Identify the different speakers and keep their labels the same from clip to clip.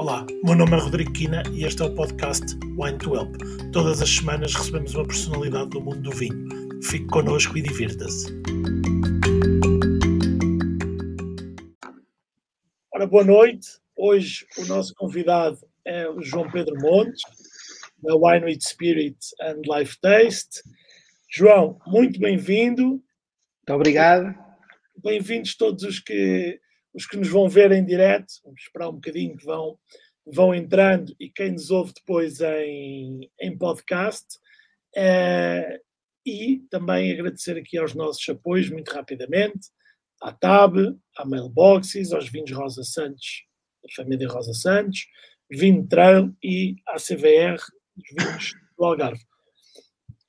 Speaker 1: Olá, meu nome é Rodrigo Quina e este é o podcast Wine to Help. Todas as semanas recebemos uma personalidade do mundo do vinho. Fique connosco e divirta-se. Ora, boa noite. Hoje o nosso convidado é o João Pedro Montes, da Wine with Spirit and Life Taste. João, muito bem-vindo. Muito
Speaker 2: obrigado.
Speaker 1: Bem-vindos todos os que os que nos vão ver em direto, vamos esperar um bocadinho que vão, vão entrando e quem nos ouve depois em, em podcast. É, e também agradecer aqui aos nossos apoios, muito rapidamente, à TAB, à Mailboxes, aos Vinhos Rosa Santos, da família Rosa Santos, Vinho Trail e à CVR, os vinhos do Algarve.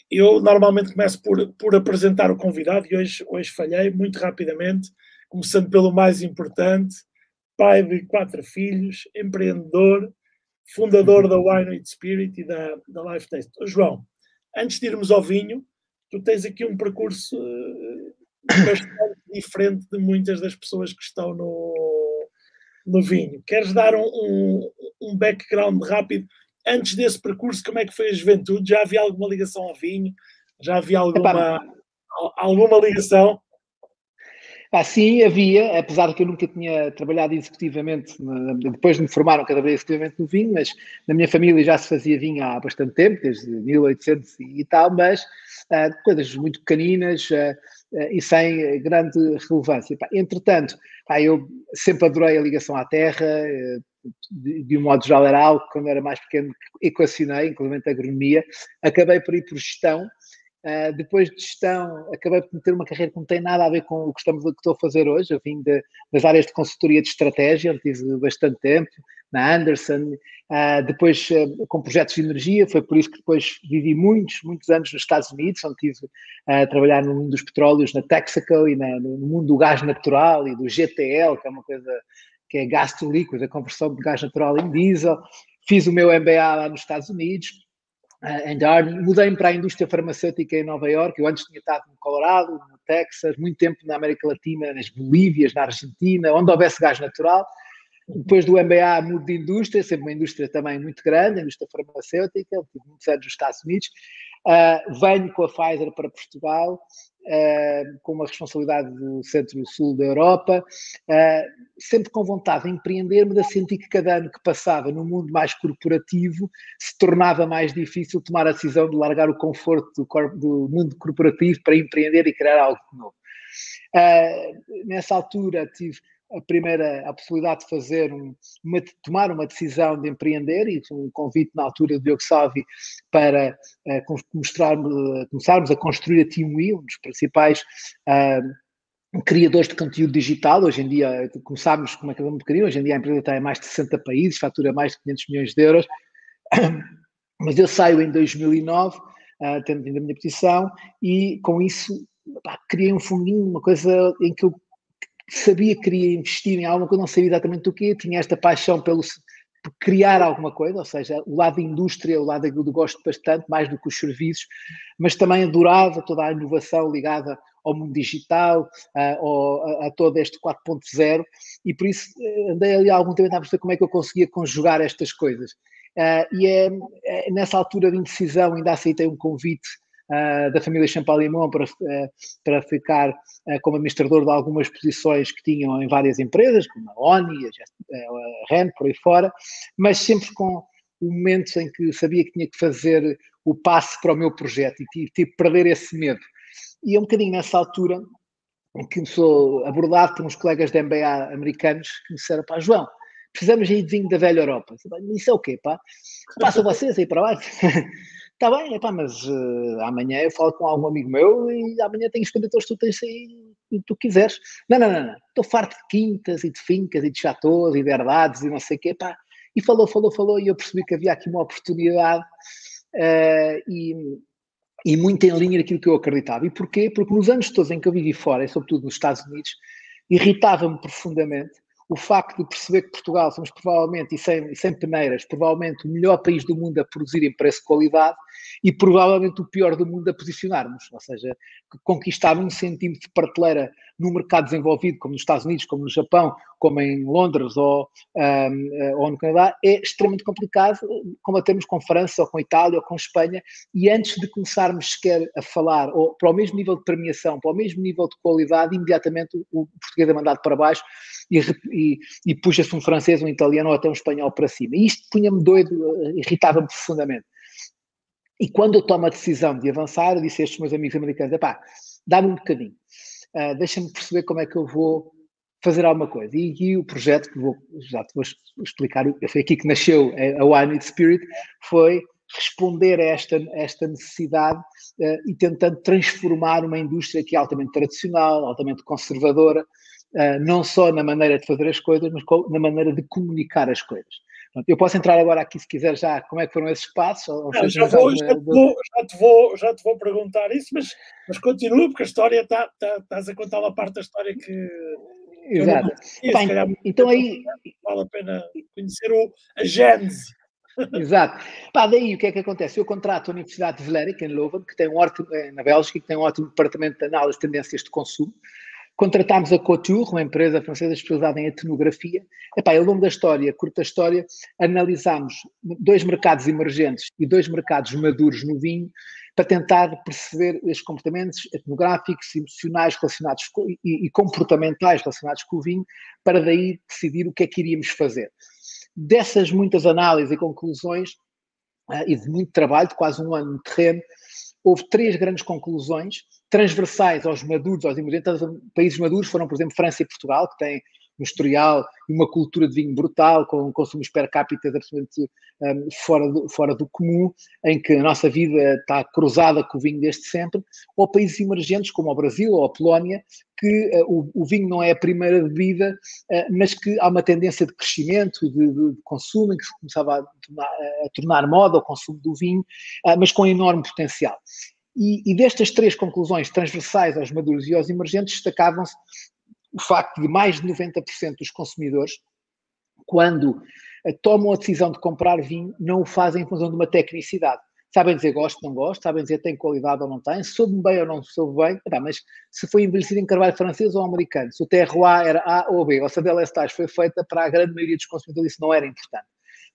Speaker 1: Eu normalmente começo por, por apresentar o convidado e hoje, hoje falhei muito rapidamente começando pelo mais importante, pai de quatro filhos, empreendedor, fundador da Wine with Spirit e da, da Life Taste. João, antes de irmos ao vinho, tu tens aqui um percurso uh, bastante diferente de muitas das pessoas que estão no, no vinho. Queres dar um, um, um background rápido antes desse percurso? Como é que foi a juventude? Já havia alguma ligação ao vinho? Já havia alguma, alguma ligação?
Speaker 2: Ah, sim, havia, apesar de que eu nunca tinha trabalhado executivamente, depois de me formaram cada vez executivamente no vinho, mas na minha família já se fazia vinho há bastante tempo, desde 1800 e tal, mas uh, coisas muito pequeninas uh, uh, e sem grande relevância. Entretanto, eu sempre adorei a ligação à terra, de, de, um modo geral era algo que quando era mais pequeno equacionei, inclusive a agronomia, acabei por ir por gestão, Uh, depois de gestão, acabei por ter uma carreira que não tem nada a ver com o que, estamos, que estou a fazer hoje. Eu vim de, das áreas de consultoria de estratégia, onde tive bastante tempo, na Anderson, uh, depois uh, com projetos de energia, foi por isso que depois vivi muitos, muitos anos nos Estados Unidos, onde tive a trabalhar no mundo dos petróleos, na Texaco e na, no mundo do gás natural e do GTL, que é uma coisa que é gás líquido, a conversão de gás natural em diesel. Fiz o meu MBA lá nos Estados Unidos, uh, Mudei-me para a indústria farmacêutica em Nova York. Eu antes tinha estado no Colorado, no Texas, muito tempo na América Latina, nas Bolívias, na Argentina, onde houvesse gás natural. Depois do MBA, mudo de indústria, sempre uma indústria também muito grande, a indústria farmacêutica, tive muitos anos nos Estados Unidos. Uh, venho com a Pfizer para Portugal, uh, com uma responsabilidade do centro-sul da Europa, uh, sempre com vontade de empreender, mas a sentir que cada ano que passava no mundo mais corporativo se tornava mais difícil tomar a decisão de largar o conforto do, do mundo corporativo para empreender e criar algo novo. nessa altura tive a primeira a possibilidade de fazer um, uma, tomar uma decisão de empreender e um convite na altura do Diogo Salvi para uh, começarmos a construir a TeamWheel, um dos principais uh, criadores de conteúdo digital. Hoje em dia, começámos como é que um bocadinho, hoje em dia a empresa está em mais de 60 países, fatura mais de 500 milhões de euros, mas eu saio em 2009, uh, tendo vindo a minha posição, e com isso pá, criei um fundinho, uma coisa em que eu sabia que queria investir em algo que eu não sabia exatamente o que, tinha esta paixão pelo por criar alguma coisa, ou seja, o lado da indústria, o lado do gosto bastante, mais do que os serviços, mas também adorava toda a inovação ligada ao mundo digital, a, a, a todo este 4.0, e por isso eh, andei ali há algum tempo a perceber como é que eu conseguia conjugar estas coisas. Uh, e é, é, nessa altura de indecisão ainda aceitei um convite uh, da família Champalimont para, uh, para ficar uh, como administrador de algumas posições que tinham em várias empresas, como a ONI, a, a REN, por aí fora, mas sempre com o momento em que sabia que tinha que fazer o passe para o meu projeto e tive, que perder esse medo. E é um bocadinho nessa altura que sou abordado por uns colegas de MBA americanos que me disseram, pá, João, precisamos aí de vinho da velha Europa. Isso é o quê, pá? Passa vocês aí para baixo. Está bem, epá, mas uh, amanhã eu falo com algum amigo meu e amanhã tenho os condutores tu tens aí tu quiseres. Não, não, não, não. Estou farto de quintas e de fincas e de chateaus e de herdades e não sei o quê, pá. E falou, falou, falou e eu percebi que havia aqui uma oportunidade uh, e, e muito em linha daquilo que eu acreditava. E porquê? Porque nos anos todos em que eu vivi fora, e sobretudo nos Estados Unidos, irritava-me profundamente o facto de perceber que Portugal somos provavelmente, e sem, e sem peneiras, provavelmente o melhor país do mundo a produzir em preço-qualidade, e provavelmente o pior do mundo a posicionarmos, ou seja, conquistar um centímetro de prateleira no mercado desenvolvido, como nos Estados Unidos, como no Japão, como em Londres ou, um, ou no Canadá, é extremamente complicado combatermos com França ou com Itália ou com Espanha e antes de começarmos sequer a falar ou para o mesmo nível de premiação, para o mesmo nível de qualidade, imediatamente o português é mandado para baixo e, e, e puxa-se um francês, um italiano ou até um espanhol para cima. E isto punha-me doido, eh, irritava-me profundamente. E quando eu tomo a decisão de avançar, eu disse a estes meus amigos americanos: pá, dá-me um bocadinho, uh, deixa-me perceber como é que eu vou fazer alguma coisa. E, e o projeto que vou, já te vou explicar, foi aqui que nasceu a One Spirit, foi responder a esta, esta necessidade uh, e tentando transformar uma indústria que é altamente tradicional, altamente conservadora, uh, não só na maneira de fazer as coisas, mas na maneira de comunicar as coisas. Eu posso entrar agora aqui, se quiser, já como é que foram esses passos?
Speaker 1: Não, já, vou, já, te vou, já, te vou, já te vou perguntar isso, mas, mas continua, porque a história está, tá, estás a contar uma parte da história que.
Speaker 2: Exato. Bem, então aí.
Speaker 1: Vale a pena conhecer o, a gênese.
Speaker 2: Exato. Pá, daí o que é que acontece? Eu contrato a Universidade de Vlerick, em Leuven, que tem um ótimo, eh, na Bélgica, que tem um ótimo departamento de análise de tendências de consumo. Contratámos a Couture, uma empresa francesa especializada em etnografia. Epá, ao longo da história, curta história, analisámos dois mercados emergentes e dois mercados maduros no vinho para tentar perceber os comportamentos etnográficos, emocionais relacionados com, e, e comportamentais relacionados com o vinho, para daí decidir o que é que iríamos fazer. Dessas muitas análises e conclusões, uh, e de muito trabalho, de quase um ano no terreno, houve três grandes conclusões transversais aos maduros, aos emergentes. Países maduros foram, por exemplo, França e Portugal, que têm historial e uma cultura de vinho brutal, com consumos per capita absolutamente um, fora, do, fora do comum, em que a nossa vida está cruzada com o vinho desde sempre, ou países emergentes como o Brasil ou a Polónia, que uh, o, o, vinho não é a primeira bebida, uh, mas que há uma tendência de crescimento, de, de, de consumo, em que se começava a tornar, a tornar moda o consumo do vinho, uh, mas com enorme potencial. E, e, destas três conclusões transversais aos maduros e aos emergentes, destacavam-se o facto de mais de 90% dos consumidores, quando eh, tomam a decisão de comprar vinho, não o fazem em função de uma tecnicidade. Sabem dizer gosto, não gosto, sabem dizer tem qualidade ou não tem, soube bem ou não soube bem, mas se foi envelhecido em carvalho francês ou americano, se o terroir era A ou B, ou se a Belle foi feita para a grande maioria dos consumidores, isso não era importante.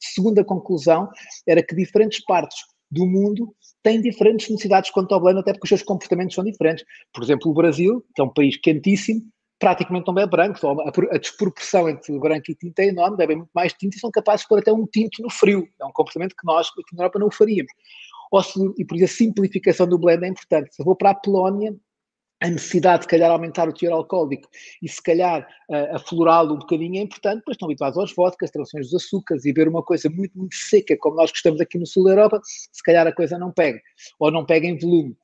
Speaker 2: Segunda conclusão era que diferentes partes do mundo têm diferentes necessidades quanto ao blend, até porque os seus comportamentos são diferentes. Por exemplo, o Brasil, que é um país quentíssimo, praticamente não bebe branco, a, desproporção entre branco e tinta é enorme, bebem muito mais tinta e são capazes de pôr até um tinto no frio. É um comportamento que nós aqui na Europa não faríamos. Se, e por isso a simplificação do blend é importante. Se eu vou para a Polónia, a necessidade de, calhar, aumentar o teor alcoólico e, se calhar, uh, aflorá-lo um bocadinho é importante, pois estão habituados aos vodkas, traduções dos açúcares e ver uma coisa muito, muito seca, como nós gostamos aqui no sul da Europa, se calhar a coisa não pega, ou não pega em volume.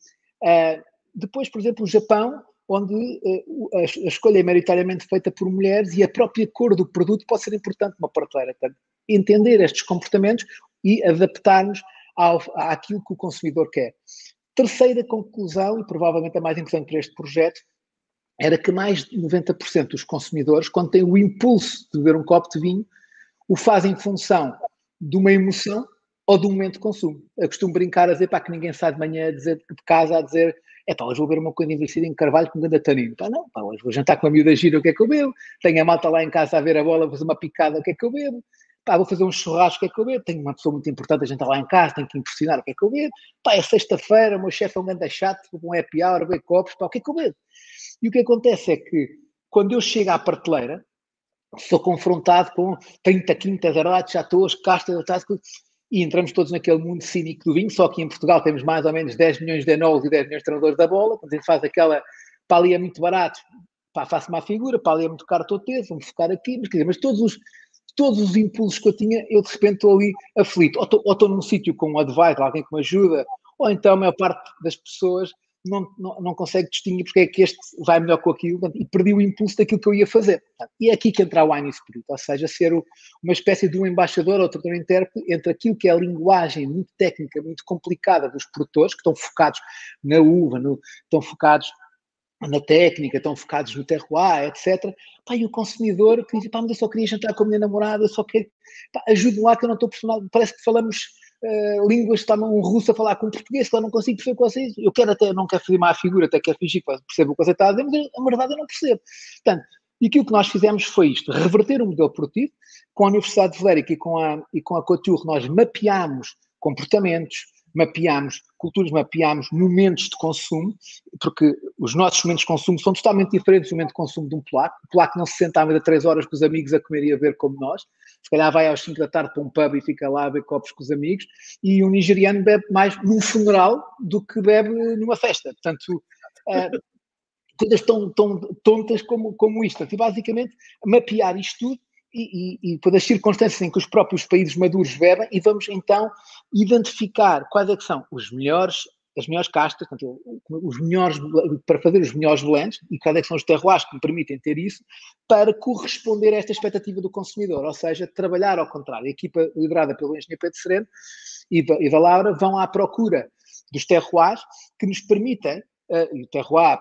Speaker 2: Uh, depois, por exemplo, o Japão, onde uh, a, escolha é meritariamente feita por mulheres e a própria cor do produto pode ser importante numa prateleira. Portanto, entender estes comportamentos e adaptar-nos àquilo que o consumidor quer. Terceira conclusão, e provavelmente a mais importante para este projeto, era que mais de 90% dos consumidores, quando têm o impulso de beber um copo de vinho, o fazem em função de uma emoção ou de um momento de consumo. Eu costumo brincar a dizer para que ninguém sai de manhã dizer, de casa a dizer é pá, hoje vou ver uma coisa envelhecida em carvalho com grande tanino. Pá, não, pá, hoje vou jantar com a miúda gira, o que é que eu bebo? Tenho a malta lá em casa a ver a bola, vou fazer uma picada, o que é que eu bebo? Pá, vou fazer um churrasco, o que é que eu bebo? Tenho uma pessoa muito importante a gente lá em casa, tenho que impressionar, o que é que eu bebo? Pá, é sexta-feira, o meu chefe é um grande chato, vou um happy hour, beber copos, pá, o que é que eu bebo? E o que acontece é que, quando eu chego à prateleira, sou confrontado com 30 quintas, arados, chateaus, castas, e entramos todos naquele mundo cínico do vinho, só que em Portugal temos mais ou menos 10 milhões de enólogos e 10 milhões de treinadores da bola, quando a gente faz aquela, pá, ali é muito barato, pá, faço uma figura, pá, ali é muito caro, estou teso, vamos focar aqui, mas quer dizer, mas todos os, todos os impulsos que eu tinha, eu de repente estou ali aflito. Ou estou, num sítio com um advisor, alguém que me ajuda, ou então a maior parte das pessoas não, não, não consegue distinguir porque é que este vai melhor com aquilo e perdi o impulso daquilo que eu ia fazer. E é aqui que entra o Wine Spirit, ou seja, ser o, uma espécie de um embaixador ou tradutor intérprete entre aquilo que é a linguagem muito técnica, muito complicada dos produtores, que estão focados na uva, no, estão focados na técnica, estão focados no terroir, etc. Pá, e o consumidor que diz, pá, mas eu só queria jantar com a minha namorada, eu só quero, ajude-me lá que eu não estou personal, parece que falamos uh, línguas, está um russo a falar com um português, eu não consigo perceber o que vocês. Eu quero até, não quero fazer má figura, até quero fingir que percebo o que você está a dizer, mas a verdade eu não percebo. Portanto, e aquilo que nós fizemos foi isto: reverter o modelo produtivo. Com a Universidade de Valérica e com a, e com a Couture, nós mapeámos comportamentos, mapeámos culturas, mapeámos momentos de consumo, porque os nossos momentos de consumo são totalmente diferentes do momento de consumo de um polaco. O polaco não se senta à três horas com os amigos a comer e a ver como nós. Se calhar vai às 5 da tarde para um pub e fica lá a beber copos com os amigos. E um nigeriano bebe mais num funeral do que bebe numa festa. Portanto, uh, coisas tão, tão tontas como, como isto. E basicamente, mapear isto tudo e, e, e por as circunstâncias em que os próprios países maduros bebem e vamos então identificar quais é são os melhores as melhores castas, portanto, os melhores, para fazer os melhores blends e quais é são os terroirs que me permitem ter isso, para corresponder a esta expectativa do consumidor, ou seja, trabalhar ao contrário. A equipa liderada pelo engenheiro Pedro Sereno e da, e da Laura vão à procura dos terroirs que nos permitem, uh, e o terroir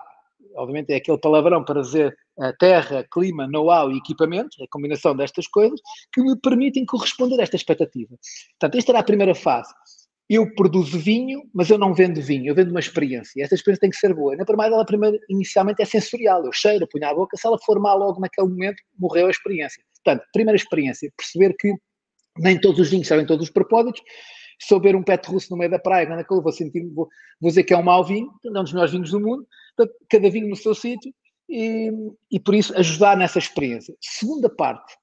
Speaker 2: obviamente é aquele palavrão para dizer uh, terra, clima, know-how e equipamento, a combinação destas coisas, que me permitem corresponder a esta expectativa. Portanto, esta era a primeira fase. Eu produzo vinho, mas eu não vendo vinho, eu vendo uma experiência. Esta experiência tem que ser boa. Na primeira, ela primeiro, inicialmente é sensorial. Eu cheiro, ponho à boca. Se ela for mal logo naquele momento, morreu a experiência. Portanto, primeira experiência, perceber que nem todos os vinhos servem todos os propósitos se eu beber um pet russo no meio da praia, quando aquilo vou sentir, vou, vou dizer que é um mau vinho, é um dos melhores vinhos do mundo, portanto, cada vinho no seu sítio, e, e por isso ajudar nessa experiência. Segunda parte,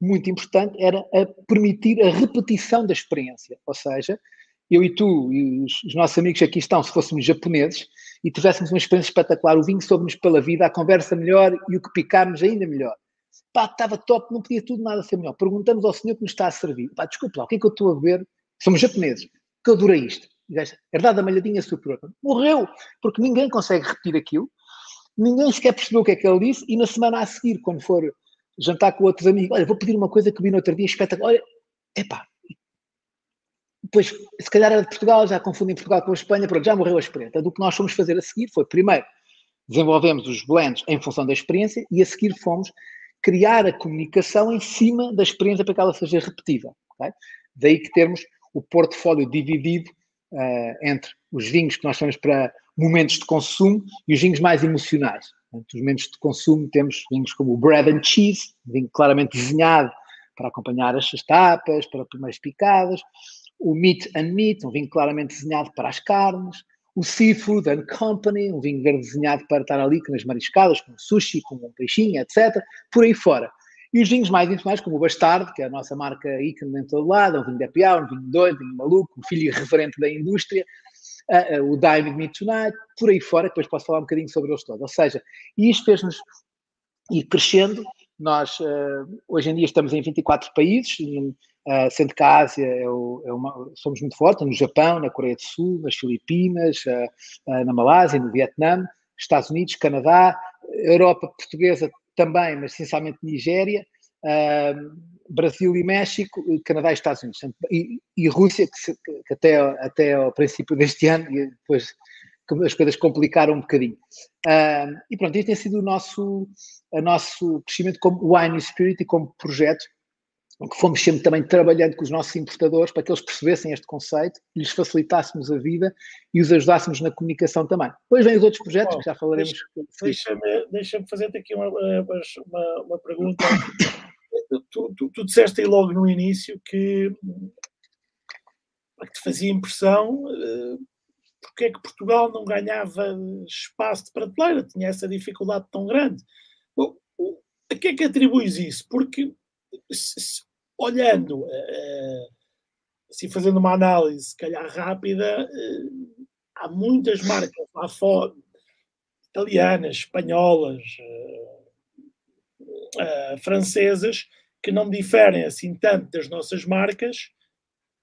Speaker 2: muito importante, era a permitir a repetição da experiência, ou seja, eu e tu e os, os, nossos amigos aqui estão, se fôssemos japoneses e tivéssemos uma experiência espetacular, o vinho soube-nos pela vida, a conversa melhor e o que picarmos ainda melhor. Pá, estava top, não podia tudo nada ser melhor. Perguntamos ao senhor que nos está a servir, pá, desculpa lá, o que é que eu estou a ver? Somos japoneses. Que eu adorei isto. Herdade da malhadinha superior. Morreu, porque ninguém consegue repetir aquilo, ninguém sequer percebeu o que é que ele disse, e na semana a seguir, quando for jantar com outros amigos, olha, vou pedir uma coisa que vi no outro dia, espetacular. Olha, epá, depois, se calhar era de Portugal, já confundem Portugal com a Espanha, pronto, já morreu a experiência. Do que nós fomos fazer a seguir foi, primeiro, desenvolvemos os blends em função da experiência e a seguir fomos criar a comunicação em cima da experiência para que ela seja repetida. Okay? Daí que termos o portfólio dividido uh, entre os vinhos que nós temos para momentos de consumo e os vinhos mais emocionais. Entre os momentos de consumo temos vinhos como o bread and cheese, vinho claramente desenhado para acompanhar as tapas, para primeiras picadas, o meat and meat, um vinho claramente desenhado para as carnes, o Seafood and Company, um vinho verde desenhado para estar ali nas mariscadas, com sushi, com um peixinho, etc. Por aí fora. E os vinhos mais informais, como o Bastardo, que é a nossa marca ícone em todo lado, é um vinho de hour, um vinho doido, um vinho maluco, um filho irreverente da indústria, uh, uh, o Diamond Me Tonight, por aí fora, depois posso falar um bocadinho sobre eles todos. Ou seja, isto fez-nos ir crescendo. Nós, uh, hoje em dia, estamos em 24 países, Uh, sendo que a Ásia é, o, é uma, somos muito fortes, no Japão, na Coreia do Sul, nas Filipinas, uh, uh, na Malásia, no Vietnã, Estados Unidos, Canadá, Europa portuguesa também, mas essencialmente Nigéria, Brasil e México, Canadá e Estados Unidos. E, e Rússia, que, se, que, até, até ao princípio deste ano, e depois as coisas complicaram um bocadinho. E pronto, este tem sido o nosso, o nosso crescimento como Wine Spirit e como projeto, que fomos sempre também trabalhando com os nossos importadores para que eles percebessem este conceito, lhes facilitássemos a vida e os ajudássemos na comunicação também. Depois vem os outros projetos Bom, que já falaremos.
Speaker 1: Deixa-me deixa fazer-te aqui uma, uma, uma pergunta. tu, tu, tu, disseste aí logo no início que, que te fazia impressão uh, porque é que Portugal não ganhava espaço de prateleira, tinha essa dificuldade tão grande. Bom, a que é que atribuis isso? Porque olhando, uh, assim, fazendo uma análise, se calhar rápida, uh, há muitas marcas lá fora, italianas, espanholas, francesas, que não diferem assim tanto das nossas marcas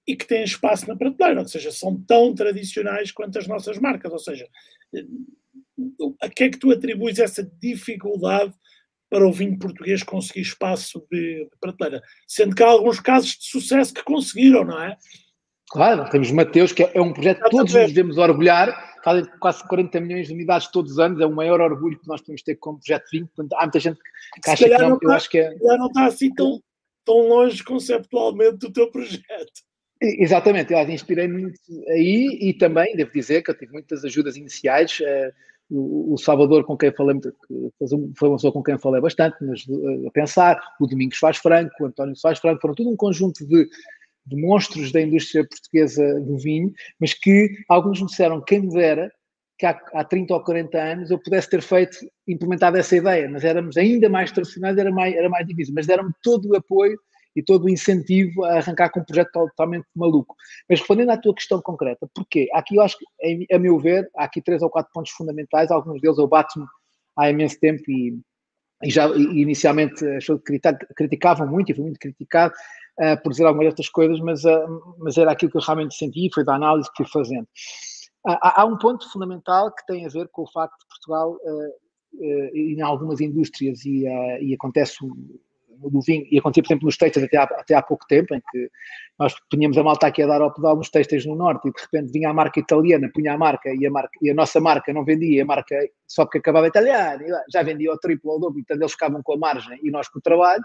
Speaker 1: e que têm espaço na prateleira, ou seja, são tão tradicionais quanto as nossas marcas, ou seja, a que é que tu atribuis essa dificuldade para o vinho português conseguir espaço de, de prateleira. Sendo que há alguns casos de sucesso que conseguiram, não é?
Speaker 2: Claro, temos Mateus, que é um projeto que todos nos devemos orgulhar, fazem quase 40 milhões de unidades todos os anos, é o maior orgulho que nós temos ter como projeto de vinho. Portanto, há muita gente que acha que não,
Speaker 1: não
Speaker 2: eu acho que é.
Speaker 1: não está assim tão, tão longe conceptualmente do teu projeto.
Speaker 2: Exatamente, eu inspirei-me muito aí e também, devo dizer, que eu tive muitas ajudas iniciais. O, Salvador, com quem falei, foi uma pessoa com quem falei bastante, mas uh, a pensar, o Domingos faz Franco, o António faz Franco, foram tudo um conjunto de, de monstros da indústria portuguesa do vinho, mas que alguns me disseram, quem me dera que há, há 30 ou 40 anos eu pudesse ter feito, implementado essa ideia, mas éramos ainda mais tradicionais, era mais, era mais difícil, mas deram-me todo o apoio e todo o incentivo a arrancar com um projeto totalmente maluco. Mas respondendo à tua questão concreta, porquê? Aqui eu acho que, a meu ver, há aqui três ou quatro pontos fundamentais, alguns deles eu bato-me há imenso tempo e, e já e inicialmente criticavam muito e foi muito criticado uh, por dizer algumas destas coisas, mas, uh, mas era aquilo que eu realmente senti e foi da análise que fui fazendo. Há, há, um ponto fundamental que tem a ver com o facto de Portugal, uh, em algumas indústrias, e, e acontece do vinho, e acontecia, por exemplo, nos textos até há, até há pouco tempo, em que nós punhamos a malta aqui a dar ao pedal nos textos no Norte e de repente vinha a marca italiana, punha a marca e a, marca, e a nossa marca não vendia, a marca só porque acabava italiano, já vendia o triplo ou o dobro, então eles ficavam com a margem e nós com o trabalho.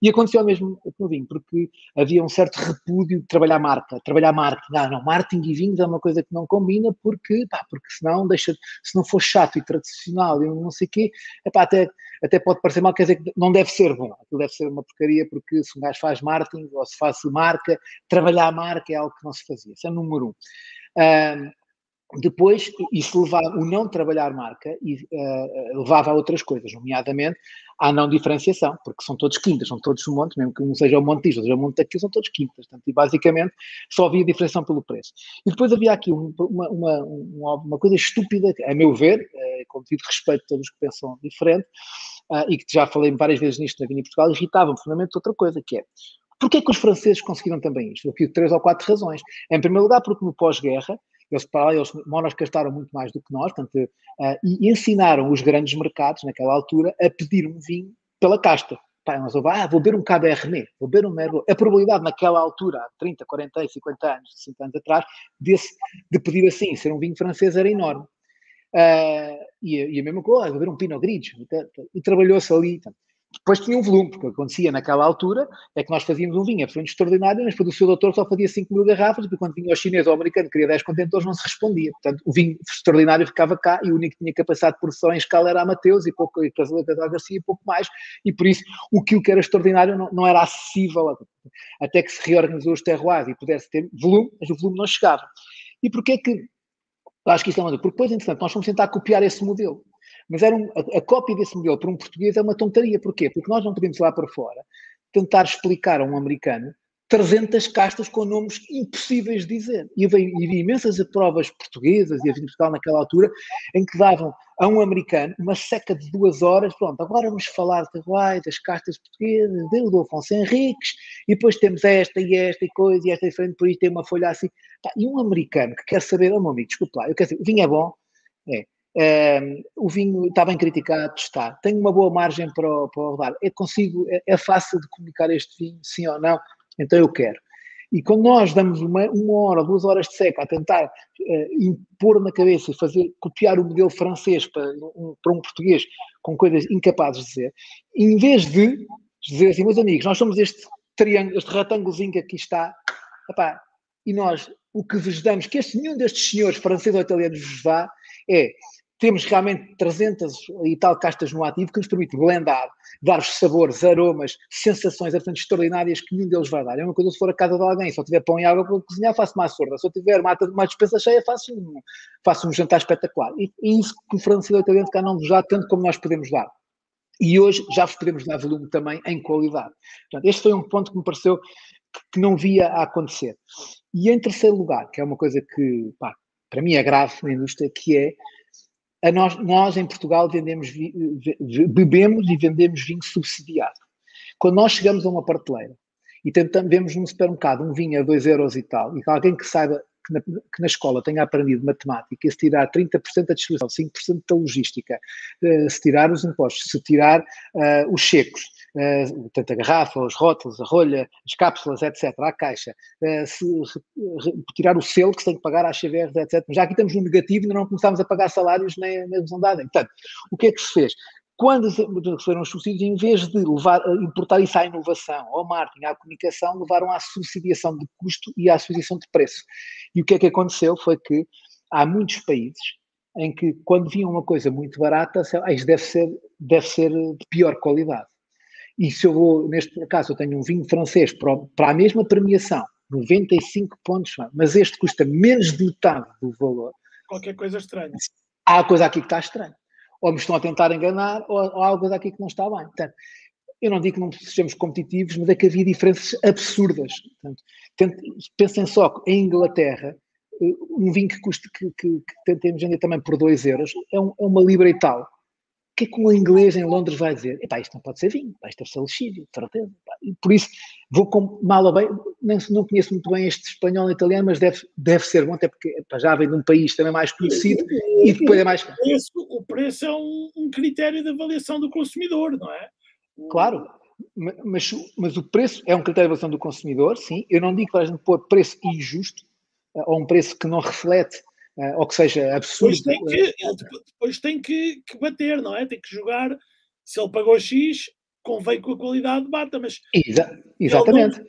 Speaker 2: E aconteceu mesmo com o vinho, porque havia um certo repúdio de trabalhar marca, trabalhar marketing. Ah, não, marketing e vinhos é uma coisa que não combina, porque, pá, porque senão deixa, se não for chato e tradicional e não sei o quê, epá, até, até pode parecer mal, quer dizer que não deve ser bom. Aquilo deve ser uma porcaria, porque se um gajo faz marketing ou se faz marca, trabalhar a marca é algo que não se fazia. Isso é número um. um depois, isso levava, o não trabalhar marca e, uh, levava a outras coisas, nomeadamente à não diferenciação, porque são todos quintas, são todos um monte, mesmo que um seja um monte disto, seja um monte daquilo, são todos quintas. Portanto, e basicamente só havia diferenciação pelo preço. E depois havia aqui um, uma, uma, uma, coisa estúpida, a meu ver, uh, com devido respeito a todos que pensam diferente, uh, e que já falei várias vezes nisto na Vinha Portugal, irritava-me fundamentalmente outra coisa, que é Porquê que os franceses conseguiram também isto? Aqui três ou quatro razões. Em primeiro lugar, porque no pós-guerra eles, para eles gastaram muito mais do que nós, portanto, uh, e ensinaram os grandes mercados, naquela altura, a pedir um vinho pela casta. Pá, nós vamos, ah, vou beber um Cabernet, vou beber um Merlot. A probabilidade naquela altura, há 30, 40, 50 anos, 60 anos atrás, desse, de pedir assim, ser um vinho francês era enorme. Uh, e, e, a mesma coisa, vou beber um Pinot Grigio. E, e trabalhou-se ali. Portanto, depois tinha um volume, porque acontecia naquela altura é que nós fazíamos um vinho absolutamente extraordinário, mas depois o seu doutor só fazia 5 mil garrafas, e quando vinha o chinês ou o americano queria 10 contentores, não se respondia. Portanto, o vinho extraordinário ficava cá e o único que tinha capacidade de produção em escala era a Mateus e pouco e Casal Garcia e pouco mais, e por isso o que era extraordinário não, não era acessível até que se reorganizou os terroirs e pudesse ter volume, mas o volume não chegava. E porquê é que acho que isso é uma Porque depois, entretanto, nós fomos tentar copiar esse modelo. Mas era um, a, a, cópia desse modelo para um português é uma tontaria. Porquê? Porque nós não podemos lá para fora tentar explicar a um americano 300 castas com nomes impossíveis de dizer. E havia, havia imensas provas portuguesas e a vida Portugal naquela altura em que davam a um americano uma seca de duas horas. Pronto, agora vamos falar de Uai, das castas portuguesas, do Afonso Henriques, e depois temos esta e esta e coisa, e esta diferente, por isso tem uma folha assim. e um americano que quer saber, oh meu amigo, desculpa lá, eu quero dizer, o vinho é bom, é, o vinho está bem criticado, está. Tenho uma boa margem para, para rodar. É, consigo, é, é, fácil de comunicar este vinho, sim ou não, então eu quero. E quando nós damos uma, uma hora, duas horas de seca a tentar uh, impor na cabeça e fazer, copiar o modelo francês para um, para um português com coisas incapazes de dizer, em vez de dizer assim, meus amigos, nós somos este triângulo, este retângulozinho que aqui está, epá, e nós o que vos damos, que este, nenhum destes senhores franceses ou italianos vos dá, é temos realmente 300 e tal castas no ativo que nos permite blendar, dar-vos sabores, aromas, sensações absolutamente extraordinárias que nenhum deles vai dar. É uma coisa se for a casa de alguém, se eu tiver pão e água para cozinhar, faço uma sorda. Se eu tiver uma, uma cheia, faço um, faço um jantar espetacular. E é isso que o francês e italiano cá não nos dá tanto como nós podemos dar. E hoje já vos podemos dar volume também em qualidade. Portanto, este foi um ponto que me pareceu que não via a acontecer. E em terceiro lugar, que é uma coisa que, pá, para mim é grave na indústria, que é a nós, nós em Portugal vendemos, bebemos e vendemos vinho subsidiado. Quando nós chegamos a uma prateleira e tentamos, vemos num supermercado um vinho a 2 euros e tal, e alguém que saiba que na, que na, escola tenha aprendido matemática, se tirar 30% da distribuição, 5% da logística, uh, se tirar os impostos, se tirar uh, os checos, uh, portanto, a garrafa, os rótulos, a rolha, as cápsulas, etc., a caixa, uh, se tirar o selo que se tem que pagar às CVRs, etc. Mas já aqui estamos no negativo, ainda não começámos a pagar salários nem, nem dada. Portanto, o que é que se fez? quando receberam os subsídios, em vez de levar, importar isso à inovação, ao marketing, à comunicação, levaram à subsidiação de custo e à subsidiação de preço. E o que é que aconteceu foi que há muitos países em que, quando viam uma coisa muito barata, isto deve ser, deve ser de pior qualidade. E se eu vou, neste caso, eu tenho um vinho francês para, para a mesma premiação, 95 pontos, mas este custa menos de metade do valor.
Speaker 1: Qualquer coisa estranha.
Speaker 2: Há coisa aqui que está estranha. Ou me estão a tentar enganar, ou, ou há coisa aqui que não está bem. Portanto, eu não digo que não sejamos competitivos, mas é que havia diferenças absurdas. Portanto, pensem só que em Inglaterra, eh, um vinho que custa, que, que, que tentemos vender também por 2 euros, é, um, é uma libra e tal que é que um inglês em Londres vai dizer? Epá, isto não pode ser vinho, isto deve ser lexívio, de certeza. Por isso, vou com, mal ou bem, não, não conheço muito bem este espanhol e italiano, mas deve, deve ser bom, até porque epá, já vem de um país também mais conhecido e, depois é mais
Speaker 1: caro. O preço, é um, um, critério de avaliação do consumidor, não é?
Speaker 2: Claro, mas, mas o preço é um critério de avaliação do consumidor, sim. Eu não digo que a gente pôr preço injusto, eh, ou um preço que não reflete uh, ou que seja absurdo.
Speaker 1: Depois tem que, ele depois tem que, que, bater, não é? Tem que jogar. Se ele pagou X, convém com a qualidade bata, mas
Speaker 2: Exa exatamente.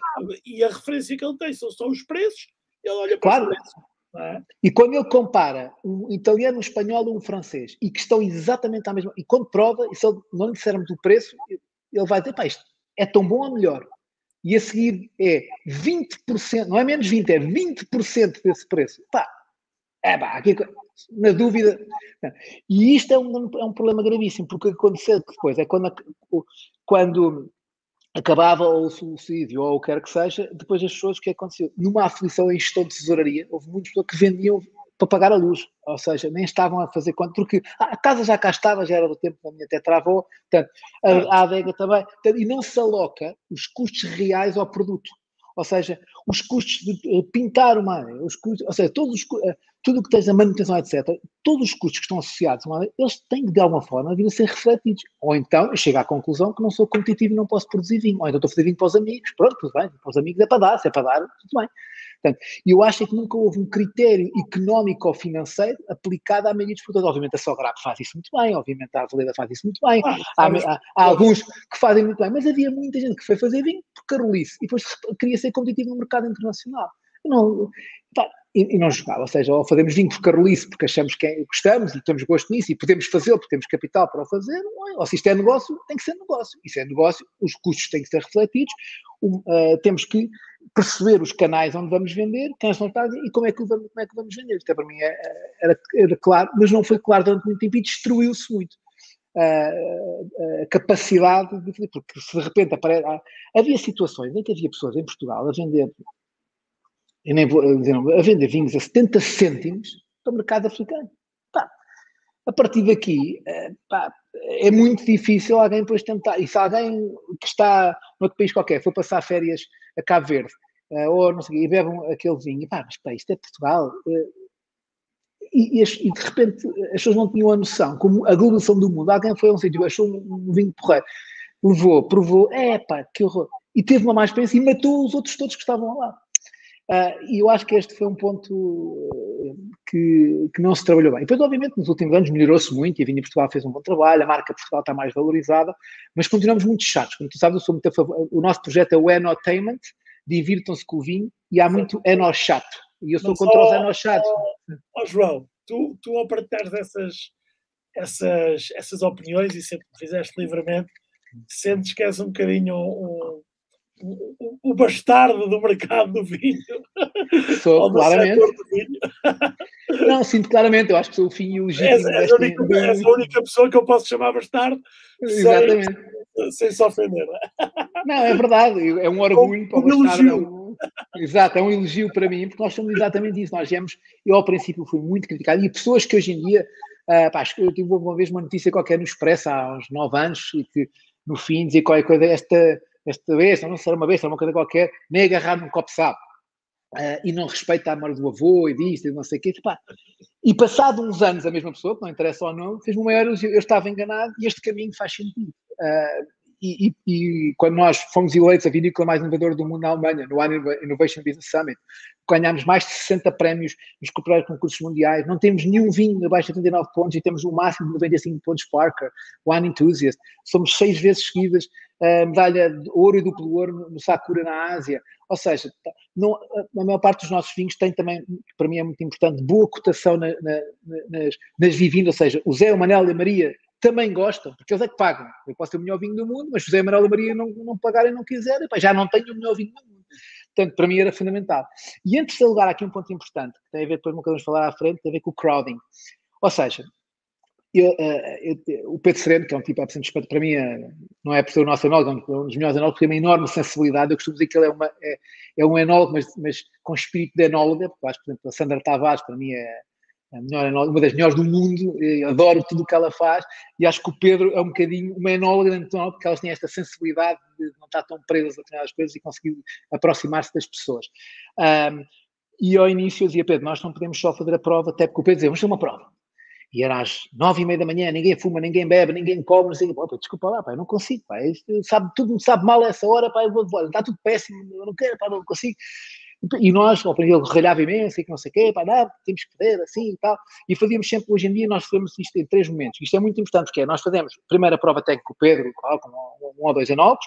Speaker 1: e a referência que ele tem são só os preços, ele olha para claro. os preços. É?
Speaker 2: E quando ele compara um italiano, um espanhol ou um francês e que estão exatamente à mesma, e quando prova, e se ele não lhe dissermos o preço, ele vai dizer, pá, isto é tão bom ou melhor. E a seguir é 20%, não é menos 20, é 20% desse preço. Pá, é pá, aqui, na dúvida. E isto é um, é um problema gravíssimo, porque aconteceu depois, é quando, quando acabava o suicídio ou o que quer que seja, depois as pessoas, o que aconteceu? Numa aflição em gestão de tesouraria, houve muitas pessoas que vendiam para pagar a luz, ou seja, nem estavam a fazer quanto, porque a casa já cá estava, já era do tempo da minha tetravó, portanto, a, a adega também, portanto, e não se aloca os custos reais ao produto. Ou seja, os custos de pintar uma área, os custos, ou seja, todos os, tudo o que tens a manutenção, etc., todos os custos que estão associados a uma eles têm que, de alguma forma, vir a ser refletidos. Ou então, eu chego à conclusão que não sou competitivo e não posso produzir vinho. Ou então estou a fazer vinho para os amigos. Pronto, tudo bem, para os amigos é para dar, se é para dar, tudo bem. Portanto, eu acho que nunca houve um critério económico ou financeiro aplicado à maioria dos produtores. Obviamente a Sograp faz isso muito bem, obviamente a Aveleda faz isso muito bem, ah, há, há, há, alguns que fazem muito bem, mas havia muita gente que foi fazer vinho por carolice e depois queria ser competitivo no mercado internacional. Não, pá, e, e, não jogava, ou seja, ou fazemos vinho por carolice porque achamos que é, gostamos e temos gosto nisso e podemos fazê-lo porque temos capital para o fazer, é? ou se isto é negócio, tem que ser negócio. Isso é negócio, os custos têm que ser refletidos, um, uh, temos que perceber os canais onde vamos vender, quem são tarde e como é que vamos, como é que vamos vender. Isto é, para mim é, era, era, claro, mas não foi claro durante muito tempo e destruiu-se muito. Uh, a capacidade de porque se de repente aparece, havia situações em que havia pessoas em Portugal a vender eu nem vou dizer, a vender vinhos a 70 cêntimos para o mercado africano. Pá, a partir daqui, eh, pá, é muito difícil alguém depois tentar. E se alguém que está noutro país qualquer for passar férias a Cabo Verde, eh, ou não sei, e bebe aquele vinho, pá, mas pá, isto é Portugal. Eh, e, e, e, de repente as pessoas não tinham a noção, como a globalização do mundo, alguém foi a um sítio, achou um, um vinho porreiro, levou, provou, é pá, que horror, e teve uma má experiência e matou os outros todos que estavam lá. Uh, e eu acho que este foi um ponto que, que não se trabalhou bem. Depois, obviamente, nos últimos anos melhorou-se muito e a Vinha Portugal fez um bom trabalho, a marca Portugal está mais valorizada, mas continuamos muito chatos. Como tu sabes, eu sou muito a favor. O nosso projeto é o Enotainment, divirtam-se com o vinho, e há muito Eno chato. E eu sou mas, contra os Eno chatos.
Speaker 1: Ó, João, tu, tu ao partilhares essas, essas, essas opiniões e sempre fizeste livremente, sentes que és um bocadinho um, o, o, bastardo do mercado do vinho.
Speaker 2: Sou, claramente. Não, sinto claramente, eu acho que sou o fim e legítimo. És,
Speaker 1: és, a única, és a única pessoa que eu posso chamar bastardo Exatamente. Sem, sem se ofender.
Speaker 2: Não, é verdade, é um orgulho para o um bastardo. É um, exato, é um elogio para mim, porque nós somos exatamente isso. Nós viemos, eu ao princípio fui muito criticado, e pessoas que hoje em dia, uh, pá, eu tive uma vez uma notícia qualquer no Expresso há uns nove anos, e que no fim dizia qualquer coisa, esta esta besta, não será uma besta, uma coisa qualquer, nem agarrar num copo sapo. Uh, e não respeita a mãe do avô e disto e não sei o quê. Pá. E passado uns anos, a mesma pessoa, que não interessa ou não, fez-me o maior elogio. Eu estava enganado e este caminho faz sentido. Uh, e, e, quando nós fomos eleitos a vinícola mais inovadora do mundo na Alemanha, no Innovation Business Summit, ganhámos mais de 60 prémios nos concursos mundiais, não temos nenhum vinho abaixo de 39 pontos e temos o máximo de 95 pontos Parker, Wine Enthusiast, somos seis vezes seguidas a medalha de ouro e duplo ouro no Sakura na Ásia, ou seja, não, a maior parte dos nossos vinhos tem também, para mim é muito importante, boa cotação na, na, nas, nas vivindas, ou seja, o Zé, o Manel e a Maria também gostam, porque eles é que pagam. Eu posso ter o melhor vinho do mundo, mas José Manuel e Maria não, não pagarem, não quiserem, já não tenho o melhor vinho do mundo. Portanto, para mim era fundamental. E antes de lugar, aqui um ponto importante, que tem a ver, depois não podemos falar à frente, tem a ver com o crowding. Ou seja, eu, eu, eu, o Pedro Sereno, que é um tipo absolutamente respeito, para mim é, não é por ser o nosso enólogo, é um dos melhores enólogos, tem uma enorme sensibilidade. Eu costumo dizer que ele é, uma, é, é um enólogo, mas, mas com espírito de enóloga, porque acho por exemplo, a Sandra Tavares, para mim, é, melhor, uma das melhores do mundo, adoro tudo o que ela faz, e acho que o Pedro é um bocadinho uma enóloga da Antonal, porque elas têm esta sensibilidade de não estar tão presas a determinadas coisas e conseguir aproximar-se das pessoas. Um, e ao início eu dizia, Pedro, nós não podemos só fazer a prova, até porque o Pedro dizia, vamos fazer uma prova. E era às nove e meia da manhã, ninguém fuma, ninguém bebe, ninguém come, não sei, pô, desculpa lá, eu não consigo, sabe, tudo me sabe mal a essa hora, pá, eu vou, está tudo péssimo, eu não quero, não consigo. E nós, ao princípio, ralhava imenso e que não sei o quê, pá, não, temos que poder, assim e tal. E fazíamos sempre, hoje em dia, nós fazemos isto em três momentos. Isto é muito importante, porque é, nós fazemos primeiro a prova técnica com o Pedro, com um ou dois enólogos,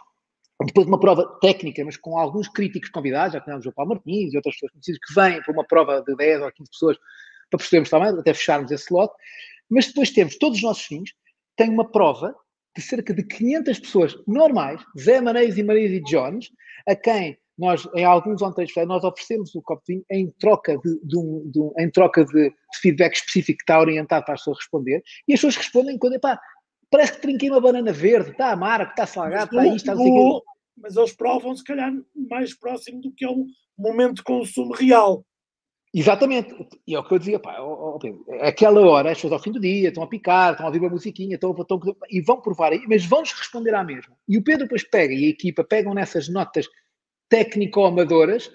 Speaker 2: depois uma prova técnica, mas com alguns críticos convidados, já temos o Paulo Martins e outras pessoas conhecidas que vêm para uma prova de 10 ou 15 pessoas para percebermos também, até fecharmos esse lote. Mas depois temos todos os nossos vinhos, tem uma prova de cerca de 500 pessoas normais, Zé Maneis e Maria e Jones, a quem nós, em alguns on-trade nós oferecemos o copo de vinho em troca de, de, um, de um, em troca de, feedback específico que está orientado para as pessoas responder, e as pessoas respondem quando, pá, parece que trinquei uma banana verde, está amargo, está salgado, está isto, está assim.
Speaker 1: Mas eles provam, se calhar, mais próximo do que é um momento de consumo real.
Speaker 2: Exatamente. E é o que eu dizia, pá, ó, ó, aquela hora, as pessoas ao fim do dia estão a picar, estão a ouvir uma musiquinha, estão, estão, e vão provar aí, mas vão-nos responder à mesma. E o Pedro depois pega, e a equipa pegam nessas notas técnico-amadoras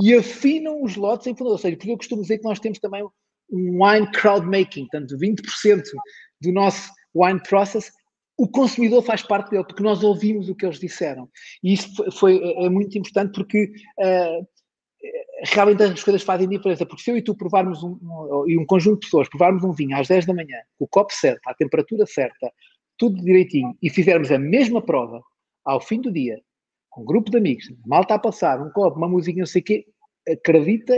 Speaker 2: e afinam os lotes em função. Ou seja, porque eu costumo dizer que nós temos também um wine crowd making, portanto, 20% do nosso wine process, o consumidor faz parte dele, porque nós ouvimos o que eles disseram. E isso foi, é, é muito importante porque uh, realmente as coisas fazem diferença. Porque se eu e tu provarmos um, um, e um conjunto de pessoas provarmos um vinho às 10 da manhã, o copo certo, à temperatura certa, tudo direitinho, e fizermos a mesma prova ao fim do dia, um grupo de amigos, mal está a passar, um copo, uma música, não sei o quê, acredita,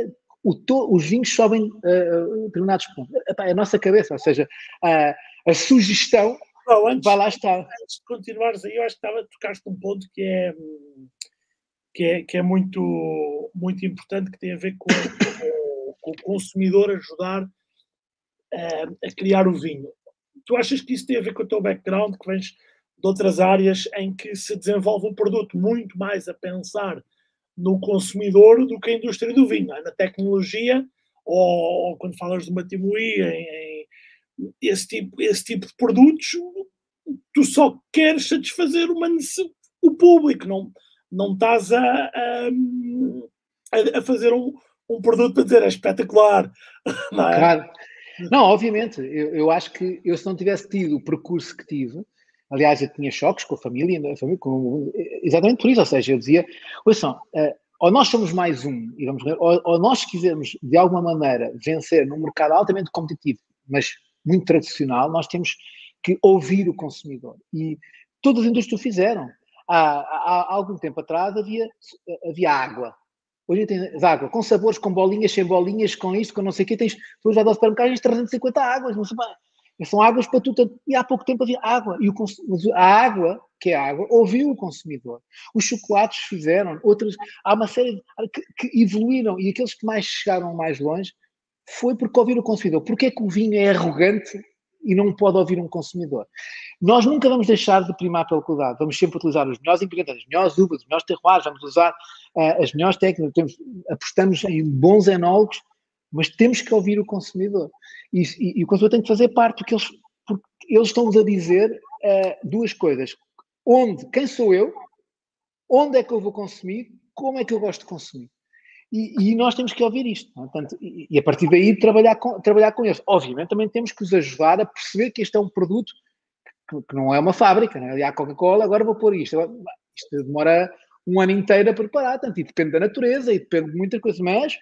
Speaker 2: to, os vinhos sobem uh, determinados pontos. Epá, é a nossa cabeça, ou seja, a, a sugestão
Speaker 1: antes, vai lá estar. Antes de continuares aí, eu acho que estava, tocaste um ponto que é, que é, que é muito, muito importante, que tem a ver com, com, com o consumidor ajudar uh, a criar o vinho. Tu achas que isso tem a ver com o teu background, que vens de outras áreas em que se desenvolve um produto muito mais a pensar no consumidor do que a indústria do vinho, é? na tecnologia, ou, ou, quando falas de uma Timui, em, em, esse, tipo, esse tipo de produtos, tu só queres satisfazer uma, o público, não, não estás a, a, a fazer um, um produto para dizer é espetacular.
Speaker 2: Não, é? Claro. não obviamente, eu, eu acho que eu se não tivesse tido o percurso que tive, Aliás, eu tinha choques com a família, a família com, exatamente por isso. Ou seja, eu dizia: ouçam, uh, ou nós somos mais um, e vamos ou, ou nós quisermos de alguma maneira vencer num mercado altamente competitivo, mas muito tradicional, nós temos que ouvir o consumidor. E todas as indústrias fizeram. Há, há, algum tempo atrás havia, havia água. Hoje tens água com sabores, com bolinhas, sem bolinhas, com isto, com não sei o quê. Tens, tu já ao supermercado, tens 350 águas. Não sei, são águas para tudo. E há pouco tempo havia água. E o, a água, que é água, ouviu o consumidor. Os chocolates fizeram, outros. Há uma série de, que, que, evoluíram. E aqueles que mais chegaram mais longe foi porque ouviram o consumidor. Porquê é que o vinho é arrogante e não pode ouvir um consumidor? Nós nunca vamos deixar de primar pela qualidade. Vamos sempre utilizar os melhores ingredientes, as melhores uvas, os melhores terroirs, vamos usar uh, as melhores técnicas. Temos, apostamos em bons enólogos mas temos que ouvir o consumidor. E, e, e o consumidor tem que fazer parte, porque eles, porque eles estão-nos a dizer uh, duas coisas. Onde, quem sou eu, onde é que eu vou consumir, como é que eu gosto de consumir. E, e nós temos que ouvir isto. É? Portanto, e, a partir daí trabalhar com, trabalhar com eles. Obviamente também temos que os ajudar a perceber que este é um produto que, que não é uma fábrica, ali há Coca-Cola, agora vou pôr isto. Isto demora um ano inteiro a preparar, e depende da natureza e depende de muitas coisas, mas,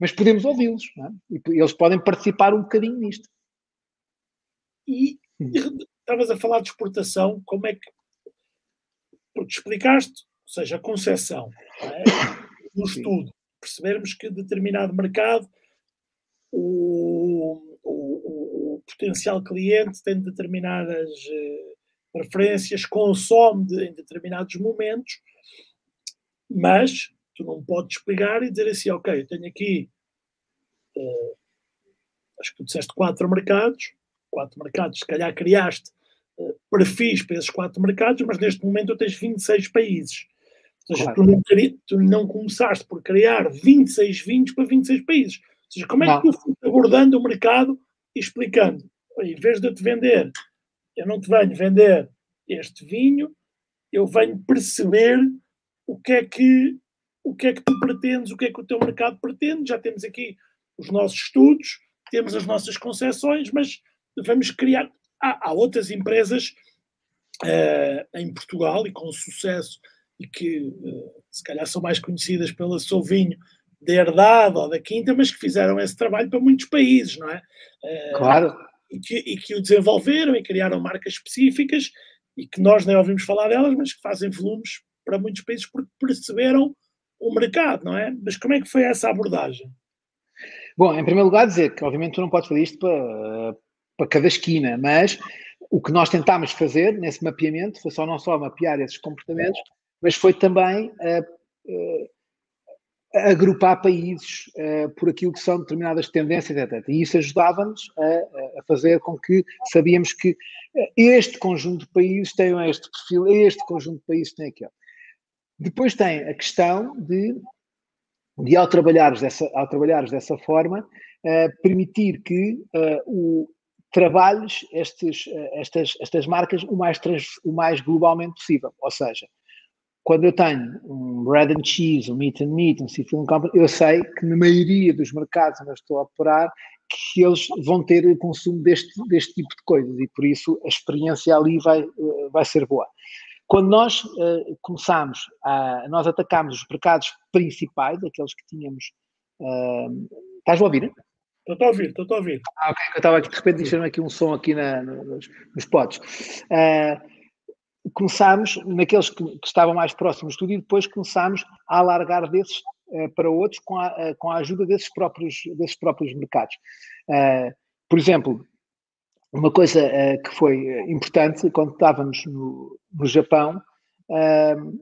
Speaker 2: mas podemos ouvi-los, é? e eles podem participar um bocadinho nisto.
Speaker 1: E estavas a falar de exportação, como é que. Porque explicaste, ou seja, a concepção, é? no estudo, percebermos que determinado mercado o, o, o potencial cliente tem determinadas uh, preferências, consome de, em determinados momentos, mas tu não podes pegar e dizer assim, ok, tenho aqui, uh, acho que tu disseste quatro mercados, quatro mercados, se calhar criaste uh, perfis para esses quatro mercados, mas neste momento tu tens 26 países. Ou seja, claro. tu, não, tu, não, começaste por criar 26 vinhos para 26 países. Ou seja, como é que tu foste abordando o mercado e explicando? Em vez de eu te vender, eu não te venho vender este vinho, eu venho perceber o que é que o que é que tu pretendes, o que é que o teu mercado pretende. Já temos aqui os nossos estudos, temos as nossas concessões, mas vamos criar. Há, há outras empresas uh, em Portugal e com sucesso e que uh, se calhar são mais conhecidas pela seu vinho da Herdade ou da Quinta, mas que fizeram esse trabalho para muitos países, não é?
Speaker 2: Uh, claro.
Speaker 1: E que, e que o desenvolveram e criaram marcas específicas e que nós nem ouvimos falar delas, mas que fazem volumes para muitos países porque perceberam o mercado, não é? Mas como é que foi essa abordagem?
Speaker 2: Bom, em primeiro lugar, dizer que obviamente tu não podes fazer isto para, para cada esquina, mas o que nós tentámos fazer nesse mapeamento foi só não só mapear esses comportamentos, mas foi também uh, uh, agrupar países uh, por aquilo que são determinadas tendências, etc. E isso ajudava-nos a, a, fazer com que sabíamos que este conjunto de países tem este perfil, este conjunto de países tem aquele. Depois tem a questão de, de ao, trabalhares dessa, ao trabalhares dessa forma, uh, permitir que uh, o, trabalhes estes, uh, estas, estas marcas o mais, trans, o mais globalmente possível. Ou seja, quando eu tenho um bread and cheese, um meat and meat, um seafood company, eu sei que na maioria dos mercados onde eu estou a operar, que eles vão ter o consumo deste, deste tipo de coisas e por isso a experiência ali vai, vai ser boa. Quando nós uh, começámos, a, nós atacámos os mercados principais, aqueles que tínhamos. Uh, estás a ouvir?
Speaker 1: Estou a ouvir, estou a ouvir.
Speaker 2: Ah, ok. Eu estava aqui, de repente, deixando aqui um som aqui na, nos, nos potes. Uh, começámos naqueles que, que, estavam mais próximos do e depois começámos a alargar desses uh, para outros com a, uh, com a ajuda desses próprios, desses próprios mercados. por exemplo, uma coisa uh, que foi eh, importante, quando estávamos no, no Japão, uh,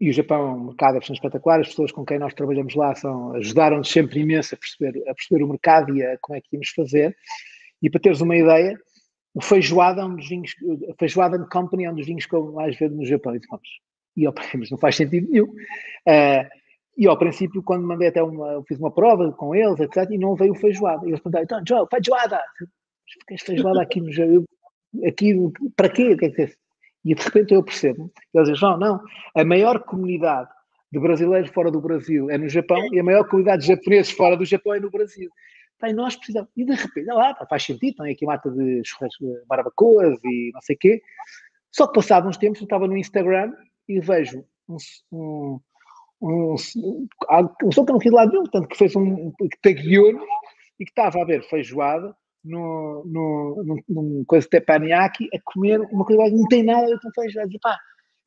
Speaker 2: e o Japão é um mercado bastante espetacular, as pessoas com quem nós trabalhamos lá ajudaram-nos sempre imenso a perceber, a perceber o mercado e a, como é que íamos fazer. E para teres uma ideia, o feijoada é um dos vinhos, a feijoada company é um dos vinhos que eu mais vejo no Japão. E, vamos, e eu, mas não faz sentido nenhum. Uh, e ao princípio, quando mandei até uma, fiz uma prova com eles, etc., e não veio o feijoada. E eles perguntaram, então, Joe, feijoada! Queres feijoada aqui no Japão? Aqui, para quê? O que é que é? E de repente eu percebo, eles dizem, João, não, a maior comunidade de brasileiros fora do Brasil é no Japão e a maior comunidade de japoneses fora do Japão é no Brasil. E nós precisamos, e de repente, lá, faz sentido, tem aqui mata de barbacoas e não sei o quê. Só que passados uns tempos eu estava no Instagram e vejo um, um, um, um, um som que não quis lá nenhum, tanto que fez um, que tagueou e que estava a ver feijoada no, no, no, num coisa de teppanyaki a comer uma coisa que não tem nada a ver com feijão. Pá,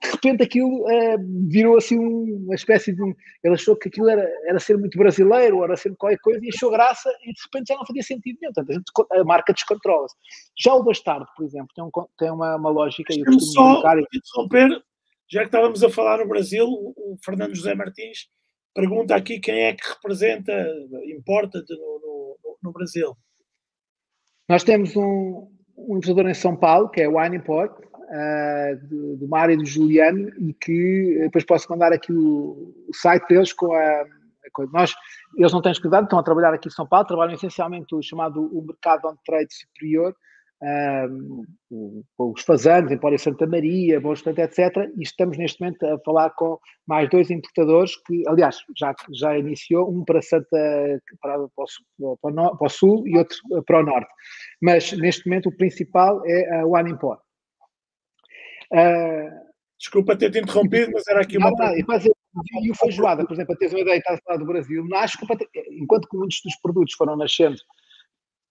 Speaker 2: de repente aquilo uh, virou assim uma espécie de um. Ele achou que aquilo era, era ser muito brasileiro, era ser qualquer coisa e achou graça e de repente já não fazia sentido nenhum. Portanto, a, gente, a marca descontrola-se. Já o Bastardo, por exemplo, tem, um, tem uma, uma lógica.
Speaker 1: Eu só interromper, já que estávamos a falar no Brasil, o Fernando José Martins pergunta aqui quem é que representa, importa no, no, no Brasil.
Speaker 2: Nós temos um, um investidor em São Paulo, que é o Wineport, uh, do, do Mário e do Juliano, e que depois posso mandar aqui o, o site deles com a, a nós, eles não têm exclusividade, estão a trabalhar aqui em São Paulo, trabalham essencialmente o chamado o mercado on trade superior, um, os Fazanos, Empório Santa Maria, Bom Estante, etc. E estamos neste momento a falar com mais dois importadores que, aliás, já, já iniciou, um para Santa para, para, o, para, o, sul e outro para o norte. Mas neste momento o principal é a One Import.
Speaker 1: Uh, Desculpa ter-te interrompido, mas era aqui uma. Não, não,
Speaker 2: e, e o feijoada, por exemplo, a teres uma ideia, estás a falar do Brasil, nasce enquanto que muitos dos produtos foram nascendo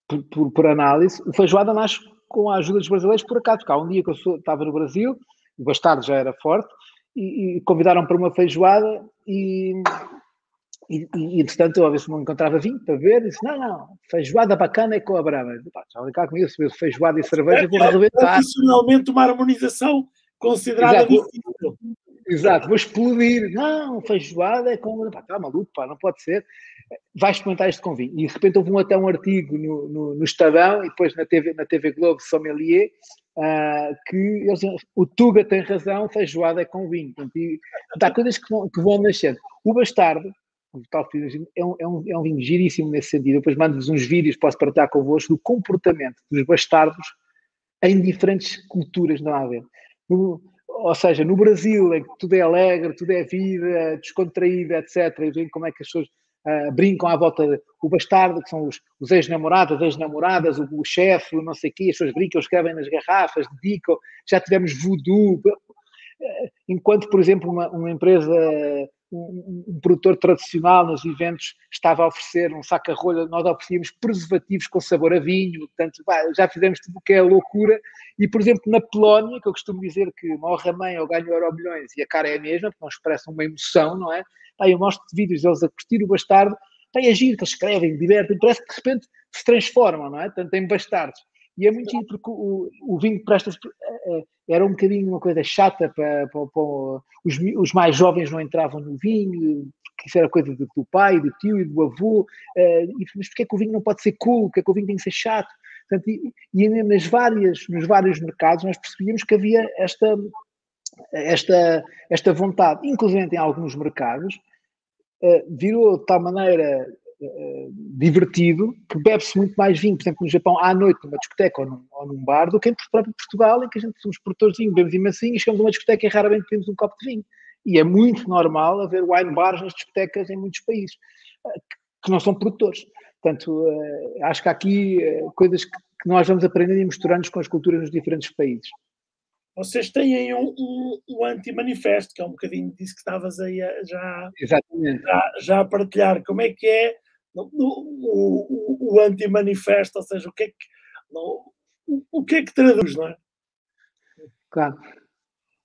Speaker 2: por, por, por, análise, o feijoada nasce com a ajuda dos brasileiros por acaso, há um dia que eu sou, estava no Brasil, o bastardo já era forte, e, e convidaram para uma feijoada e, e, e entretanto eu a ver se não encontrava vinho para ver, e disse, não, não, feijoada bacana é com a brava. Já vou cá comigo, se feijoada e cerveja, vou arrebentar.
Speaker 1: Tradicionalmente uma harmonização considerada
Speaker 2: Exato. difícil. Exato, vou explodir. Não, feijoada é com. Pá, tá maluco, pá, não pode ser. Vai experimentar este com vinho. E de repente houve um, até um artigo no, no, no Estadão e depois na TV, na TV Globo Sommelier uh, que eles, o Tuga tem razão, feijoada é com vinho. Portanto, e, há coisas que vão, que vão nascer. O Bastardo, o tal é um, é, um, é um vinho giríssimo nesse sentido. depois mando-vos uns vídeos, posso partilhar convosco, do comportamento dos bastardos em diferentes culturas, não há a ver. Ou seja, no Brasil, em que tudo é alegre, tudo é vida, descontraída, etc., e veem como é que as pessoas uh, brincam à volta do bastardo, que são os, os ex-namorados, as ex-namoradas, o, o chefe, não sei o quê, as pessoas brincam, escrevem nas garrafas, dedicam, já tivemos voodoo, enquanto, por exemplo, uma, uma empresa um, um, produtor tradicional nos eventos estava a oferecer um saca-rolha, nós oferecíamos preservativos com sabor a vinho, portanto, já fizemos tudo o que é loucura. E, por exemplo, na Polónia, que eu costumo dizer que morre a mãe ou ganho euro milhões e a cara é a mesma, porque não expressam uma emoção, não é? Pá, eu mostro vídeos deles a curtir o bastardo, pá, é que eles escrevem, divertem, parece que de repente se transformam, não é? Tanto em bastardos. E é muito giro porque o, o vinho presta-se. Eh, eh, era um bocadinho uma coisa chata para, para, para os, os, mais jovens não entravam no vinho, que isso era coisa do, do, pai, do tio e do avô. Uh, e, mas porquê é que o vinho não pode ser cool? Porquê é que o vinho tem que ser chato? Portanto, e, e nas várias, nos vários mercados nós percebíamos que havia esta, esta, esta vontade, inclusive em alguns mercados, uh, virou de tal maneira divertido que bebe-se muito mais vinho, por exemplo, no Japão, à noite, numa discoteca ou num, ou num bar, do que em próprio Portugal, em que a gente somos produtores de vinho, bebemos imensinho e chegamos a uma discoteca e raramente temos um copo de vinho. E é muito normal haver wine bars nas discotecas em muitos países uh, que não são produtores. Portanto, uh, acho que há aqui coisas que, nós vamos aprendendo e misturando com as culturas nos diferentes países.
Speaker 1: Vocês têm um, um, um anti-manifesto, que é um bocadinho disso que estavas aí a, já. Já, já a partilhar. Como é que é o, o, o anti-manifesto, ou seja, o que é que, o, o que é que traduz, não é?
Speaker 2: Claro.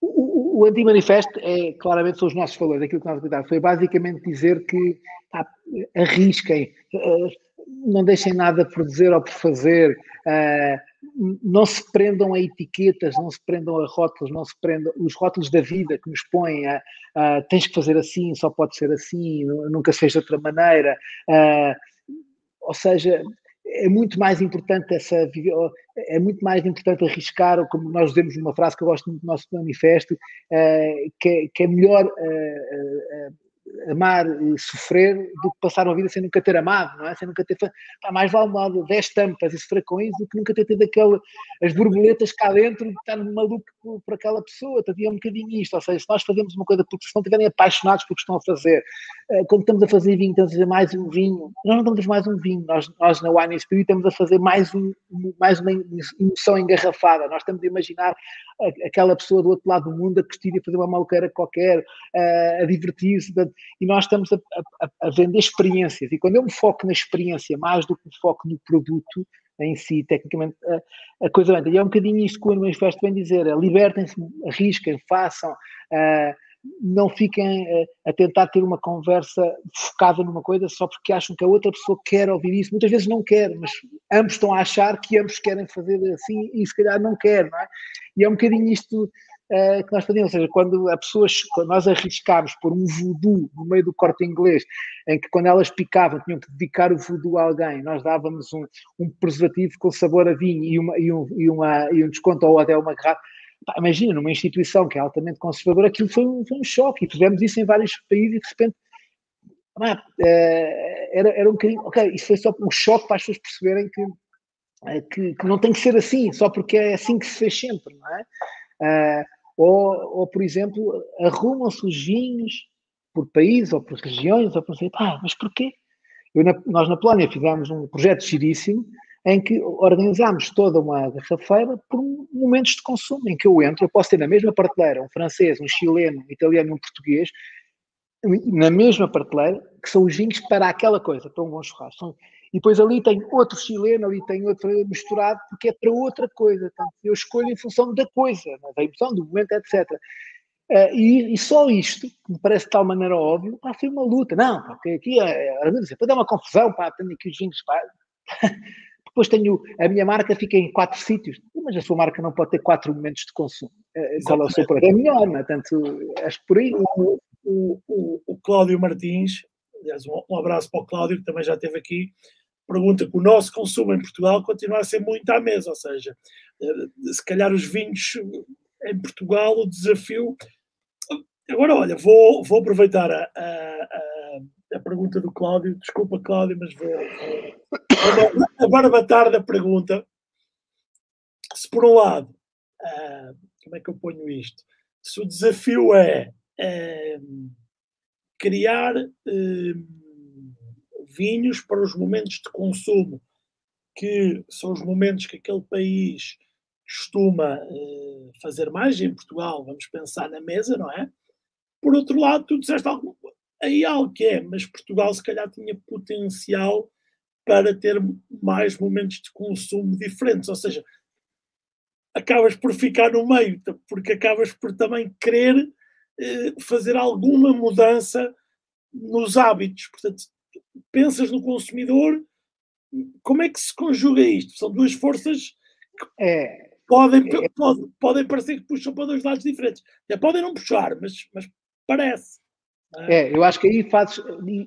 Speaker 2: O, o, anti-manifesto é claramente são os nossos valores, aquilo que nós acreditamos. Foi basicamente dizer que arrisquem, uh, não deixem nada por dizer ou por fazer, uh, não se prendam a etiquetas, não se prendam a rótulos, não se prendam os rótulos da vida que nos põem a, tens que fazer assim, só pode ser assim, nunca se fez de outra maneira. Uh, ou seja, é muito mais importante essa é muito mais importante arriscar, como nós dizemos uma frase que eu gosto muito do nosso manifesto, uh, que, é, que, é melhor amar e sofrer do que passar uma vida sem nunca ter amado, não é? Sem nunca ter. Pá, mais vale mal 10 tampas e sofrer com isso do que nunca ter tido aquela, as borboletas cá dentro de estar maluco por, por aquela pessoa. Então, é um bocadinho isto. Ou seja, se nós fazemos uma coisa porque se não estiverem apaixonados pelo que estão a fazer, eh, quando estamos a fazer vinho, estamos a fazer mais um vinho, nós não estamos a fazer mais um vinho, nós, nós na Wine Spirit estamos a fazer mais, um, mais uma emoção engarrafada. Nós estamos a imaginar aquela pessoa do outro lado do mundo a curtir e fazer uma maluqueira qualquer, a, a divertir-se, e nós estamos a, a, a, vender experiências. E quando eu me foco na experiência mais do que me foco no produto em si, tecnicamente, a, coisa bem. E é um bocadinho isto que o Manifesto vem dizer: libertem-se, arrisquem, façam. Uh, não fiquem a, a, tentar ter uma conversa focada numa coisa só porque acham que a outra pessoa quer ouvir isso. Muitas vezes não quer, mas ambos estão a achar que ambos querem fazer assim e se calhar não quer, não é? E é um bocadinho isto uh, que nós fazíamos, ou seja, quando a pessoas, quando nós arriscámos por um voodoo no meio do corte inglês, em que quando elas picavam tinham que dedicar o voodoo a alguém, nós dávamos um, um preservativo com sabor a vinho e, uma, e, um, e, uma, e um desconto ou até uma garrafa Pá, imagina, numa instituição que é altamente conservadora, aquilo foi um, foi um choque, e fizemos isso em vários países e de repente pá, eh, era, era um bocadinho, ok, isso foi só um choque para as pessoas perceberem que, eh, que, que, não tem que ser assim, só porque é assim que se fez sempre, não é? Uh, ou, ou, por exemplo, arrumam-se os vinhos por país ou por regiões, ou por assim, pá, mas porquê? Eu, na, nós na Polónia fizemos um projeto giríssimo, em que organizamos toda uma garrafeira por momentos de consumo, em que eu entro, eu posso ter na mesma prateleira um francês, um chileno, um italiano, um português, na mesma prateleira, que são os vinhos para aquela coisa, para um bom churrasco. E depois ali tem outro chileno, ali tem outro misturado, porque é para outra coisa. Então, eu escolho em função da coisa, é? da emoção, do momento, etc. Uh, eh, e, e, só isto, que me parece de tal maneira óbvio, pá, foi uma luta. Não, porque aqui é, é, para dar uma confusão, pá, tenho aqui os vinhos, pá. Depois tenho, a minha marca fica em quatro sítios, mas a sua marca não pode ter quatro momentos de consumo. Uh, qual é o seu? É melhor, não é? Portanto, acho que por aí.
Speaker 1: O, o, o, o Cláudio Martins, aliás, um, abraço para o Cláudio, que também já esteve aqui, pergunta que o nosso consumo em Portugal continua a ser muito à mesa, ou seja, eh, se calhar os vinhos em Portugal, o desafio. Agora, olha, vou, vou aproveitar a, a, a pergunta do Cláudio, desculpa, Cláudio, mas vou, vou abarbatar da pergunta. Se por um lado, uh, como é que eu ponho isto? Se o desafio é, é criar. Uh, vinhos para os momentos de consumo, que são os momentos que aquele país costuma uh, fazer mais, em Portugal, vamos pensar na mesa, não é? Por outro lado, tu disseste algo, aí algo que é, mas Portugal se calhar tinha potencial para ter mais momentos de consumo diferentes, ou seja, acabas por ficar no meio, porque acabas por também querer uh, fazer alguma mudança nos hábitos. Portanto, pensas no consumidor, como é que se conjuga isto? São duas forças que é, podem, é, pode, podem parecer que puxam para dois lados diferentes. Já podem não puxar, mas, mas parece.
Speaker 2: É? é? eu acho que aí fazes,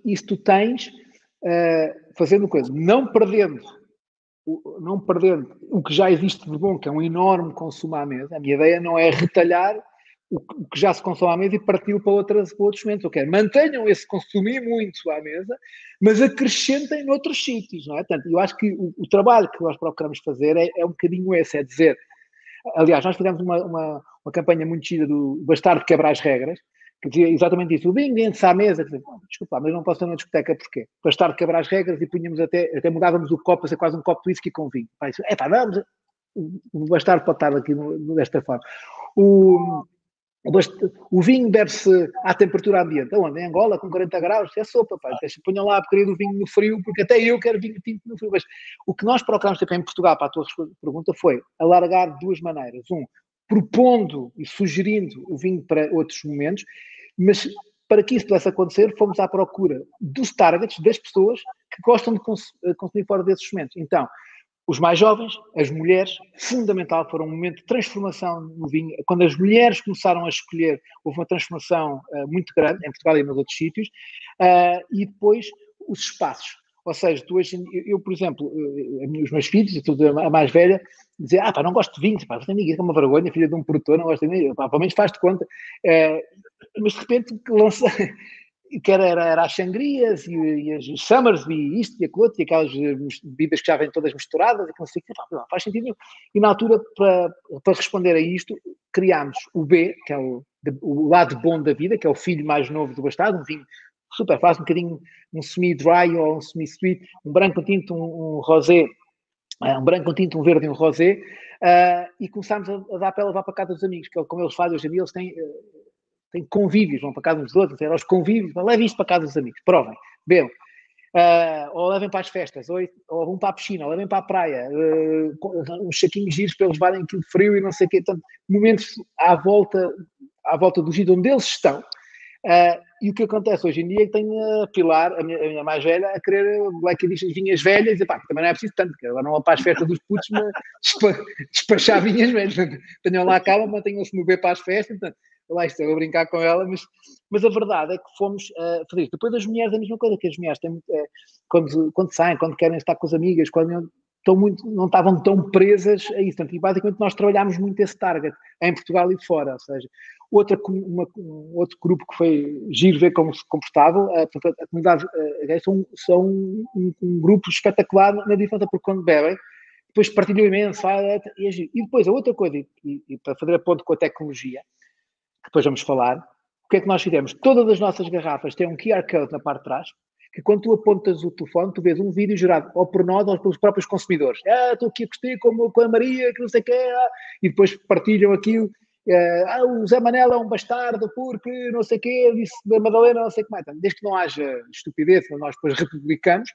Speaker 2: isso tu tens uh, fazendo coisa, não perdendo não perdendo o que já existe de bom, que é um enorme consumo à mesa. A minha ideia não é retalhar o que já se consome à mesa e partiu para, outras, para outros momentos. Eu quero mantenham esse consumir muito à mesa, mas acrescentem noutros sítios, não é? Portanto, eu acho que o, o trabalho que nós procuramos fazer é, é, um bocadinho esse, é dizer, aliás, nós fizemos uma, uma, uma campanha muito gira do Bastardo Quebrar as Regras, que dizia exatamente isso, o vende-se à mesa, oh, desculpa, mas não posso ter uma discoteca, porquê? Bastardo Quebrar as Regras e punhamos até, até mudávamos o copo a ser quase um copo de whisky com vinho. É pá, vamos, o Bastardo pode estar aqui desta forma. O, o vinho bebe-se à temperatura ambiente. Onde? Em Angola, com 40 graus, é sopa, pá. Deixa, ponham lá a porcaria do vinho no frio, porque até eu quero vinho tinto no frio. Mas o que nós procuramos ter em Portugal, para a tua pergunta, foi alargar de duas maneiras. Um, propondo e sugerindo o vinho para outros momentos, mas para que isso pudesse acontecer, fomos à procura dos targets, das pessoas que gostam de consumir fora desses momentos. Então, os mais jovens, as mulheres, fundamental, foram um momento de transformação no vinho. Quando as mulheres começaram a escolher, houve uma transformação uh, muito grande, em Portugal e nos outros sítios, uh, e depois os espaços. Ou seja, tu hoje, eu, eu por exemplo, uh, os meus filhos, a mais velha, dizia, ah pá, não gosto de vinho, pá, você ninguém é uma vergonha, filha de um produtor, não gosto de vinho, pá, pelo menos faz-te conta. mas de repente lança, que era, era, era as sangrias e, e as summers e isto e aquilo outro, e aquelas eh, bebidas que já vêm todas misturadas e que não sei o que, não, faz sentido nenhum. E na altura, para, para responder a isto, criámos o B, que é o, o lado bom da vida, que é o filho mais novo do bastardo, um vinho super fácil, um bocadinho um semi-dry ou um semi-sweet, um branco tinto, um, um rosé, um branco tinto, um verde e um rosé, uh, e começámos a, a dar para levar para casa dos amigos, que é como eles fazem hoje em dia, eles têm... Uh, têm convívios, vão para casa dos outros, eram os convívios, levem isto para casa dos amigos, provem, bebam. Uh, ou levem para as festas, ou, ou vão para a piscina, ou levem para a praia, uh, uns saquinhos giros para eles levarem aquilo frio e não sei o quê. Portanto, momentos à volta, à volta do giro onde eles estão. Uh, e o que acontece hoje em dia é que tenho a Pilar, a minha, a minha mais velha, a querer Black Edition vinhas velhas, e pá, também não é preciso tanto, que agora não para as festas dos putos, despa, despachar vinhas velhas. Tenham lá a calma, mantenham-se no B para as festas. Portanto, lá estou a brincar com ela, mas, mas a verdade é que fomos uh, isso. Depois das mulheres, a mesma coisa, que as mulheres têm, uh, quando, quando saem, quando querem estar com as amigas, quando estão muito, não estavam tão presas a isso. Portanto, e basicamente nós trabalhámos muito esse target, em Portugal e fora, ou seja, outra, uma, um outro grupo que foi giro ver como se comportavam, a, a comunidade uh, são, são um, um, grupo espetacular na diferença, porque quando bebem, depois partilham imenso, e, e depois a outra coisa, e, e, para fazer a ponto com a tecnologia, que depois vamos falar, o que é que nós fizemos? Todas as nossas garrafas têm um QR Code na parte de trás, que quando tu apontas o telefone, tu vês um vídeo gerado ou por nós ou pelos próprios consumidores. Ah, estou aqui a gostei com, com a Maria, que não sei o que é, e depois partilham aquilo. Ah, o Zé Manela é um bastardo porque não sei o quê, disse da Madalena, não sei o que mais. Desde que não haja estupidez, nós depois republicamos.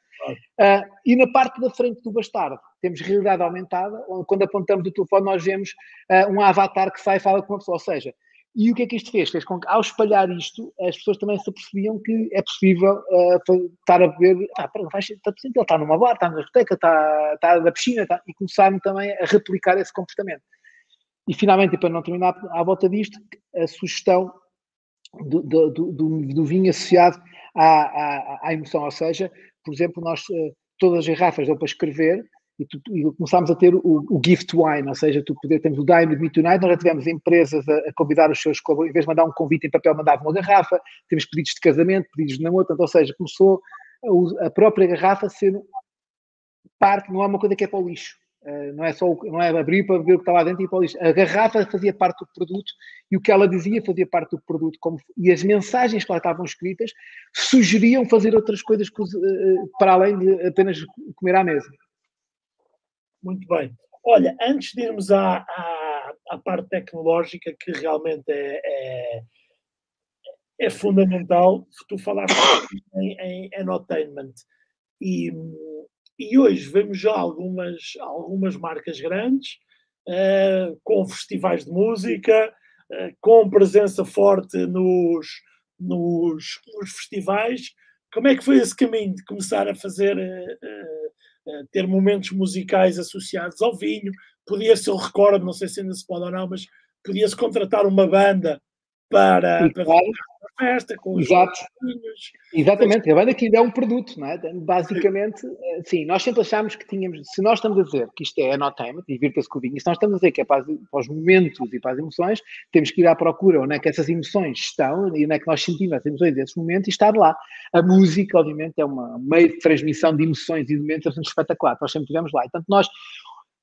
Speaker 2: Ah, e na parte da frente do bastardo, temos realidade aumentada, onde quando apontamos o telefone nós vemos ah, um avatar que sai e fala com uma pessoa. Ou seja, e o que é que isto fez? Fez com que, ao espalhar isto, as pessoas também se apercebiam que é possível uh, estar a ver. Ah, faz, está, ele está numa bar, está na discoteca, está, está na piscina, está, e começaram também a replicar esse comportamento. E finalmente, para não terminar à volta disto, a sugestão do, do, do, do vinho associado à, à, à, emoção, ou seja, por exemplo, nós uh, todas as garrafas dão para escrever e, tu, e começámos a ter o, o, gift wine, ou seja, tu poder, temos o Diamond Me Tonight, nós já tivemos empresas a, a convidar os seus em vez de mandar um convite em papel, mandavam uma garrafa, temos pedidos de casamento, pedidos de namoro, portanto, ou seja, começou a, a, própria garrafa ser parte, não é uma coisa que é para o lixo, não é só não é abrir para ver o que está lá dentro e para o lixo. A garrafa fazia parte do produto e o que ela dizia fazia parte do produto, como, e as mensagens que lá estavam escritas sugeriam fazer outras coisas uh, para além de apenas comer à mesa.
Speaker 1: Muito bem. Olha, antes de irmos à, à, à parte tecnológica, que realmente é, é, é fundamental, tu falaste em, em entertainment. E, e hoje vemos já algumas, algumas marcas grandes, uh, com festivais de música, uh, com presença forte nos, nos, nos, festivais. Como é que foi esse caminho de começar a fazer uh, ter momentos musicais associados ao vinho. Podia-se, eu recordo, não sei se ainda se pode ou não, mas podia-se contratar uma banda para, para
Speaker 2: claro. a festa com os Exato. Exatamente, a banda que ainda é um produto, não é? Basicamente, eh, sim, nós sempre achámos que tínhamos, se nós estamos a dizer que isto é entertainment, divirta-se com o vinho, se nós estamos a dizer que é para, para, os momentos e para as emoções, temos que ir à procura onde é que essas emoções estão e onde é que nós sentimos as emoções desses momentos e estar lá. A música, obviamente, é uma, um meio de transmissão de emoções e de momentos bastante espetacular, nós sempre estivemos lá. E, portanto, nós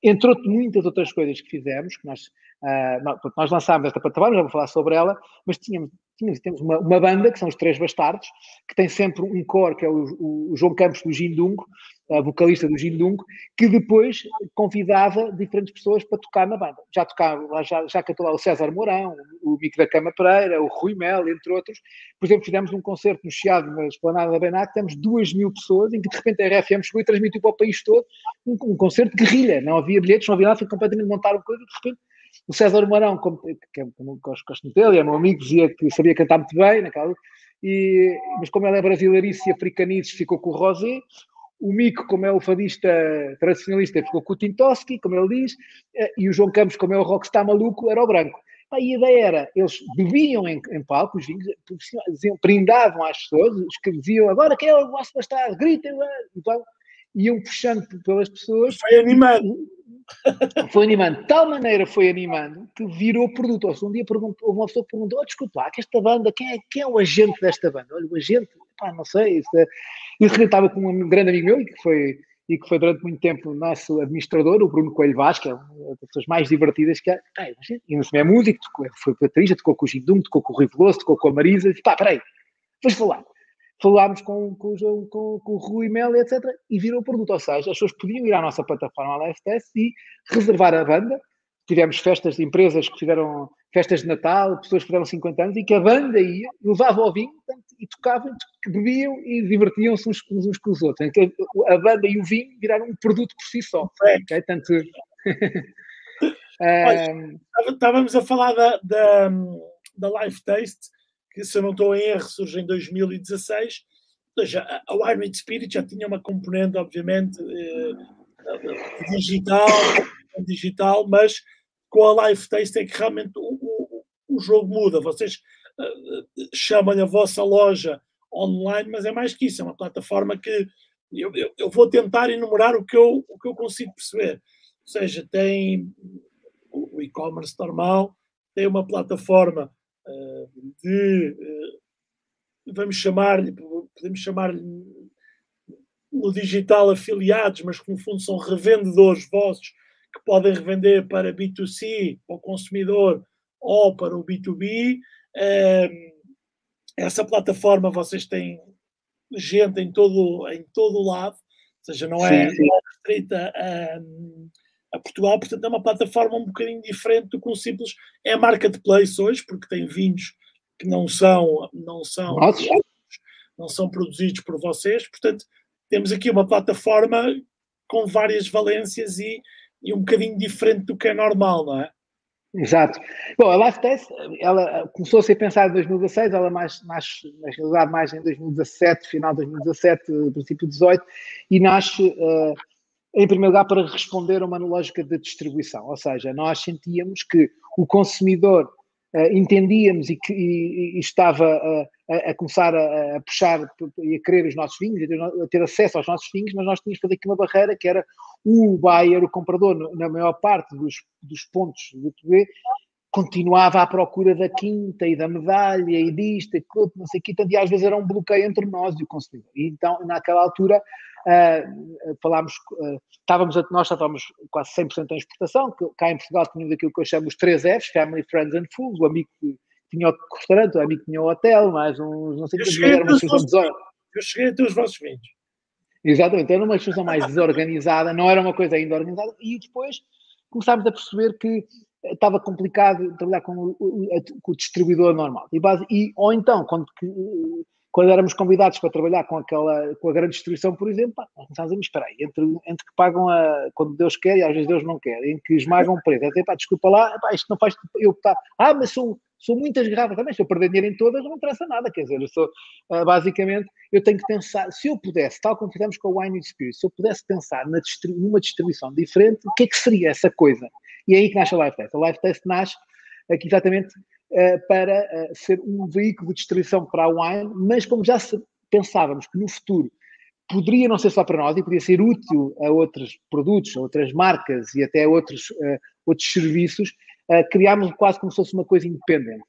Speaker 2: entre muitas outras coisas que fizemos, que nós, uh, nós lançámos esta plataforma, já vou falar sobre ela, mas tínhamos, tínhamos temos uma, uma, banda, que são os Três Bastardos, que tem sempre um core, que é o, o, João Campos do Gindungo, a vocalista do Gindungo, que depois convidava diferentes pessoas para tocar na banda. Já tocava, já, já cantou lá o César Mourão, o Mico da Cama Pereira, o Rui Mel, entre outros. Por exemplo, fizemos um concerto no Chiado, na Esplanada da Benac, temos duas mil pessoas, em que de repente a RFM chegou e transmitiu para o país todo um, um concerto de guerrilha. Não havia bilhetes, não havia nada, foi completamente montar uma coisa, de repente o César Mourão, como, que é, como gosto, gosto dele, é meu amigo, dizia que sabia cantar muito bem naquela, e, mas como ele é brasileirice e africanice, ficou com o Rosé. O Mico, como é o fadista tradicionalista, ficou com o Tintoski, como ele diz, eh, e o João Campos, como é o rockstar maluco, era o branco. E a ideia era, eles bebiam em, em palco, os vinhos, diziam, brindavam às pessoas, diziam, agora quem é o vosso bastardo, gritem, então, iam puxando pelas pessoas.
Speaker 1: Foi animando.
Speaker 2: Foi animando. De tal maneira foi animando que virou produto. Ou seja, um dia perguntou, uma pessoa perguntou, oh, desculpa lá, que esta banda, quem é, quem é o agente desta banda? Olha, o agente, pá, não sei. Isso é... E de estava com um grande amigo meu, e que foi e que foi durante muito tempo o nosso administrador, o Bruno Coelho que é uma das pessoas mais divertidas que há. E não se é músico, tocou, foi baterista, tocou com o Gindum, tocou com o Rui Veloso, tocou com a Marisa, disse, pá, peraí, vais falar. Falámos com, com, com, com o Rui Mel, etc. E virou produto, ou seja, as pessoas podiam ir à nossa plataforma, LFTS, e reservar a banda. Tivemos festas de empresas que fizeram festas de Natal, pessoas que fizeram 50 anos, e que a banda ia, levava ao vinho, portanto, e tocavam, bebiam e divertiam-se uns, uns, com os outros. Então, a banda e o vinho viraram um produto por si só. É. Okay? Tanto...
Speaker 1: Olha, estávamos a falar da, da, da Life Taste, que se eu não estou em erro surge em 2016, ou seja, a Wine Spirit já tinha uma componente, obviamente, eh, digital, digital, mas com a Life Taste é que realmente o, o, o jogo muda. Vocês uh, chamam a vossa loja online, mas é mais que isso, é uma plataforma que eu, eu, eu, vou tentar enumerar o que eu, o que eu consigo perceber. Ou seja, tem o e-commerce normal, tem uma plataforma uh, de, uh, vamos chamar-lhe, podemos chamar-lhe no digital afiliados, mas que no fundo são revendedores vossos que podem revender para B2C, para o consumidor ou para o B2B. Essa plataforma vocês têm gente em todo, em todo o lado, ou seja, não é, sim, sim. Não restrita a, a, Portugal, portanto é uma plataforma um bocadinho diferente do que um simples é marketplace hoje, porque tem vinhos que não são não são não são produzidos por vocês, portanto temos aqui uma plataforma com várias valências e, e um bocadinho diferente do que é normal, não é?
Speaker 2: Exato. Bom, a Life Test, ela começou a ser pensada em 2016, ela mais, nasce, na realidade, mais em 2017, final de 2017, princípio de 2018, e nasce, uh, em primeiro lugar, para responder a uma lógica de distribuição. Ou seja, nós sentíamos que o consumidor uh, entendíamos e que e, e estava uh, a, a, começar a, a, puxar e a querer os nossos vinhos, a ter acesso aos nossos vinhos, mas nós tínhamos que fazer aqui uma barreira que era o buyer, o comprador, na maior parte dos, dos pontos do TV, continuava à procura da quinta e da medalha e disto, e não sei o que, e às vezes era um bloqueio entre nós e o consumidor. E então, naquela altura, uh, falámos, uh, estávamos, nós estávamos quase 100% em exportação, que cá em Portugal tínhamos aquilo que eu chamo os três Fs, Family, Friends and Fools, o amigo que tinha o restaurante, o amigo tinha o hotel, mais uns, não sei o que, era uma
Speaker 1: situação Eu cheguei a ter os vossos vinhos.
Speaker 2: Exatamente, era uma situação mais desorganizada, não era uma coisa ainda organizada, e depois começámos a perceber que estava complicado trabalhar com o, o, com o distribuidor normal. E, base, e, ou então, quando, quando éramos convidados para trabalhar com, aquela, com a grande distribuição, por exemplo, pá, começámos a dizer, espera aí, entre, entre que pagam a, quando Deus quer e às vezes Deus não quer, em que esmagam preço, até pá, desculpa lá, pá, isto não faz, eu, pá, ah, mas são, são muitas garrafas também, se eu perder dinheiro em todas, não interessa nada, quer dizer, eu sou, uh, basicamente, eu tenho que pensar, se eu pudesse, tal como fizemos com o Wine Spirit, se eu pudesse pensar distribu numa distribuição diferente, o que é que seria essa coisa? E é aí que nasce a Live Test. A Live Test nasce aqui exatamente uh, para uh, ser um veículo de distribuição para a Wine, mas como já pensávamos que no futuro poderia não ser só para nós e podia ser útil a outros produtos, a outras marcas e até a outros, outros serviços, uh, criámos quase como se fosse uma coisa independente.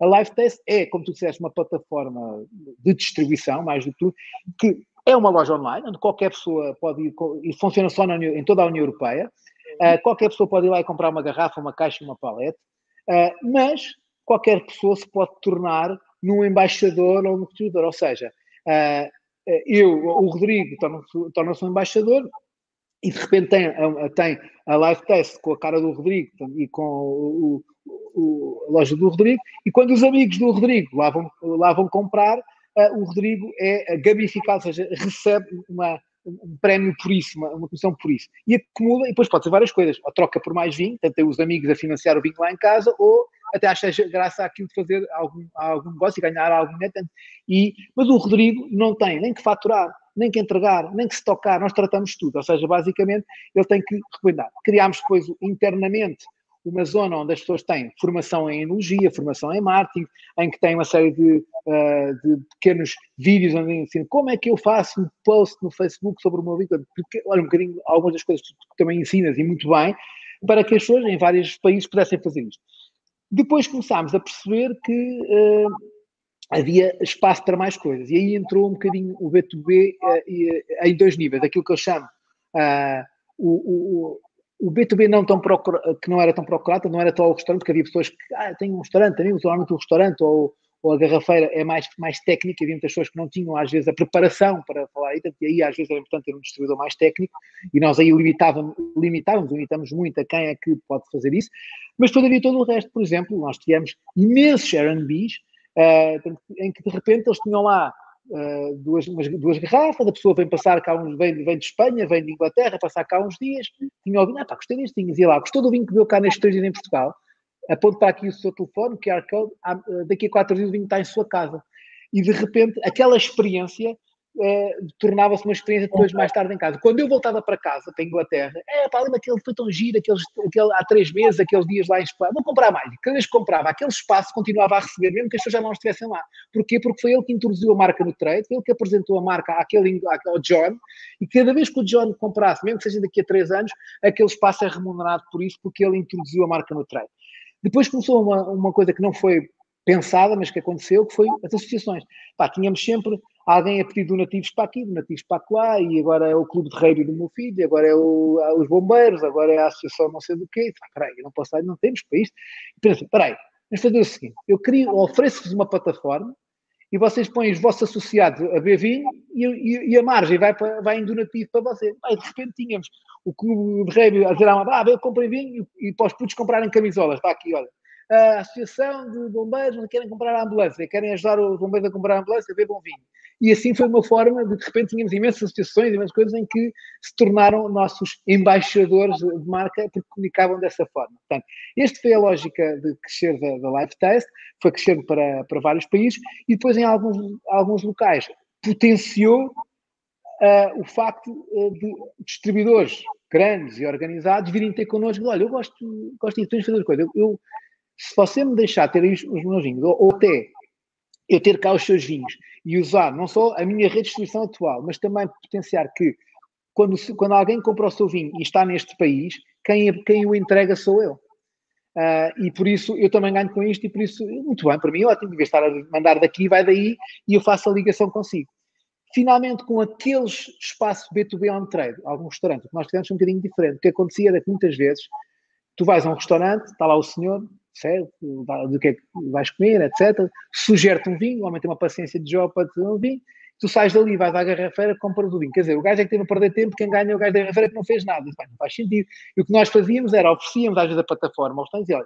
Speaker 2: A Live Test é, como tu disseste, uma plataforma de distribuição, mais do que tudo, que é uma loja online, onde qualquer pessoa pode ir, e funciona só na, em toda a União Europeia, uh, qualquer pessoa pode ir lá e comprar uma garrafa, uma caixa, uma palete, uh, mas qualquer pessoa se pode tornar num embaixador ou num distribuidor, ou seja, eu, o Rodrigo torna-se torna um embaixador, e de repente tem, tem a live test com a cara do Rodrigo e com o, o, a loja do Rodrigo, e quando os amigos do Rodrigo lá vão, lá vão comprar, uh, o Rodrigo é gamificado, ou seja, recebe uma, um prémio por isso, uma, uma comissão por isso. E acumula, e depois pode ser várias coisas, ou troca por mais vinho, tanto tem os amigos a financiar o vinho lá em casa, ou até acha graça àquilo de fazer algum, algum negócio e ganhar algum dinheiro. E, mas o Rodrigo não tem nem que faturar, nem que entregar, nem que se tocar, nós tratamos tudo. Ou seja, basicamente, ele tem que recomendar. Criámos depois internamente uma zona onde as pessoas têm formação em enologia, formação em marketing, em que tem uma série de, uh, de pequenos vídeos onde ensino como é que eu faço um post no Facebook sobre o meu vídeo, porque, olha, um bocadinho, algumas das coisas que também ensinas e muito bem, para que as pessoas em vários países pudessem fazer isto. Depois começámos a perceber que uh, havia espaço para mais coisas. E aí entrou um bocadinho o B2B uh, uh, em dois níveis, aquilo que eu chamo uh, o, o, o, B2B não tão procura, que não era tão procurado, não era só o restaurante, porque havia pessoas que ah, têm um restaurante, também, normalmente o restaurante ou, ou a garrafeira é mais, mais técnica, havia muitas pessoas que não tinham às vezes a preparação para falar, e aí às vezes era importante ter um distribuidor mais técnico, e nós aí limitávamos, limitávamos, limitamos muito a quem é que pode fazer isso, mas havia todo o resto, por exemplo, nós tivemos imensos R&Bs, em que de repente eles tinham lá uh, duas, umas, duas garrafas, a pessoa vem passar cá uns, vem, vem de Espanha, vem de Inglaterra, passar cá uns dias, tinha vinho, ah pá, gostei deste vinho, e lá, gostou do vinho que deu cá nestes três dias em Portugal, aponta para aqui o seu telefone, QR Code, ah, daqui a quatro dias o vinho está em sua casa. E de repente, aquela experiência uh, tornava-se uma experiência depois mais tarde em casa. Quando eu voltava para casa, para a Inglaterra, é pá, lembra aquele foi tão giro, aqueles, aquele, há três meses, aqueles dias lá em Espanha, vou comprar mais. Cada vez que comprava, aquele espaço continuava a receber, mesmo que as pessoas já não estivessem lá. Porquê? Porque foi ele que introduziu a marca no trade, foi ele que apresentou a marca àquele, ao John, e cada vez que o John comprasse, mesmo que seja daqui a três anos, aquele espaço é remunerado por isso, porque ele introduziu a marca no trade. Depois começou uma, uma coisa que não foi pensada, mas que aconteceu, que foi as associações. Pá, tínhamos sempre alguém a pedir donativos para aqui, donativos para lá, e agora é o Clube de Reiro do meu filho, agora é o, os bombeiros, agora é a associação não sei do quê. Pá, peraí, não posso dar, não temos para isto. E pensa, peraí, vamos fazer o seguinte, eu queria, ofereço-vos uma plataforma e vocês põem os vossos associados a beber vinho e, e, e, a margem vai, para, vai em donativo para vocês. Aí, de repente tínhamos o clube de rei a dizer ah, eu comprei vinho e, e para os putos comprarem camisolas. Está aqui, olha. A associação de bombeiros querem comprar a ambulância, querem ajudar os bombeiros a comprar a ambulância, bom vinho. E assim foi uma forma de, de repente, tínhamos imensas associações, imensas coisas em que se tornaram nossos embaixadores de marca porque comunicavam dessa forma. Portanto, esta foi a lógica de crescer da, da Live Test, foi crescendo para, para vários países e depois em alguns, alguns locais potenciou uh, o facto uh, de distribuidores grandes e organizados virem ter connosco, olha, eu gosto, gosto de fazer coisas, eu, eu, se você me deixar ter os, meus vinhos, ou, ou até eu ter cá os seus vinhos e usar não só a minha rede de distribuição atual, mas também potenciar que quando, quando alguém compra o seu vinho e está neste país, quem, quem o entrega sou eu. Uh, e por isso eu também ganho com isto, e por isso, muito bem, para mim, ótimo, de estar a mandar daqui, vai daí e eu faço a ligação consigo. Finalmente, com aqueles espaços B2B on trade, algum restaurante, que nós tivemos um bocadinho diferente. O que acontecia era que muitas vezes tu vais a um restaurante, está lá o senhor, certo? Do que é que vais comer, etc. Sugere-te um vinho, o homem tem uma paciência de jogo para te dar um vinho, tu sais dali, vais à garrafeira, compras o vinho. Quer dizer, o gajo é que teve a perder tempo, quem ganha é o gajo da garrafeira que não fez nada. Isso, não faz sentido. E o que nós fazíamos era, oferecíamos às vezes a plataforma aos e olha,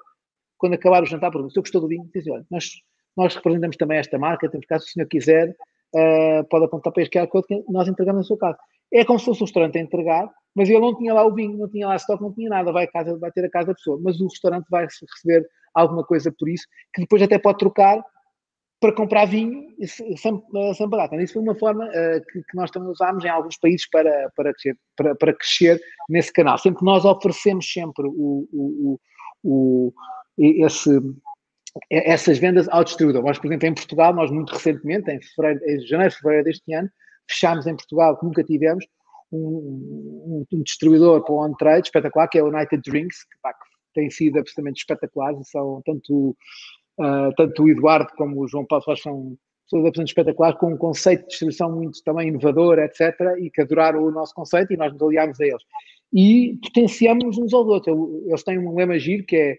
Speaker 2: quando acabar o jantar, pergunto, se eu gostou do vinho, diz, olha, nós, nós representamos também esta marca, temos caso, se o senhor quiser, uh, pode apontar para este Code que nós entregamos na sua casa. É como se fosse o restaurante a entregar, mas ele não tinha lá o vinho, não tinha lá stock, não tinha nada, vai, casa, vai ter a casa da pessoa, mas o restaurante vai receber alguma coisa por isso, que depois até pode trocar para comprar vinho sem, sem pagar. Então, isso foi uma forma uh, que, que, nós também usámos em alguns países para, para, crescer, para, para crescer nesse canal. Sempre nós oferecemos sempre o, o, o esse, essas vendas ao distribuidor. Nós, por exemplo, em Portugal, nós muito recentemente, em, fevereiro, em janeiro, fevereiro deste ano, fechámos em Portugal, que nunca tivemos, um, um, um distribuidor para o on-trade espetacular, que é o United Drinks, que, pá, que tem sido absolutamente espetaculares, são tanto, uh, tanto o Eduardo como o João Paulo são pessoas absolutamente espetaculares, com um conceito de distribuição muito também inovador, etc., e que adoraram o nosso conceito e nós nos aliámos a eles. E potenciamos uns aos outros. Eles têm um lema giro que é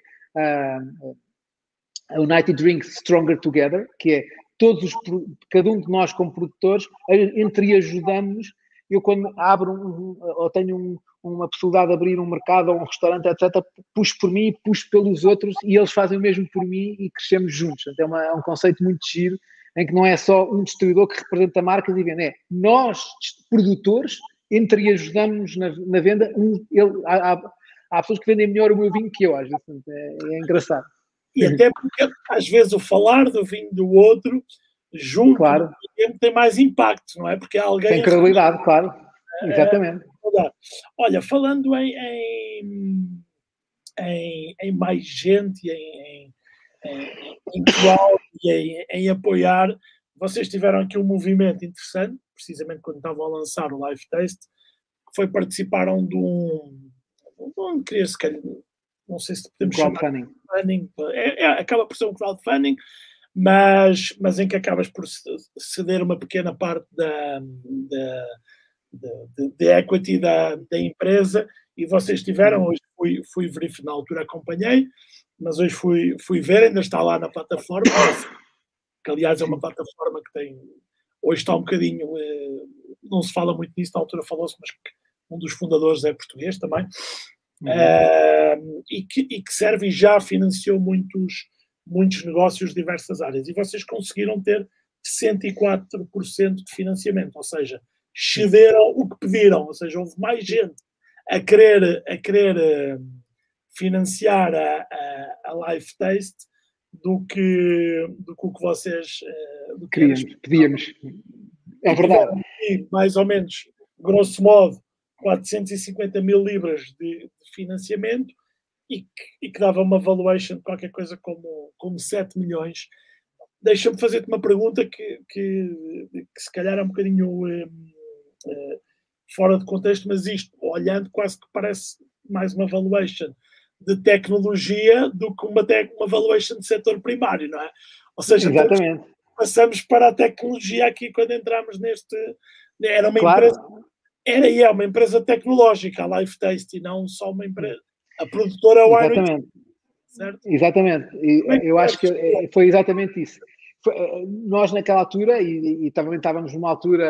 Speaker 2: uh, United Drinks Stronger Together, que é todos os, cada um de nós como produtores, entre ajudamos. Eu quando abro um, ou tenho um, uma possibilidade de abrir um mercado ou um restaurante, etc., puxo por mim, puxo pelos outros e eles fazem o mesmo por mim e crescemos juntos. Então é, uma, é um conceito muito giro em que não é só um distribuidor que representa marcas e vende, é nós, produtores, entre ajudamos na, na venda. Um, ele, há, há, há, pessoas que vendem melhor o meu vinho que eu, às vezes. É, é engraçado.
Speaker 1: E até porque, às vezes, o falar do vinho do outro junto
Speaker 2: claro.
Speaker 1: tem mais impacto, não é? Porque alguém.
Speaker 2: Tem credibilidade, claro. É, Exatamente.
Speaker 1: É, Olha, falando em, em, em, em mais gente, em, em, e em, em apoiar, vocês tiveram aqui um movimento interessante, precisamente quando estavam a lançar o Live Taste, que foi participaram de um. Não queria se calhar, não sei se podemos
Speaker 2: chamar
Speaker 1: crowdfunding, é, é, acaba por ser um crowdfunding, mas, mas em que acabas por ceder uma pequena parte da, da, de, de, equity da, da empresa. E vocês tiveram, hoje fui, fui verificar, na altura acompanhei, mas hoje fui, fui ver, ainda está lá na plataforma, que aliás é uma plataforma que tem, hoje está um bocadinho, eh, não se fala muito nisso, na altura falou-se, mas um dos fundadores é português também, uhum. uh, e, que, e que serve e já financiou muitos, muitos negócios de diversas áreas. E vocês conseguiram ter 104% de financiamento, ou seja, cederam o que pediram, ou seja, houve mais gente a querer, a querer uh, financiar a, a, a Life Taste do que, do que o que vocês uh, do que
Speaker 2: Queríamos, pedíamos. É verdade.
Speaker 1: E, mais ou menos, grosso modo, 450 mil libras de, de financiamento e que, e que, dava uma valuation de qualquer coisa como, como 7 milhões. Deixa-me fazer-te uma pergunta que, que, que, se calhar é um bocadinho um, uh, fora de contexto, mas isto, olhando, quase que parece mais uma valuation de tecnologia do que uma, uma valuation de setor primário, não é? Ou seja,
Speaker 2: Exatamente.
Speaker 1: passamos para a tecnologia aqui quando entramos neste. Era uma claro. empresa era e é uma empresa tecnológica, a Life Taste, e não só uma empresa. A produtora
Speaker 2: Exatamente. Certo? Exatamente. E é eu acho que foi exatamente isso. foi, eh, nós naquela altura, e, e, também estávamos numa altura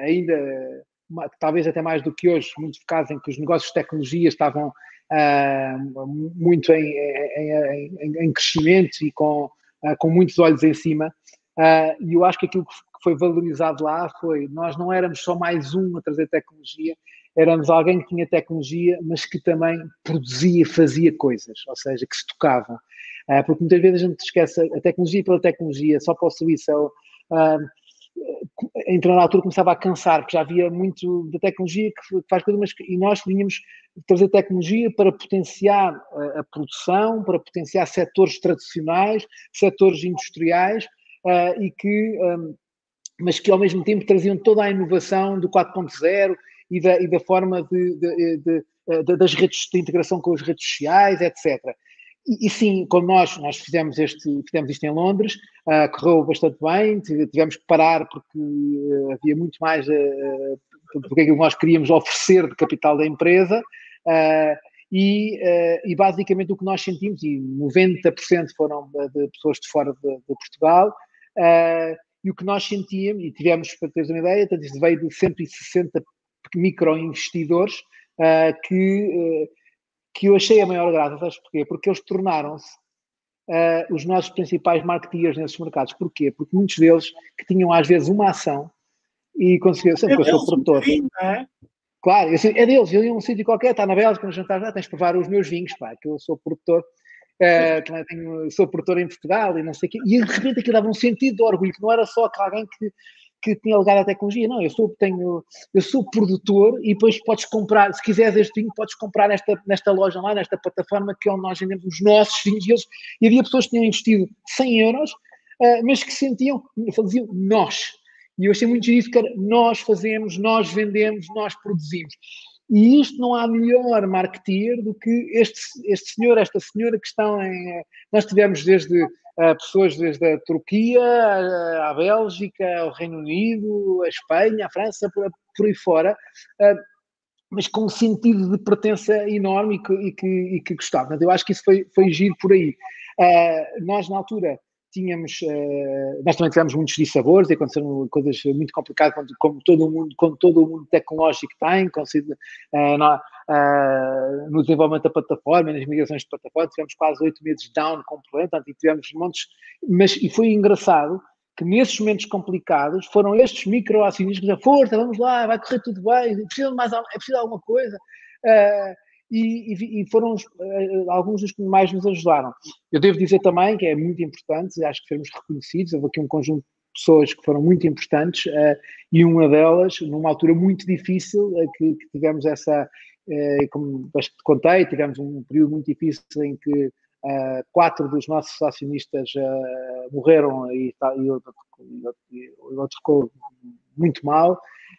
Speaker 2: ainda, talvez até mais do que hoje, muito focados em que os negócios de tecnologia estavam uh, muito em, em, em, em, crescimento e com, uh, com muitos olhos em cima. Uh, e eu acho que aquilo que foi valorizado lá foi nós não éramos só mais um a trazer tecnologia, éramos alguém que tinha tecnologia, mas que também produzia, fazia coisas, ou seja, que se tocavam. Uh, porque muitas vezes a gente esquece a tecnologia pela tecnologia, só para o serviço. Uh, entrou na altura começava a cansar, porque já havia muito da tecnologia que faz coisas, mas e nós tínhamos trazer tecnologia para potenciar a, a produção, para potenciar setores tradicionais, setores industriais, e que, mas que ao mesmo tempo traziam toda a inovação do 4.0 e da, e da forma de, de, de, das redes de integração com as redes sociais, etc. E, e, sim, como nós, nós fizemos, este, fizemos isto em Londres, uh, correu bastante bem, tivemos que parar porque uh, havia muito mais uh, do que nós queríamos oferecer de capital da empresa. E, e, basicamente o que nós sentimos, e 90% foram de pessoas de fora de Portugal, e o que nós sentíamos, e tivemos, para teres uma ideia, isto veio de 160 microinvestidores que que eu achei a maior graça, sabes porquê? Porque eles tornaram-se uh, os nossos principais marketeers nesses mercados. Porquê? Porque muitos deles que tinham às vezes uma ação e conseguiam, sempre é que eu sou produtor. é? Claro, eu, é deles, eu ia a um sítio qualquer, está na Bélgica, no jantar, já tens de provar os meus vinhos, pá, que eu sou produtor. Também tenho, sou produtor em Portugal e não sei o quê, e de repente aquilo dava um sentido de orgulho, que não era só alguém que que tinha ligado à tecnologia. Não, eu sou, tenho, eu sou produtor e depois podes comprar, se quiseres este vinho, podes comprar nesta, nesta loja lá, nesta plataforma que é onde nós vendemos os nossos vinhos. E, eles, e havia pessoas que tinham investido 100 euros, uh, mas que sentiam, faziam nós. E eu achei muito isso, que era, nós fazemos, nós vendemos, nós produzimos. E isto não há melhor marketeer do que este, este senhor, esta senhora que estão em. Nós tivemos desde uh, pessoas desde a Turquia, a, a Bélgica, ao Reino Unido, a Espanha, a França, por, por aí fora, uh, mas com um sentido de pertença enorme e que, e que, e que gostava. Eu acho que isso foi, foi giro por aí. Uh, nós, na altura, tínhamos, uh, nós também tivemos muitos dissabores e aconteceram coisas muito complicadas, como, como, todo o mundo, como todo o mundo tecnológico tem, uh, no, uh, no desenvolvimento da plataforma, nas migrações de plataforma, tivemos quase oito meses down completo, e tivemos montes, mas, e foi engraçado que nesses momentos complicados foram estes microacionistas que diziam, força, vamos lá, vai correr tudo bem, precisa de mais, é preciso alguma coisa, uh, e, e, foram uh, alguns dos que mais nos ajudaram. Eu devo dizer também que é muito importante, acho que sermos reconhecidos, houve aqui um conjunto de pessoas que foram muito importantes uh, e uma delas, numa altura muito difícil, uh, que, que, tivemos essa, como te contei, tivemos um período muito difícil em que quatro dos nossos acionistas morreram e, e, e outro ficou muito mal.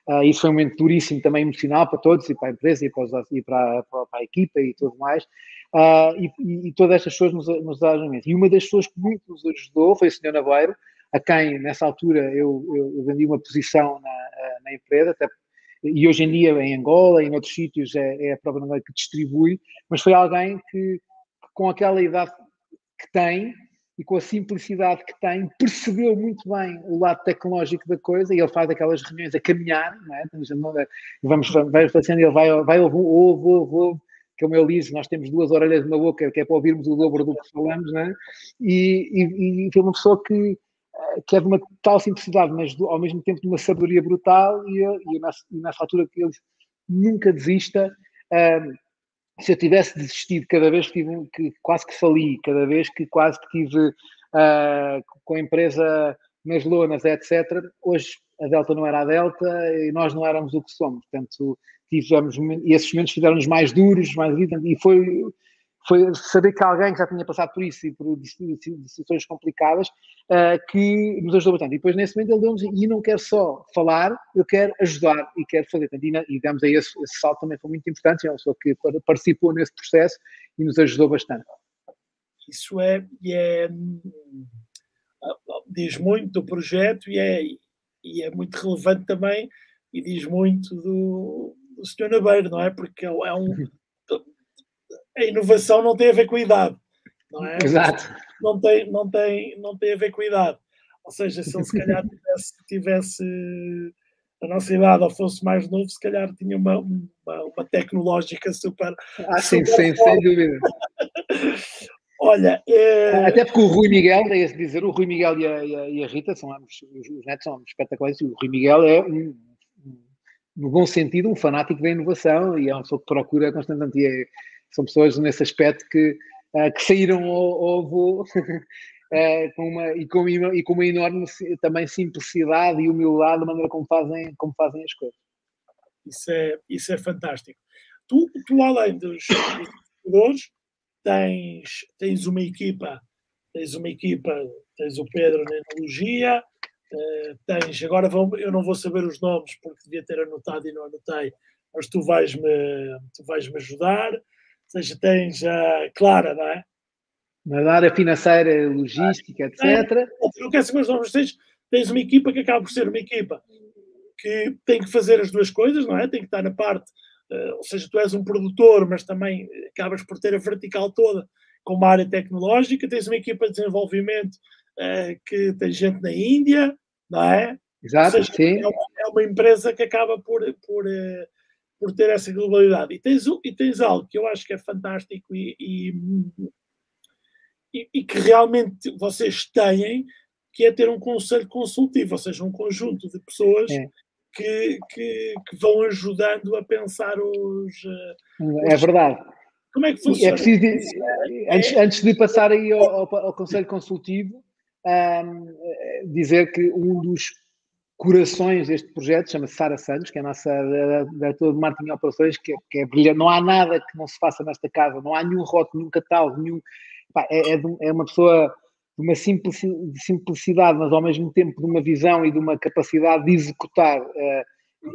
Speaker 2: Uh, isso foi um momento duríssimo também emocional para todos, e para a empresa, e para, os, e para, para, para a equipa e tudo mais. Uh, e, e, todas estas pessoas nos, nos ajudaram E uma das pessoas que muito nos ajudou foi o Sr. Naveiro, a quem, nessa altura, eu, eu, vendi uma posição na, na empresa, até, e hoje em dia em Angola e em outros sítios é, é a própria Naveiro que distribui, mas foi alguém que com aquela idade que tem, e com a simplicidade que tem, percebeu muito bem o lado tecnológico da coisa e ele faz aquelas reuniões a caminhar, não é? Vamos, vamos fazendo, ele vai, vai ouve, ouve, ouve, ouve, como ele diz, nós temos duas orelhas na boca, que é para ouvirmos o dobro do que falamos, não é? E, e, e foi uma pessoa que, que é de uma tal simplicidade, mas do, ao mesmo tempo de uma sabedoria brutal e, e, nessa, nessa altura que ele nunca desista. Um, se eu tivesse desistido cada vez que, tive, que quase que fali, cada vez que quase que tive uh, com a empresa nas lonas, etc., hoje a Delta não era a Delta e nós não éramos o que somos. Portanto, tivemos, e esses momentos fizeram-nos mais duros, mais e foi foi saber que alguém que já tinha passado por isso e por situações complicadas uh, que nos ajudou bastante. E depois, nesse momento, ele deu-nos, e não quero só falar, eu quero ajudar e quero fazer. E, e damos aí esse, esse salto também foi muito importante, é uma pessoa que participou nesse processo e nos ajudou bastante.
Speaker 1: Isso é, e é diz muito do projeto e é, e é muito relevante também e diz muito do, do Sr. Nabeiro, não é? Porque é um, a inovação não tem a ver com a idade, não é?
Speaker 2: Exato.
Speaker 1: Não tem, não tem, não tem a ver com a idade. Ou seja, se ele se calhar tivesse, tivesse a nossa idade ou fosse mais novo, se calhar tinha uma, uma, uma tecnológica super.
Speaker 2: Ah, sim, sim, sem dúvida.
Speaker 1: Olha. É...
Speaker 2: Até porque o Rui Miguel, é esse dizer, o Rui Miguel e a, e a, e a Rita são ambos, os netos são ambos espetaculares, e o Rui Miguel é um, no bom sentido, um fanático da inovação e é uma pessoa que procura constantemente. São pessoas nesse aspecto que, uh, que saíram ao, ao voo uh, com uma, e, com, e com uma enorme também simplicidade e humildade da maneira como fazem, como fazem as coisas.
Speaker 1: Isso é, isso é fantástico. Tu, tu além dos investidores, tens, tens uma equipa, tens uma equipa, tens o Pedro na enologia, uh, tens, agora vão, eu não vou saber os nomes porque devia ter anotado e não anotei, mas tu vais-me tu vais-me ajudar. Ou seja, tens a Clara, não é?
Speaker 2: Na área financeira, logística, etc. É,
Speaker 1: não quero saber os nomes, tens, tens uma equipa que acaba por ser uma equipa que tem que fazer as duas coisas, não é? Tem que estar na parte, uh, ou seja, tu és um produtor, mas também acabas por ter a vertical toda com uma área tecnológica, tens uma equipa de desenvolvimento uh, que tem gente na Índia, não é?
Speaker 2: Exato, seja, sim.
Speaker 1: É uma, é uma, empresa que acaba por, por, uh, por ter essa globalidade. E tens, e tens algo que eu acho que é fantástico e, e, e, que realmente vocês têm, que é ter um conselho consultivo, ou seja, um conjunto de pessoas é. que, que, que, vão ajudando a pensar os.
Speaker 2: É verdade.
Speaker 1: Como é que funciona? É
Speaker 2: preciso, é, antes, antes de passar aí ao, ao, ao conselho consultivo, um, dizer que um dos corações deste projeto chama-se Sara Santos, que é a nossa diretora de marketing e operações, que, que é brilhante. Não há nada que não se faça nesta casa, não há nenhum rótulo, nenhum catálogo, nenhum. Pá, é, é, é, uma pessoa de uma simplicidade, mas ao mesmo tempo de uma visão e de uma capacidade de executar uh,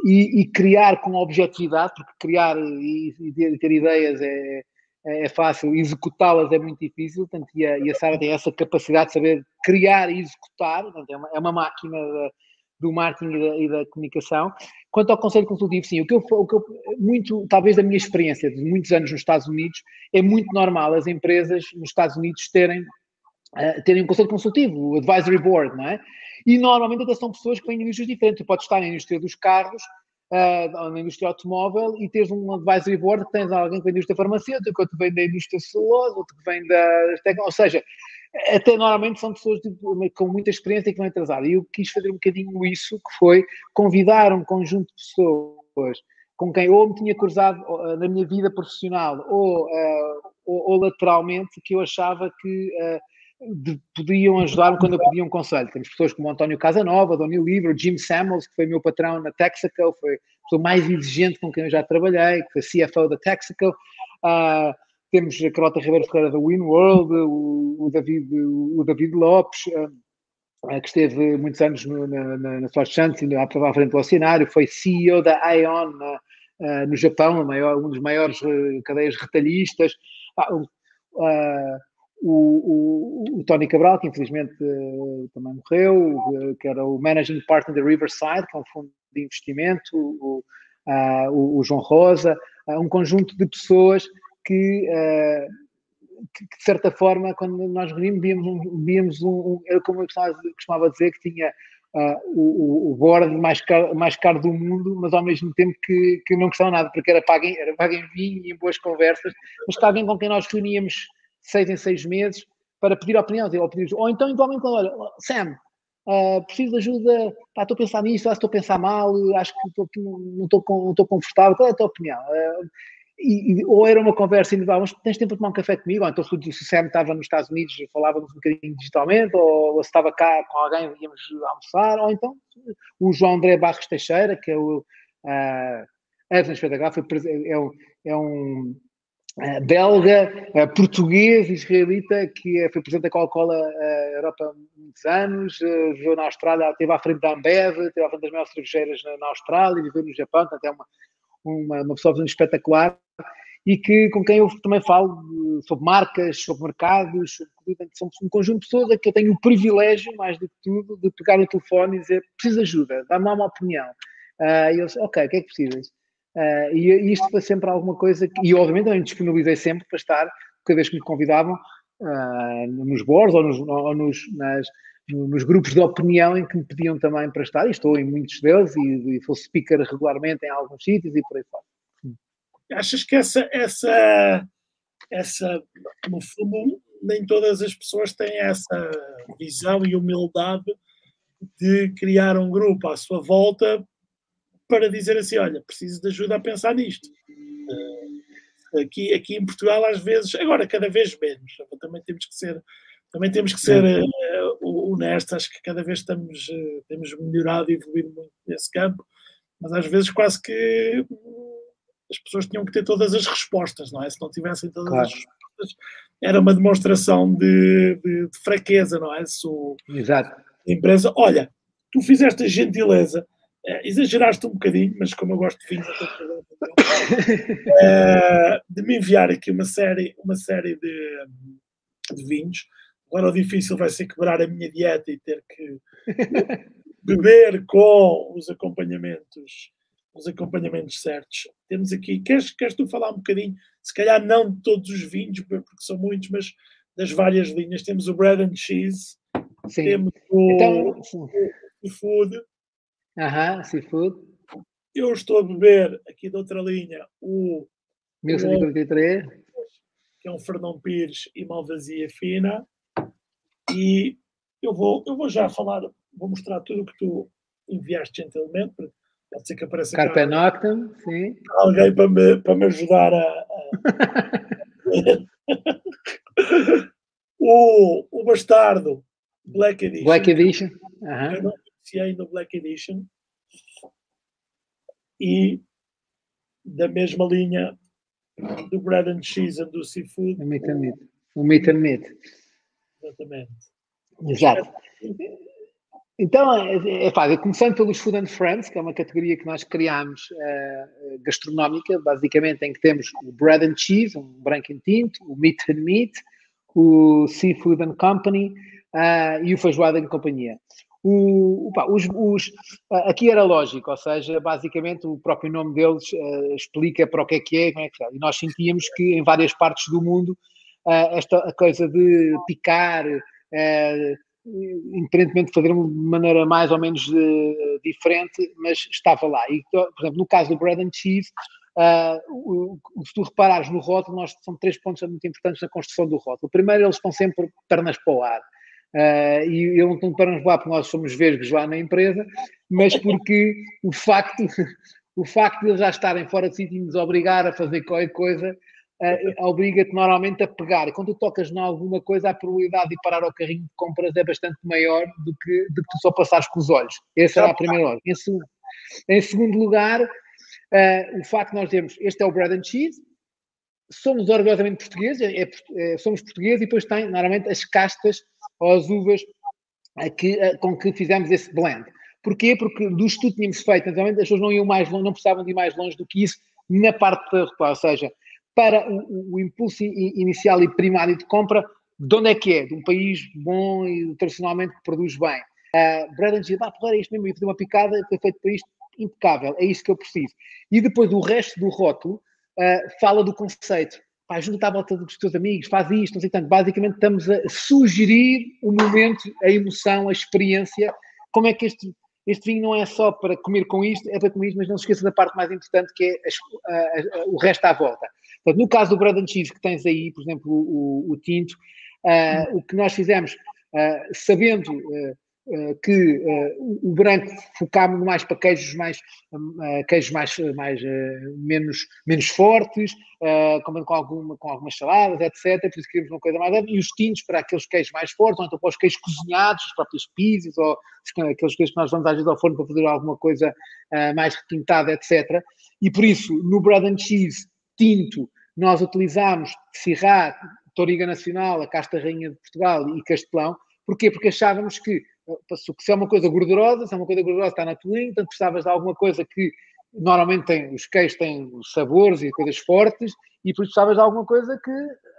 Speaker 2: e, e, criar com objetividade, porque criar e, e ter ideias é, é, é fácil, executá-las é muito difícil, portanto, e a, a Sara tem essa capacidade de saber criar e executar, portanto, é, uma, é uma máquina de, do marketing e da, e da, comunicação. Quanto ao conselho consultivo, sim, o que, eu, o que eu, muito, talvez da minha experiência de muitos anos nos Estados Unidos, é muito normal as empresas nos Estados Unidos terem, uh, terem um conselho consultivo, o advisory board, não é? E normalmente até são pessoas que vêm de indústrias diferentes. Tu podes estar na indústria dos carros, uh, na indústria automóvel e teres um advisory board, tens alguém que vem da indústria farmacêutica, outro que vem da indústria celulosa, outro que vem da tecnologia, ou seja, até normalmente são pessoas tipo, com muita experiência que vão atrasar. E eu quis fazer um bocadinho isso, que foi convidar um conjunto de pessoas com quem ou me tinha cruzado na minha vida profissional ou, uh, ou, ou, lateralmente que eu achava que uh, de, podiam ajudar-me quando eu pedia um conselho. Temos pessoas como António Casanova, Doni Livro, Jim Samuels, que foi meu patrão na Texaco, foi a pessoa mais exigente com quem eu já trabalhei, que foi CFO da Texaco. Uh, temos a Carota Ribeiro Ferreira da WinWorld, o, o, David, o David Lopes, uh, que esteve muitos anos no, na, na, na Source Chance, à, frente do cenário, foi CEO da Ion uh, no Japão, maior, um dos maiores uh, cadeias retalhistas. Ah, o, o, o, Tony Cabral, que infelizmente também morreu, que era o Managing Partner da Riverside, que é um fundo de investimento, o, o João Rosa, um conjunto de pessoas que, uh, que, de certa forma, quando nós reunimos, víamos um, víamos um, um como eu costumava, dizer, que tinha uh, o, o board mais caro, mais caro do mundo, mas ao mesmo tempo que, que não custava nada, porque era pago em, era pago em vinho e em boas conversas, mas que alguém com quem nós reuníamos seis em seis meses para pedir opinião, ou, pedir, ou então, igualmente, olha, Sam, Uh, preciso de ajuda, pá, estou a pensar nisto, estou a pensar mal, acho que não estou confortável, qual é a tua opinião? Uh, e, e, ou era uma conversa individual, mas tens tempo para tomar um café comigo? Ou então se o Sam estava nos Estados Unidos falávamos um bocadinho digitalmente, ou, ou se estava cá com alguém íamos almoçar, ou então o João André Barros Teixeira, que é o uh, Evans Pedagal, é é um uh, belga, uh, português, israelita, que é, foi presidente da Coca-Cola uh, Europa há muitos anos, viveu na Austrália, esteve à frente da Ambev, esteve à frente das maiores cervejeiras na, Austrália, viveu no Japão, portanto é uma uma, uma pessoa espetacular e que, com quem eu também falo sobre marcas, sobre mercados, sobre, somos um conjunto de pessoas a que eu tenho o privilégio, mais do que tudo, de pegar o telefone e dizer preciso de ajuda, dá-me uma opinião. E eu disse, ok, o que é que precisas? Uh, e, isto foi sempre alguma coisa que, e obviamente eu me disponibilizei sempre para estar, cada vez que me convidavam, uh, nos boards ou, nos, ou nos, nas, nos grupos de opinião em que me pediam também para estar, e estou em muitos deles, e, e speaker regularmente em alguns sítios e por aí fora.
Speaker 1: Achas que essa, essa, essa, no fundo, nem todas as pessoas têm essa visão e humildade de criar um grupo à sua volta para dizer assim: olha, preciso de ajuda a pensar nisto. Uh, aqui, aqui em Portugal, às vezes, agora cada vez menos, também temos que ser, também temos que ser uh, honestos, acho que cada vez estamos, uh, temos melhorado e evoluído muito nesse campo, mas às vezes quase que as pessoas tinham que ter todas as respostas, não é? Se não tivessem todas claro. as respostas, era uma demonstração de, de, de fraqueza, não é? Se o,
Speaker 2: Exato.
Speaker 1: a empresa, olha, tu fizeste a gentileza, é, exageraste um bocadinho, mas como eu gosto de vinhos, é, de me enviar aqui uma série, uma série de, de vinhos. Agora o difícil vai ser quebrar a minha dieta e ter que beber com os acompanhamentos os acompanhamentos certos. Temos aqui, queres, queres tu falar um bocadinho, se calhar não de todos os vinhos, porque são muitos, mas das várias linhas. Temos o bread and cheese,
Speaker 2: sim.
Speaker 1: temos o, então, o seafood.
Speaker 2: Aham, seafood.
Speaker 1: Eu estou a beber aqui da outra linha o
Speaker 2: 1143,
Speaker 1: que é um Fernão Pires e Malvasia Fina. E eu vou, eu vou já falar, vou mostrar tudo o que tu enviaste gentilmente, Pode ser que apareça
Speaker 2: Carpe Noctem, sim.
Speaker 1: Alguém para me, para me ajudar a. a... o, o Bastardo Black Edition.
Speaker 2: Black Edition.
Speaker 1: Uhum. Eu não conhecia ainda o Black Edition. E da mesma linha do Bread and Cheese e do Seafood.
Speaker 2: O Meat and Meat. O Meat and Meat.
Speaker 1: Exatamente.
Speaker 2: Exato. Então, é, é fácil. Começando pelos Food and Friends, que é uma categoria que nós criámos uh, gastronómica, basicamente em que temos o Bread and Cheese, um branco e tinto, o Meat and Meat, o Seafood and Company uh, e o Feijoada em Companhia. O, opa, os, os, uh, aqui era lógico, ou seja, basicamente o próprio nome deles explica para o que é que é, como é que é. E nós sentíamos que em várias partes do mundo esta coisa de picar, independentemente de fazer de maneira mais ou menos uh, diferente, mas estava lá. E, por exemplo, no caso do bread and cheese, uh, se tu reparares no rótulo, nós são três pontos muito importantes na construção do rótulo. Primeiro, eles estão sempre pernas para o ar. Uh, e eu não para o ar porque nós somos vesgos lá na empresa, mas porque o facto, o facto de eles já estarem fora de sítio e nos obrigar a fazer qualquer coisa uh, obriga-te normalmente a pegar. E quando tu tocas em alguma coisa, a probabilidade de parar ao carrinho de compras é bastante maior do que, do que tu só passares com os olhos. Essa era a primeira ordem. Em, segundo, em segundo lugar, uh, o facto de nós termos, este é o bread and cheese, somos orgulhosamente portugueses, é, é, é, somos portugueses e depois tem, normalmente, as castas ou as uvas que, com que fizemos esse blend. Porquê? Porque do estudo que tínhamos feito, naturalmente, as pessoas não iam mais longe, não precisavam de ir mais longe do que isso na parte da ou seja, para o, o, impulso inicial e primário de compra, de onde é que é? De um país bom e tradicionalmente que produz bem. Uh, Brandon diz, ah, porra, é isto mesmo, eu fazer uma picada, foi feito para isto, impecável, é isso que eu preciso. E depois o resto do rótulo uh, fala do conceito. Pá, junta à volta dos teus amigos, faz isto, não sei tanto. Basicamente estamos a sugerir o momento, a emoção, a experiência, como é que este este vinho não é só para comer com isto, é para comer isto, mas não se esqueça da parte mais importante que é a, a, a, o resto à volta. Portanto, no caso do bread and cheese que tens aí, por exemplo, o, o tinto, uh, o que nós fizemos, uh, sabendo uh, que o branco focámos mais para queijos mais, queijos mais, mais menos, menos fortes, com, alguma, com algumas saladas, etc. Por isso queríamos uma coisa mais leve. E os tintos para aqueles queijos mais fortes, ou então para os queijos cozinhados, as próprias pizzas, ou aqueles queijos que nós vamos às vezes ao forno para fazer alguma coisa mais requintada, etc. E por isso, no bread and cheese tinto, nós utilizámos Sirá, Toriga Nacional, a Casta Rainha de Portugal e Castelão. Porquê? Porque achávamos que se é uma coisa gordurosa, se é uma coisa gordurosa está na língua, então precisavas de alguma coisa que normalmente tem, os queijos têm sabores e coisas fortes, e por isso precisavas de alguma coisa que,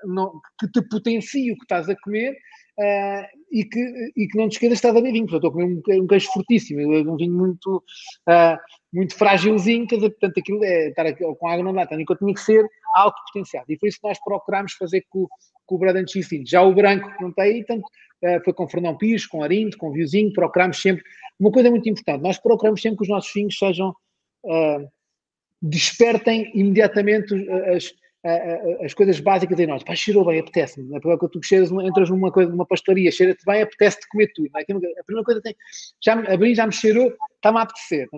Speaker 2: não, que te potencie o que estás a comer uh, e, que, e que não te esqueças que estás a beber vinho. Portanto, estou a comer um, um queijo fortíssimo, um vinho muito, uh, muito frágilzinho, portanto, aquilo é estar aqui, com água não dá, então, tinha que ser alto potenciado. E foi isso que nós procurámos fazer com, com o Bradan Cheese Já o branco que não tem, tanto uh, foi com Fernão Pires, com Arinto, com Viozinho, procuramos sempre, uma coisa muito importante, nós procuramos sempre que os nossos vinhos sejam, uh, despertem imediatamente as, as coisas básicas em nós. Pá, cheirou bem, apetece-me. Não é porque tu cheiras, entras numa coisa, numa pastelaria, cheira-te bem, apetece-te comer tudo. É? A primeira coisa tem, já abri, já me cheirou, está-me a apetecer.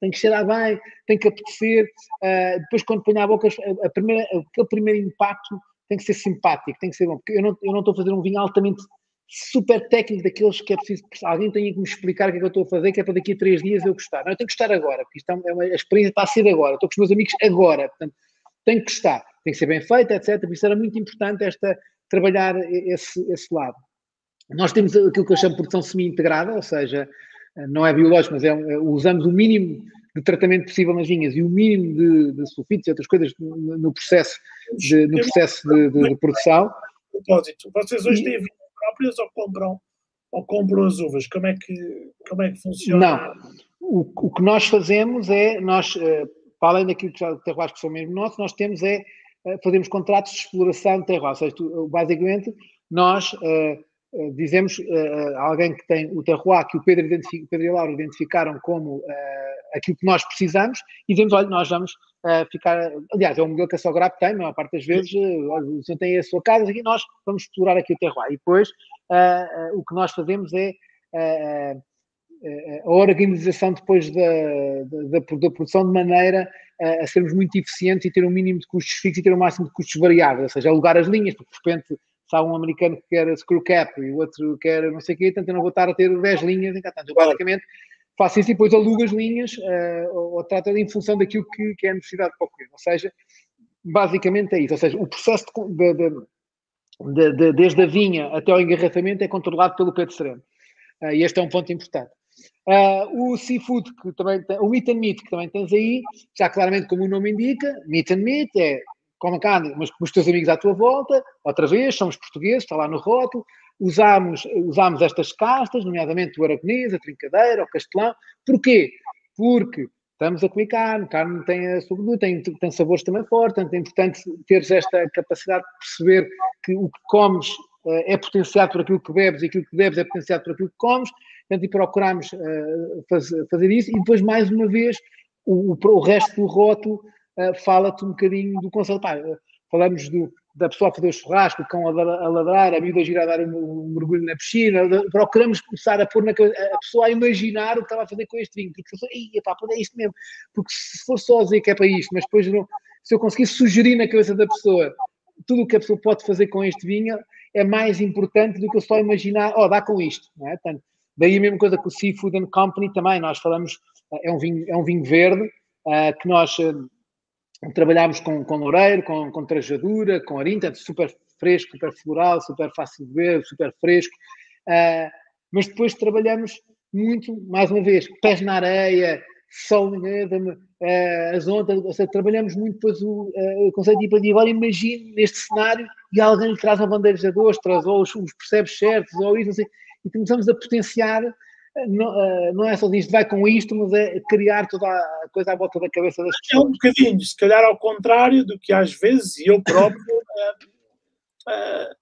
Speaker 2: Tem que cheirar bem, tem que apetecer. Uh, depois, quando põe à boca, a primeira, aquele primeiro impacto tem que ser simpático, tem que ser bom. Porque eu não, eu não estou a fazer um vinho altamente super técnico daqueles que é preciso que alguém tenha que me explicar o que é que eu estou a fazer, que é para daqui a três dias eu gostar. Não, eu tenho que gostar agora, porque isto é uma, a experiência está a ser agora. Estou com os meus amigos agora, portanto, tenho que gostar tem que ser bem feita, etc. Por isso era muito importante esta, trabalhar esse, esse lado. Nós temos aquilo que eu chamo de produção semi-integrada, ou seja, não é biológico, mas é, é, usamos o mínimo de tratamento possível nas vinhas e o mínimo de, de sulfitos e outras coisas no, no processo, de, no processo de, de, de produção.
Speaker 1: Vocês hoje têm vinhas próprias ou compram, ou compram as uvas? Como é que, como é que funciona?
Speaker 2: Não. O, o que nós fazemos é, nós, eh, para além daquilo que já terroirs que são mesmo nossos, nós temos é eh, fazemos contratos de exploração de terra. Ou seja, tu, basicamente, nós uh, uh, dizemos uh, alguém que tem o terroir que o Pedro, identific, Pedro e Laura identificaram como aquilo que nós precisamos e dizemos, olha, nós vamos ficar... Aliás, é um modelo que a Sograp tem, a maior parte das vezes, o senhor tem a sua casa e nós vamos explorar aqui o terroir. E depois, o que nós fazemos é a organização depois da, da, da, produção de maneira a, a, sermos muito eficientes e ter um mínimo de custos fixos e ter um máximo de custos variáveis, ou seja, alugar as linhas, porque de repente se há um americano que quer screw cap e o outro quer não sei o quê, tanto eu não vou estar a ter 10 linhas Portanto, eu basicamente faço isso e depois alugo as linhas uh, ou, ou trato em função daquilo que, que é a necessidade para o cliente. Ou seja, basicamente é isso. Ou seja, o processo de, de, de, desde a vinha até ao engarrafamento é controlado pelo Pedro Sereno. Uh, e este é um ponto importante. Uh, o seafood, que também tem, o meat and meat, que também tens aí, já claramente como o nome indica, meat and meat é como carne, mas com os teus amigos à tua volta, outra vez, somos portugueses, está lá no rótulo, usamos, usamos estas castas, nomeadamente o aragonês, a trincadeira, o castelão. Porquê? Porque estamos a comer carne, carne tem sua tem, tem sabores também fortes, portanto é importante teres esta capacidade de perceber que o que comes uh, é potenciado por aquilo que bebes e aquilo que bebes é potenciado por aquilo que comes, Portanto, e procuramos uh, faz, fazer isso. E depois, mais uma vez, o, o, o resto do rótulo fala-te um bocadinho do conceito. Pá, uh, falamos do, da pessoa a fazer o churrasco, o cão a, ladrar, a miúda a girar a dar um, mergulho na piscina. Procuramos começar a pôr na, a pessoa a imaginar o que estava a fazer com este vinho. Porque pessoa, pá, é isto mesmo. Porque se for só dizer que é para isto, mas depois não, se eu conseguir sugerir na cabeça da pessoa tudo o que a pessoa pode fazer com este vinho, é mais importante do que eu só imaginar, ó, oh, dá com isto, não é? Portanto, Daí a mesma coisa com o Seafood and Company também, nós falamos, é um vinho, é um vinho verde, uh, que nós uh, trabalhamos com, com loureiro, com, com trajadura, com arinta, super fresco, super floral, super fácil de beber, super fresco, uh, mas depois trabalhamos muito, mais uma vez, pés na areia, sol, uh, as ondas, ou seja, trabalhamos muito depois o, uh, o conceito de e agora imagine neste cenário e alguém lhe traz uma bandeira de traz ou os, os percebes certos, ou isso, não e começamos a potenciar, não, eh, não é só isto vai com isto, mas é criar toda a coisa à volta da cabeça das pessoas.
Speaker 1: É um bocadinho, se calhar ao contrário do que às vezes eu próprio uh, uh,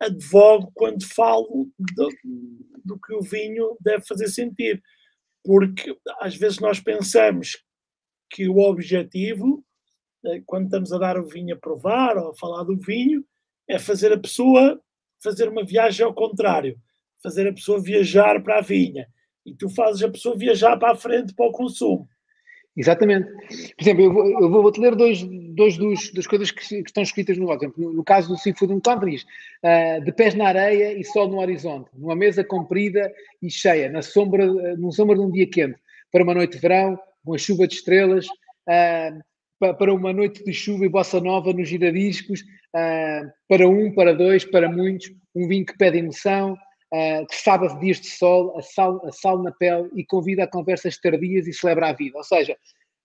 Speaker 1: advogo quando falo do, do que o vinho deve fazer sentido. Porque às vezes nós pensamos que o objetivo, quando estamos a dar o vinho a provar ou a falar do vinho, é fazer a pessoa fazer uma viagem ao contrário fazer a pessoa viajar para a vinha. E tu fazes a pessoa viajar para a frente para o consumo.
Speaker 2: Exatamente. Por exemplo, eu vou, eu vou te ler dois, dois dos, das coisas que, que estão escritas no blog. No, no caso do Seafood Companies, uh, de pés na areia e sol no horizonte, numa mesa comprida e cheia, na sombra, no sombra de um dia quente, para uma noite de verão, uma chuva de estrelas, uh, para uma noite de chuva e bossa nova nos giradiscos, uh, para um, para dois, para muitos, um vinho que pede emoção, uh, que sabe de dias de sol, a sal, a sal na pele e convida a conversas tardias e celebra a vida. Ou seja,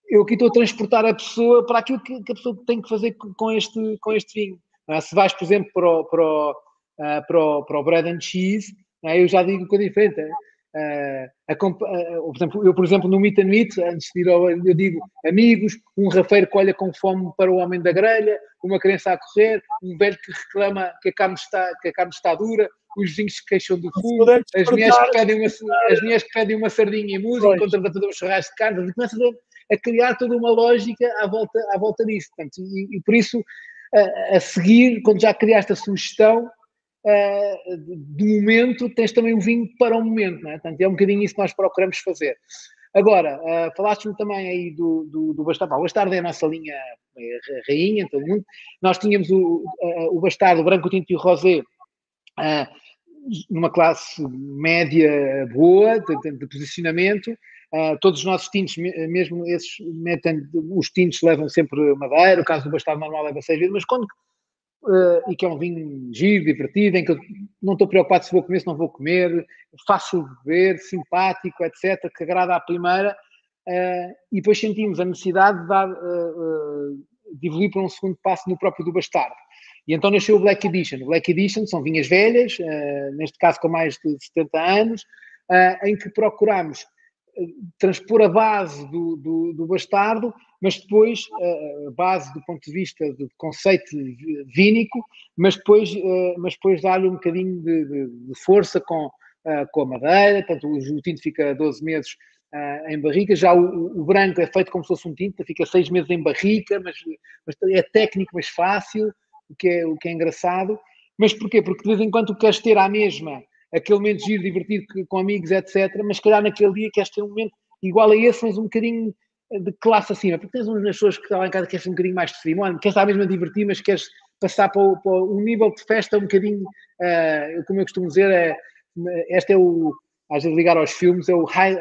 Speaker 2: eu aqui estou a transportar a pessoa para aquilo que, que a pessoa tem que fazer com este, com este vinho. Uh, se vais, por exemplo, para o, para o, uh, para o, para o bread and cheese, eu já digo coisa diferente. Uh, a, uh, por exemplo, eu, por exemplo, no Meet and Meet, antes de ir ao, eu digo amigos, um rafeiro que olha com fome para o homem da grelha, uma criança a correr, um velho que reclama que a carne está, que a carne está dura, os vizinhos se queixam do fumo, as mulheres, que pedem uma, as mulheres que pedem uma sardinha e música, enquanto a fazer um churrasco de carne, e começas a, a, criar toda uma lógica à volta, à volta disso. Portanto, e, e, por isso, a, a, seguir, quando já criaste a sugestão, uh, de momento, tens também o vinho para o momento, não é? Portanto, é um bocadinho isso que nós procuramos fazer. Agora, uh, falaste-me também aí do, do, do Bastardo. O Bastardo é a nossa linha é rainha, todo mundo. Nós tínhamos o, uh, o Bastardo, o Branco, o Tinto e o Rosé, uh, numa classe média boa, de, de posicionamento. Uh, todos os nossos tintos, mesmo esses metem, os tintos levam sempre madeira, o caso do Bastardo normal leva seis vezes, mas quando uh, e que é um vinho giro, divertido, em que eu não estou preocupado se vou comer, se não vou comer, fácil de beber, simpático, etc., que agrada à primeira, uh, e depois sentimos a necessidade de, dar, de evoluir para um segundo passo no próprio do Bastardo. E então nasceu o Black Edition. O Black Edition são vinhas velhas, neste caso com mais de 70 anos, em que procuramos transpor a base do, do, do bastardo, mas depois a base do ponto de vista do conceito vínico, mas depois, mas depois dar-lhe um bocadinho de, de, de, força com, com a madeira, portanto o tinto fica 12 meses em barrica, já o, o, branco é feito como se fosse um tinto, fica 6 meses em barrica, mas, mas é técnico, mas fácil, o que é, o que é engraçado. Mas porquê? Porque de vez em quando queres ter a mesma aquele momento giro, divertido com amigos, etc. Mas calhar naquele dia queres ter um momento igual a esse, mas um bocadinho de classe acima, porque tens umas pessoas que estão lá em casa que queres um bocadinho mais de cima, queres estar mesmo a divertir, mas queres passar para, para um nível de festa um bocadinho, uh, como eu costumo dizer, é, este é o, às vezes ligar aos filmes, é o High,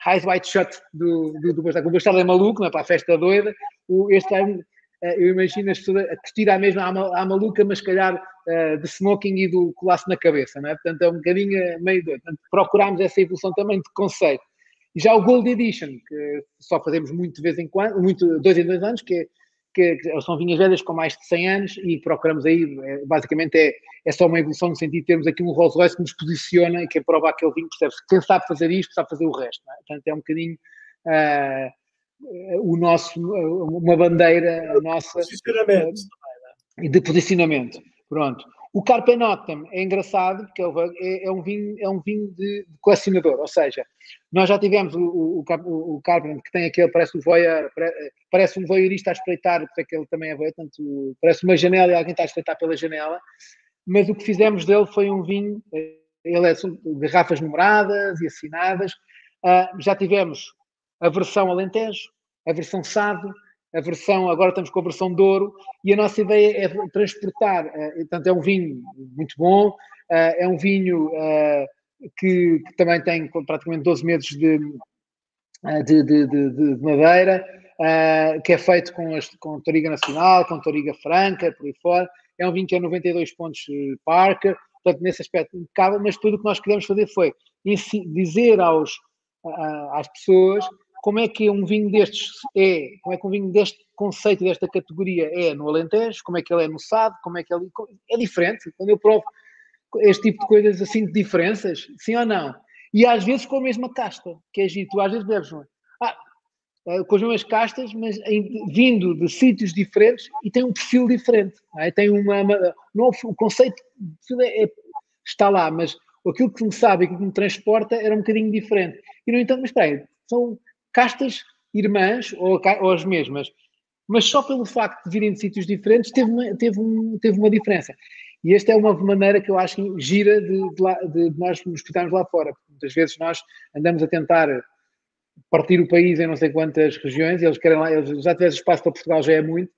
Speaker 2: high White Shut do, do, do Bastardo. O Bastardo é maluco, não é para a festa doida, o, este é um, eu imagino as pessoas a vestir à mesma à, maluca, mas calhar uh, de smoking e do colasso na cabeça, não é? Portanto, é um bocadinho meio doido. Portanto, procurámos essa evolução também de conceito. E já o Gold Edition, que só fazemos muito de vez em quando, muito, dois em dois anos, que, é, que, são vinhas velhas com mais de 100 anos e procuramos aí, basicamente é, é só uma evolução no sentido de termos aqui um Rolls Royce que nos posiciona e que é prova aquele vinho, percebe-se, quem sabe fazer isto, sabe fazer o resto, é? Portanto, é um bocadinho uh, o nosso, uma bandeira nossa uh, de posicionamento. Pronto. O Carpe Noctem é engraçado porque é, é, um vinho, é um vinho de, de, colecionador, ou seja, nós já tivemos o, o, o, o Carpe que tem aquele, parece um voyeur, parece um voyeurista a espreitar, porque é que ele também é voyeur, tanto, parece uma janela e alguém está a espreitar pela janela, mas o que fizemos dele foi um vinho, ele é garrafas numeradas e assinadas, uh, já tivemos a versão Alentejo, a versão Sado, a versão, agora estamos com a versão Douro, e a nossa ideia é transportar, uh, portanto, é um vinho muito bom, uh, é um vinho uh, que, que, também tem praticamente 12 meses de, de, de, de madeira, que é feito com, as, com Toriga Nacional, com Toriga Franca, por aí fora. É um vinho que é 92 pontos Parker, portanto, nesse aspecto impecável, mas tudo o que nós queremos fazer foi dizer aos, às pessoas como é que um vinho destes é, como é que um vinho deste conceito, desta categoria é no Alentejo, como é que ele é no Sado, como é que ele é diferente. Quando eu provo este tipo de coisas assim, de diferenças, sim ou não? E às vezes com a mesma casta, que é giro. Tu às vezes bebes ah, eh, com as mesmas castas, mas vindo de sítios diferentes e tem um perfil diferente. É? Tem uma, uma não, o conceito é, está lá, mas aquilo que me sabe, aquilo que me transporta era um bocadinho diferente. E no entanto, mas espera aí, são castas irmãs ou, ou as mesmas, mas só pelo facto de virem de sítios diferentes teve uma, teve, um, teve uma diferença. E esta é uma maneira que eu acho que gira de, de, de nós nos escutarmos lá fora. Muitas vezes nós andamos a tentar partir o país em não sei quantas regiões, eles querem lá, eles já tivessem espaço para Portugal já é muito,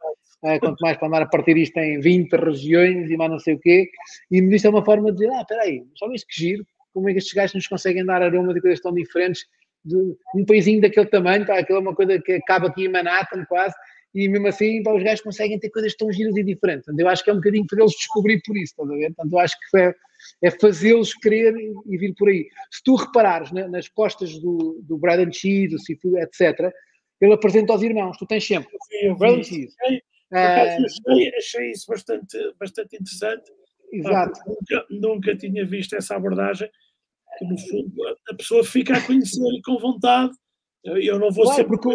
Speaker 2: uh, quanto mais para andar a partir isto em 20 regiões e mais não sei o quê, e isto é uma forma de dizer, ah, espera aí, só viste que giro, como é que estes gajos nos conseguem dar aromas e coisas tão diferentes de um paísinho daquele tamanho, pá, aquilo é uma coisa que acaba aqui em Manhattan quase, e mesmo assim pá, os gajos conseguem ter coisas tão giras e diferentes. Portanto, eu acho que é um bocadinho fazê-los descobrir por isso, estás a ver? Portanto, eu acho que é, é fazê-los querer e vir por aí. Se tu reparares né, nas costas do, do Braden Cheese, do Seafood, etc., ele apresenta aos irmãos, tu tens sempre
Speaker 1: Sim, Braden Cheese. Achei, ah, achei, achei, isso bastante, bastante interessante.
Speaker 2: Exato.
Speaker 1: nunca, nunca tinha visto essa abordagem no fundo a pessoa fica a conhecer e com vontade. Eu não vou claro, ser porque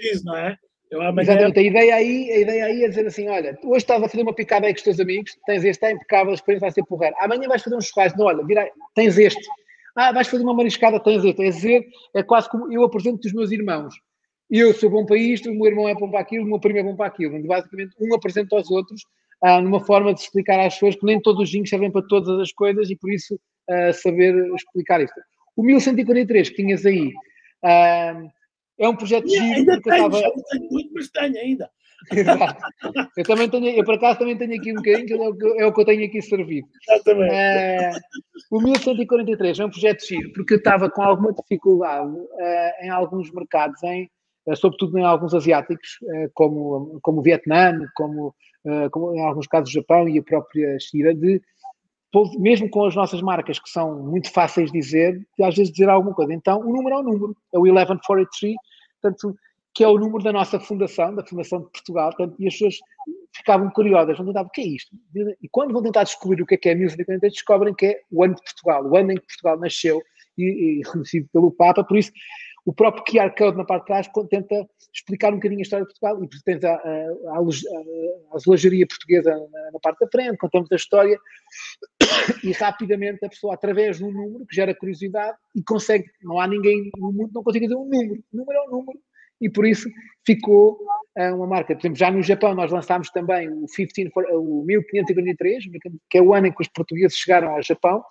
Speaker 1: diz, não é?
Speaker 2: Amanhã... Exatamente, a ideia, aí, a ideia aí é dizer assim: olha, hoje estás a fazer uma picada aí com os teus amigos, tens este, está impecável, a experiência vai ser porreira. Amanhã vais fazer um churrasco, não, olha, vira, tens este. Ah, vais fazer uma mariscada, tens este. É dizer, é quase como eu apresento os meus irmãos. Eu sou bom para isto, o meu irmão é bom para aquilo, o meu primo é bom para aquilo. Basicamente, um apresenta aos outros ah, numa forma de explicar às pessoas que nem todos os vinhos servem para todas as coisas e por isso saber explicar isto. O 1143 que tinhas aí. Ah, é um projeto
Speaker 1: de giro. Ainda tenho, estava... não tenho muito, mas tenho ainda.
Speaker 2: Exato. Eu também tenho, eu por acaso também tenho aqui um bocadinho, que é o que, é o que eu tenho aqui servido. Exatamente. Uh, o 1143 é um projeto giro, porque eu estava com alguma dificuldade uh, em alguns mercados, em, uh, sobretudo em alguns asiáticos, como, como o Vietnã, como, como, em alguns casos o Japão e a própria China, de mesmo com as nossas marcas que são muito fáceis de dizer, às vezes dizer alguma coisa. Então, o número é o número, é o 1143, portanto, que é o número da nossa fundação, da Fundação de Portugal, portanto, e as pessoas ficavam curiosas, vão tentar, o que é isto? E quando vão tentar descobrir o que é que é 1143, descobrem que é o ano de Portugal, o ano em que Portugal nasceu e, e reconhecido pelo Papa, por isso o próprio QR Code na parte de trás tenta explicar um bocadinho a história de Portugal e tens a, a, a, azulejaria portuguesa na, na, parte da frente, contamos a história e rapidamente a pessoa, através de um número que gera curiosidade e consegue, não há ninguém no mundo que não consiga dizer um número, o número é um número e por isso ficou uh, uma marca. Por exemplo, já no Japão nós lançámos também o, 15 for, o 1543, que é o ano em que os portugueses chegaram ao Japão,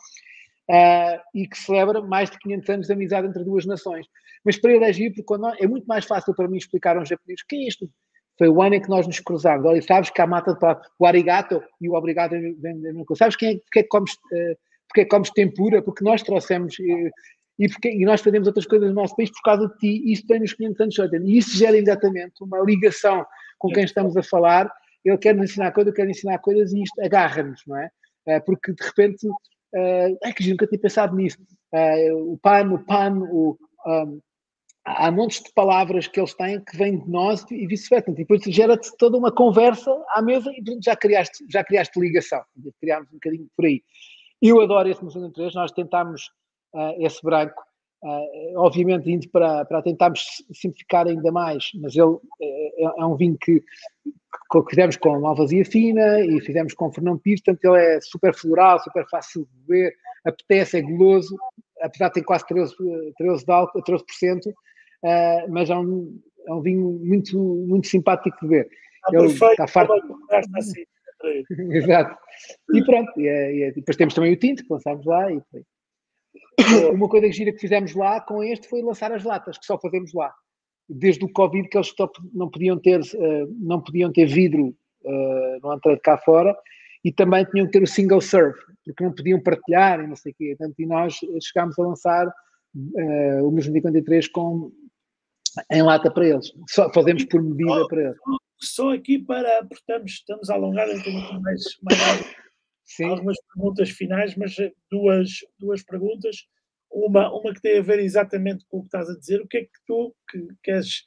Speaker 2: Uh, e que celebra mais de 500 anos de amizade entre duas nações. Mas para ele agir, porque nós, é muito mais fácil para mim explicar a um japonês o que é isto. Foi o ano em que nós nos cruzámos. Olha, sabes que a mata para o arigato e o obrigado vem da mesma coisa. Sabes quem é, porque, é que comes, uh, porque é que comes tempura? Porque nós trouxemos uh, e, porque, e nós fazemos outras coisas no nosso país por causa de ti. E isso tem nos 500 anos de E isso gera exatamente uma ligação com quem estamos a falar. Ele quer nos ensinar coisas, eu quero ensinar coisas e isto agarra-nos, não é? Uh, porque de repente Uh, é que nunca tinha pensado nisso. Uh, o pan, o pan, o, um, há montes de palavras que eles têm que vêm de nós e vice-versa. E depois gera-te toda uma conversa à mesa e já criaste, já criaste ligação. Criámos um bocadinho por aí. Eu adoro esse Museu 3, nós tentámos uh, esse branco, uh, obviamente indo para, para tentarmos simplificar ainda mais, mas ele é, é um vinho que, que fizemos com malvasia fina e fizemos com Fernão Pires, portanto ele é super floral, super fácil de beber, apetece, é goloso, apesar de ter quase 13%, 13 de álcool, 13%, uh, mas é um, é um vinho muito, muito simpático de beber.
Speaker 1: Está ele perfeito, está farto.
Speaker 2: Assim. Exato. E pronto, e, é, e, é, depois temos também o tinto que lançámos lá. E, uma coisa que gira que fizemos lá com este foi lançar as latas, que só fazemos lá desde o Covid que eles não podiam ter, uh, não podiam ter vidro uh, no entrada de cá fora e também tinham que ter o single serve, porque não podiam partilhar e não sei o quê. Portanto, e nós chegámos a lançar uh, o mesmo 53 com, em lata para eles. Só fazemos por medida para eles.
Speaker 1: Só aqui para, porque estamos, estamos a alongar, então mais, mais algumas perguntas finais, mas duas, duas perguntas uma, uma que tem a ver exatamente com o que estás a dizer. O que é que tu, que, que, és,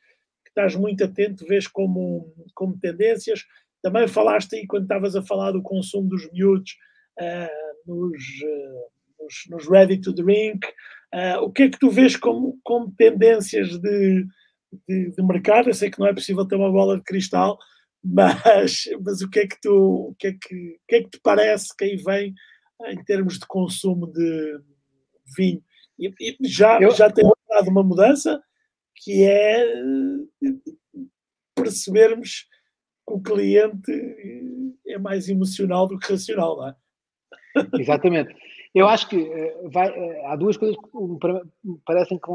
Speaker 1: que estás muito atento, vês como, como tendências? Também falaste aí, quando estavas a falar do consumo dos miúdos uh, nos, uh, nos, nos, ready to drink, uh, o que é que tu vês como, como tendências de, de, de, mercado? Eu sei que não é possível ter uma bola de cristal, mas, mas o que é que tu, o que é que, o que é que te parece que aí vem em termos de consumo de vinho? E, e já, eu... já tem dado uma mudança que é eh, percebermos que o cliente é mais emocional do que racional, não é?
Speaker 2: Exatamente. Eu acho que eh, vai, eh, há duas coisas que me parecem que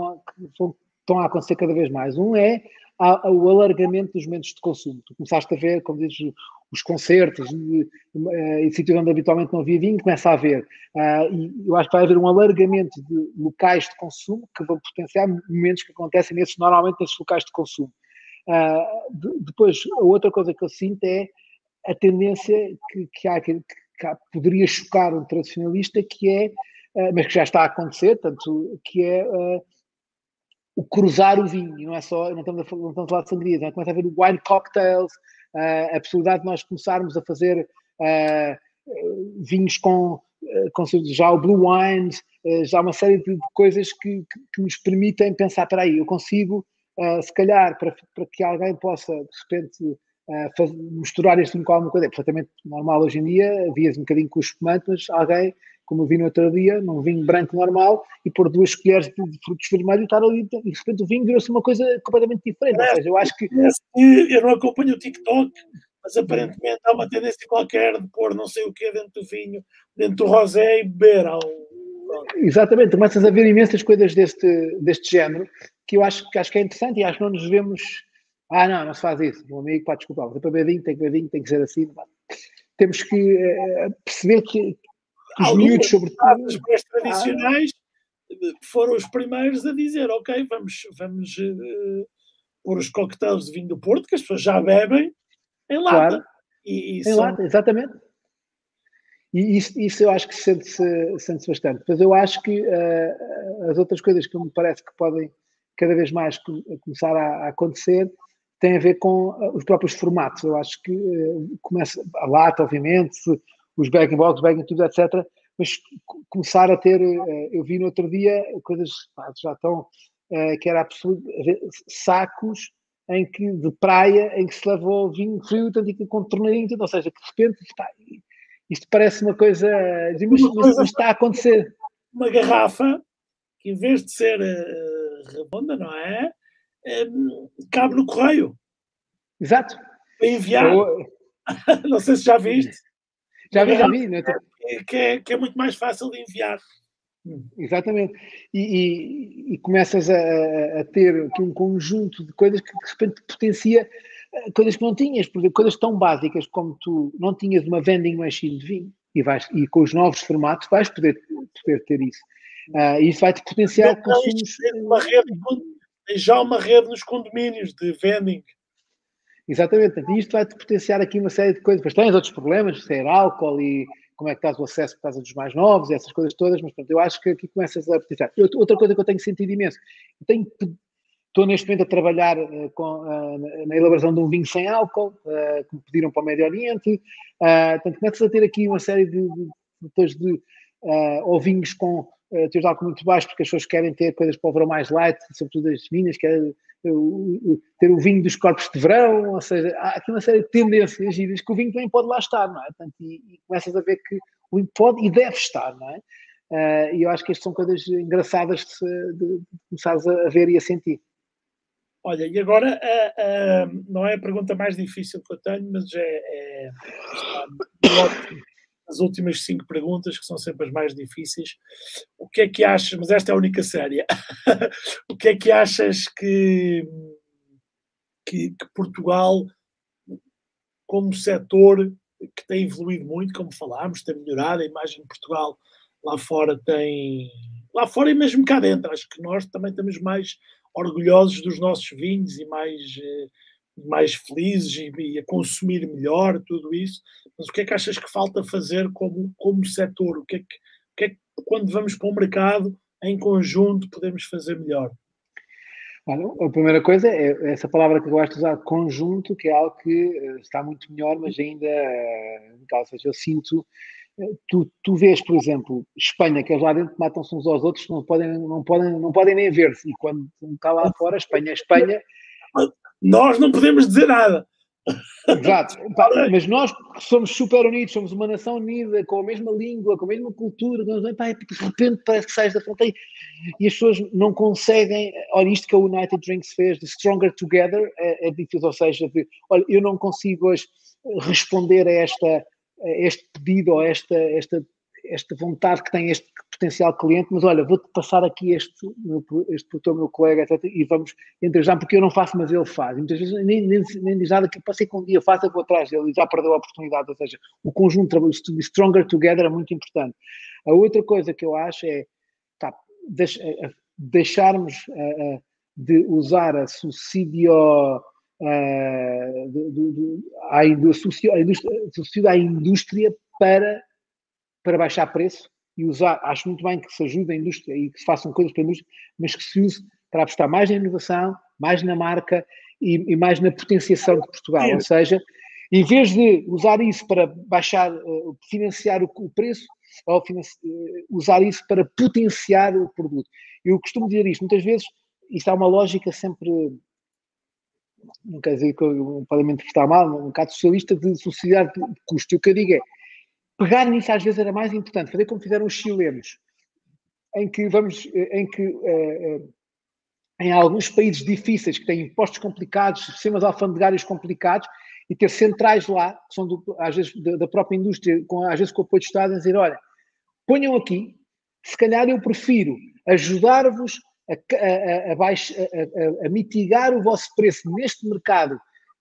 Speaker 2: estão a acontecer cada vez mais. Um é o alargamento dos momentos de consumo. Tu começaste a ver, como dizes, os concertos e, e sítios onde habitualmente não havia vinho, começa a haver. Uh, e eu acho que vai haver um alargamento de locais de consumo que vão potenciar momentos que acontecem nesses, normalmente nesses locais de consumo. De, depois, a outra coisa que eu sinto é a tendência que, que, há, que, que há, poderia chocar um tradicionalista, que é, uh, mas que já está a acontecer, tanto que é o cruzar o vinho, não é só, não estamos a, não estamos a falar de sangria, é? começa a haver o wine cocktails, uh, a possibilidade de nós começarmos a fazer uh, vinhos com, uh, com, já o blue wines, já uma série de coisas que, que, que, nos permitem pensar, para aí, eu consigo se calhar, para, para que alguém possa, de repente, misturar este vinho com alguma coisa, é perfeitamente normal hoje em dia, havia um bocadinho com os espumantes, mas alguém, como eu vi no outro dia, num vinho branco normal, e pôr duas colheres de, frutos vermelhos e estar ali, e de repente o vinho virou-se uma coisa completamente diferente. Ou seja, eu acho que.
Speaker 1: Eu não acompanho o TikTok, mas aparentemente há uma tendência qualquer de pôr não sei o que dentro do vinho, dentro do rosé e beber ao.
Speaker 2: Exatamente, começas a ver imensas coisas deste, deste género que eu acho, que acho que é interessante e acho que não nos vemos. Ah, não, não se faz isso. Meu amigo, pá, desculpa, para beber vinho, tem que beber vinho, tem que ser assim. Pá. Temos que uh, perceber que, os miúdos, sobretudo.
Speaker 1: Os mais tradicionais foram os primeiros a dizer: ok, vamos, vamos uh, pôr os coquetéis de vinho do Porto, que as pessoas já bebem, em lata. Claro.
Speaker 2: E, e em são... lata, exatamente. E isso, isso eu acho que sente-se sente bastante. Mas eu acho que uh, as outras coisas que me parece que podem cada vez mais começar a, a acontecer têm a ver com uh, os próprios formatos. Eu acho que uh, começa a lata, obviamente, os bag box, bag tudo, etc. Mas começar a ter, eu vi no outro dia coisas já estão, que era absoluto, sacos em que, de praia em que se levou vinho frio, tanto que com torneirinho, ou seja, que de repente está, isto parece uma coisa, mas, está a acontecer.
Speaker 1: Uma garrafa que em vez de ser uh, redonda, não é? Um, cabe no correio.
Speaker 2: Exato.
Speaker 1: Para enviar. Eu... não sei se já viste.
Speaker 2: Já vi, já vi. Né?
Speaker 1: Que, é, que é muito mais fácil de enviar.
Speaker 2: Exatamente. E, e, e começas a, a, ter aqui um conjunto de coisas que de repente potencia eh, coisas que não tinhas, por exemplo, coisas tão básicas como tu não tinhas uma vending machine de vinho e, vais, e com os novos formatos vais poder, poder ter isso. Uh, isso vai-te potenciar consumos.
Speaker 1: Rede, já uma rede nos condomínios de vending.
Speaker 2: Exatamente, isto vai-te potenciar aqui uma série de coisas. Mas tens outros problemas, ser álcool e como é que estás o acesso por causa dos mais novos, essas coisas todas, mas pronto, eu acho que aqui começas a potenciar. Outra coisa que eu tenho sentido imenso, tenho, estou neste momento a trabalhar uh, com, uh, na elaboração de um vinho sem álcool, uh, que me pediram para o Médio Oriente, uh, portanto começas a ter aqui uma série de, de, de, ou vinhos com uh, teus álcool muito baixo, porque as pessoas querem ter coisas para o verão mais light, sobretudo as vinhas, querem ter o vinho dos corpos de verão, ou seja, há aqui uma série de tendências giras que o vinho também pode lá estar, não é? Portanto, e, e começas a ver que o vinho pode e deve estar, não é? Uh, e eu acho que estas são coisas engraçadas de, de, começares a ver e a sentir.
Speaker 1: Olha, e agora uh, uh, não é a pergunta mais difícil que eu tenho, mas é, é as últimas cinco perguntas, que são sempre as mais difíceis. O que é que achas, mas esta é a única séria, o que é que achas que, que, que Portugal, como setor que tem evoluído muito, como falámos, tem melhorado, a imagem de Portugal lá fora tem. Lá fora e mesmo cá dentro, acho que nós também estamos mais orgulhosos dos nossos vinhos e mais eh, mais felizes e, e, a consumir melhor tudo isso. Mas o que é que achas que falta fazer como, como setor? O que, é que, o que é que quando vamos para o mercado em conjunto podemos fazer melhor?
Speaker 2: a primeira coisa é essa palavra que eu gosto de usar, conjunto, que é algo que eh, está muito melhor, mas ainda, eh, ou seja, eu sinto, eh, tu, tu vês, por exemplo, Espanha, que eles lá dentro matam-se uns aos outros, não podem, não podem, não podem nem ver-se, e quando está lá fora, Espanha é Espanha,
Speaker 1: nós não podemos dizer nada.
Speaker 2: Exato, mas nós somos super unidos, somos uma nação unida, com a mesma língua, com a mesma cultura, de repente parece que sais da fronteira e as pessoas não conseguem. Olha, isto que a United Drinks fez, de Stronger Together, é, é difícil, ou seja, de, olha, eu não consigo hoje responder a, esta, a este pedido ou a esta, esta esta vontade que tem este potencial cliente, mas olha, vou-te passar aqui este, este produtor, meu colega, etc, e vamos já porque eu não faço, mas ele faz. E muitas vezes nem, nem, nem diz nada que passei com um dia, faça, vou atrás dele e já perdeu a oportunidade. Ou seja, o conjunto de trabalho, stronger together é muito importante. A outra coisa que eu acho é tá, deixarmos uh, de usar a subsídio uh, de, de, de, à, indústria, à indústria para para baixar preço e usar, acho muito bem que se ajude a indústria e que se façam coisas para a indústria, mas que se use para apostar mais na inovação, mais na marca e, e mais na potenciação de Portugal. Sim. Ou seja, em vez de usar isso para baixar, uh, financiar o, o preço, ou uh, usar isso para potenciar o produto. Eu costumo dizer isto, muitas vezes, isto há uma lógica sempre não quer dizer que podem me interpretar mal, um bocado socialista de sociedade de custo. E o que eu digo é, pegar nisso às vezes era mais importante, fazer como fizeram os chilenos, em que vamos, em que uh, em alguns países difíceis que têm impostos complicados, sistemas alfandegários complicados, e ter centrais lá, que são do, às vezes da própria indústria, com, às vezes com o apoio do Estado, a dizer, olha, ponham aqui, se calhar eu prefiro ajudar-vos a, a, a, a, mitigar o vosso preço neste mercado,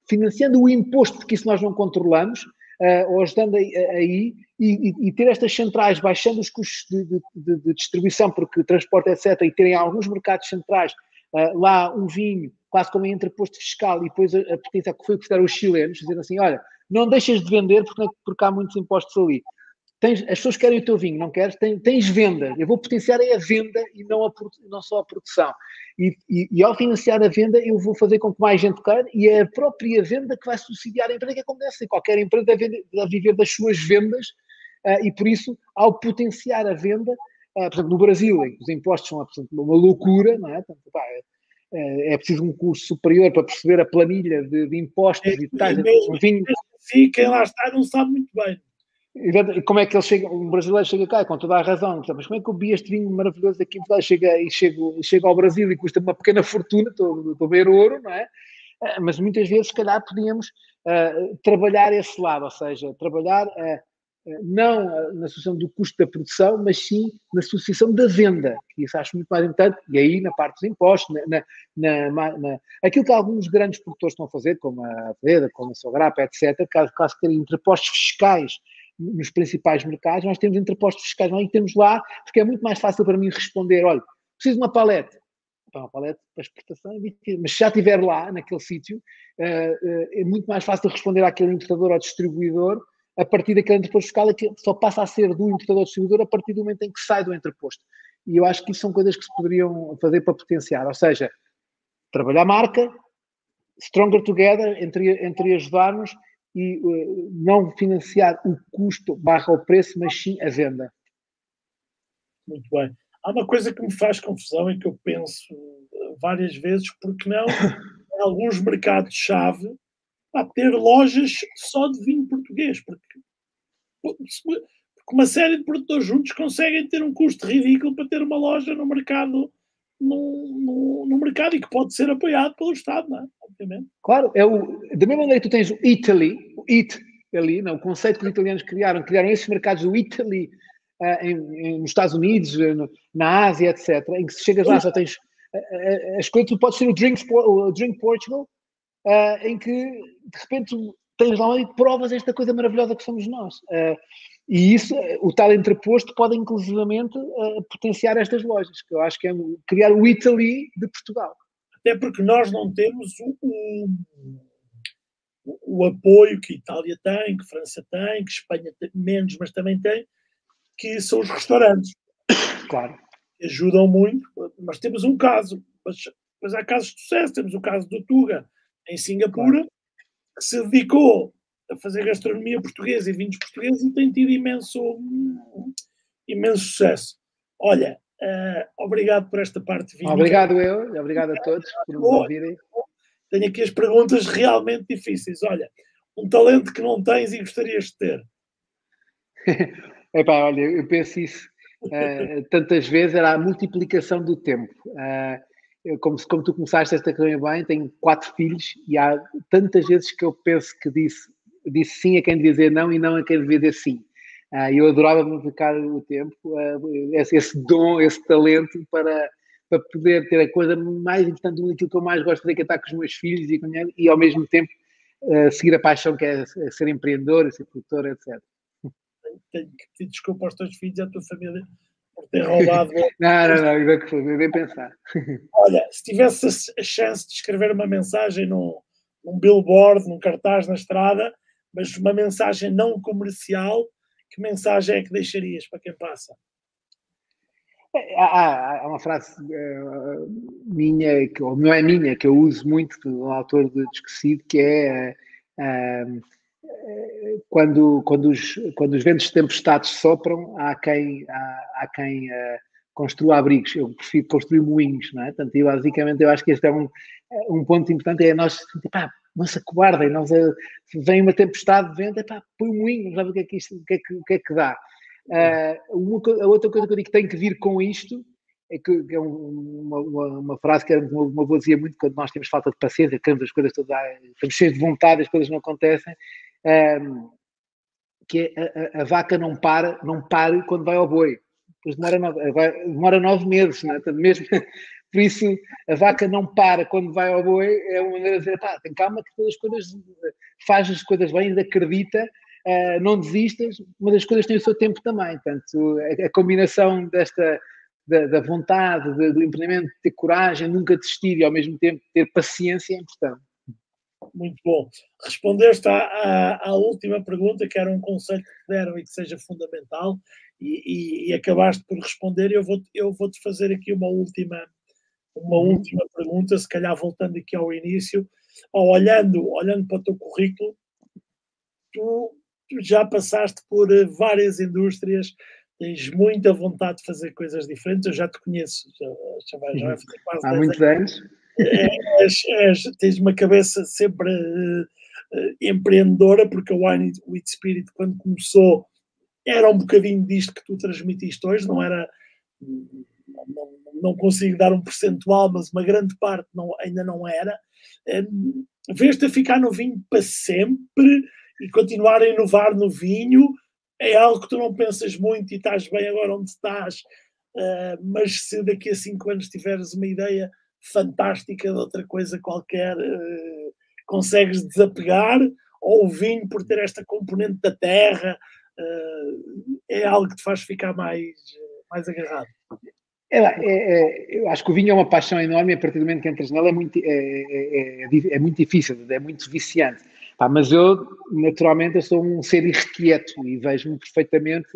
Speaker 2: financiando o imposto, porque isso nós não controlamos, uh, ou ajudando aí, e, e, ter estas centrais baixando os custos de, de, de, distribuição, porque transporte, etc., e terem alguns mercados centrais uh, lá um vinho, quase como em entreposto fiscal, e depois a, a potência que foi fizeram os chilenos, dizendo assim: olha, não deixas de vender porque, porque há muitos impostos ali. Tens, as pessoas querem o teu vinho, não queres? Tens, tens venda. Eu vou potenciar é a venda e não, a, não só a produção. E, e, e, ao financiar a venda, eu vou fazer com que mais gente queira e é a própria venda que vai subsidiar a empresa, que acontece. Qualquer empresa deve, deve viver das suas vendas e, por isso, ao potenciar a venda, uh, por exemplo, no Brasil, em que os impostos são uma loucura, não é? Portanto, pá, é, é preciso um curso superior para perceber a planilha de, de impostos é, e tais.
Speaker 1: Vinho... Sim, quem lá está não sabe muito bem.
Speaker 2: E como é que ele chega, um brasileiro chega cá, com toda a razão, mas como é que eu vi este vinho maravilhoso aqui chega, e chego, chego ao Brasil e custa uma pequena fortuna, estou, estou a ver ouro, não é? Ah, mas muitas vezes, se calhar, podíamos uh, trabalhar esse lado, ou seja, trabalhar uh, não na associação do custo da produção, mas sim na associação da venda, isso acho muito mais importante, e aí na parte dos impostos, na, na, na, na aquilo que alguns grandes produtores estão a fazer, como a Veda, como a Sograpa, etc., caso, caso terem interpostos fiscais nos principais mercados, nós temos interpostos fiscais, nós temos lá, porque é muito mais fácil para mim responder, olha, preciso de uma palete. uma palete para exportação é mas se já estiver lá, naquele sítio, eh, eh, é muito mais fácil responder àquele importador ou distribuidor a partir daquele interposto fiscal, que só passa a ser do importador ou distribuidor a partir do momento em que sai do interposto. E eu acho que isso são coisas que se poderiam fazer para potenciar, ou seja, trabalhar a marca, stronger together, entre, entre ajudar-nos e uh, não financiar o custo barra o preço, mas sim a venda.
Speaker 1: Muito bem. Há uma coisa que me faz confusão e que eu penso eh, várias vezes, porque não em alguns mercados-chave a ter lojas só de vinho português, porque, porque uma série de produtores juntos conseguem ter um custo ridículo para ter uma loja no mercado no, no, mercado e que pode ser apoiado pelo Estado, não é? Obviamente.
Speaker 2: Claro, é o, da mesma maneira que tu tens o Italy, o IT ali, não, o conceito que os italianos criaram, criaram esses mercados do Italy uh, em, em, nos Estados Unidos, eh, no, na Ásia, etc., em que se chegas lá só tens uh, as coisas, tu podes ter o Drink, o Drink Portugal, uh, em que de repente tens lá e provas esta coisa maravilhosa que somos nós. Uh, e isso, o tal entreposto pode inclusivamente uh, potenciar estas lojas, que eu acho que é criar o Italy de Portugal.
Speaker 1: Até porque nós não temos o, o, o, apoio que a Itália tem, que a França tem, que Espanha tem menos, mas também tem, que são os restaurantes.
Speaker 2: Claro.
Speaker 1: Que ajudam muito, mas temos um caso, mas, mas há casos de sucesso, temos o caso do Tuga, em Singapura, claro. que se dedicou a fazer gastronomia portuguesa e vinhos portugueses e tem tido imenso, imenso sucesso. Olha, uh, obrigado por esta parte
Speaker 2: vinho. Obrigado eu, obrigado a todos por nos ouvirem.
Speaker 1: Tenho aqui as perguntas realmente difíceis. Olha, um talento que não tens e gostarias de ter.
Speaker 2: Epá, olha, eu penso isso uh, tantas vezes, era a multiplicação do tempo. Uh, como, como tu começaste esta carreira bem, tenho quatro filhos e há tantas vezes que eu penso que disse, disse sim a quem devia dizer não e não a quem devia dizer sim. Uh, eu adorava multiplicar o tempo, uh, esse, esse, dom, esse talento para, para poder ter a coisa mais importante daquilo que eu mais gosto de que é estar com os meus filhos e, e ao mesmo tempo uh, seguir a paixão que é ser empreendedor, ser produtor, etc.
Speaker 1: Tenho que pedir desculpa aos teus filhos e à tua família por ter roubado.
Speaker 2: não, não, não, ainda que foi, bem pensar.
Speaker 1: Olha, se tivesse a chance de escrever uma mensagem num, num billboard, num cartaz na estrada, mas uma mensagem não comercial, que mensagem é que deixarias para quem passa?
Speaker 2: É, há, há uma frase uh, minha, que, ou não é minha, que eu uso muito do autor de Desquecido, que é uh, quando, quando, os, quando os ventos de tempestades sopram, há quem, há, há quem uh, construo abrigos, eu prefiro construir moinhos, não é? Portanto, e basicamente eu acho que este é um, um ponto importante, é nós, pá, não se acobardem, nós, eh, vem uma tempestade de vento, pá, põe um moinho, sabe o que é que, isto, o que, é que, o que, é que dá. Uh, uma, a outra coisa que eu digo que tem que vir com isto é que, é uma, uma, uma, frase que uma, uma avó dizia muito quando nós temos falta de paciência, queremos as coisas todas, estamos cheios de vontade, as coisas não acontecem, um, que é a, a, a, vaca não para, não para quando vai ao boi. Depois demora nove, vai, demora nove meses, não é? mesmo, por isso a vaca não para quando vai ao boi, é uma maneira de dizer, pá, tem calma que todas as coisas, faz as coisas bem, ainda acredita, uh, não desistas, mas as coisas têm o seu tempo também. Portanto, a, a combinação desta da, da vontade, de, do empreendimento, ter coragem, nunca desistir e ao mesmo tempo ter paciência é importante.
Speaker 1: Muito bom. Respondeste à, à, à, última pergunta, que era um conselho que deram e que seja fundamental, e, e, e acabaste por responder. Eu vou, eu vou te fazer aqui uma última, uma uhum. última pergunta, se calhar voltando aqui ao início, ou olhando, olhando para o teu currículo, tu, tu já passaste por várias indústrias, tens muita vontade de fazer coisas diferentes. Eu já te conheço, já, já, vai, já vai fazer
Speaker 2: quase Há muitos anos.
Speaker 1: És, és, tens uma cabeça sempre uh, empreendedora, porque a Wine with Spirit, quando começou, era um bocadinho disto que tu transmitiste hoje, não era. Não, não consigo dar um percentual, mas uma grande parte não, ainda não era. Um, Vês-te a ficar no vinho para sempre e continuar a inovar no vinho é algo que tu não pensas muito e estás bem agora onde estás, uh, mas se daqui a cinco anos tiveres uma ideia fantástica de outra coisa qualquer, uh, consegues desapegar, ou o vinho por ter esta componente da terra, uh, é algo que te faz ficar mais, mais agarrado.
Speaker 2: É, é, é, eu acho que o vinho é uma paixão enorme a partir do momento que entras nela é muito, é, é, é, é muito difícil, é muito viciante. Pá, mas eu, naturalmente, eu sou um ser irrequieto e vejo-me perfeitamente,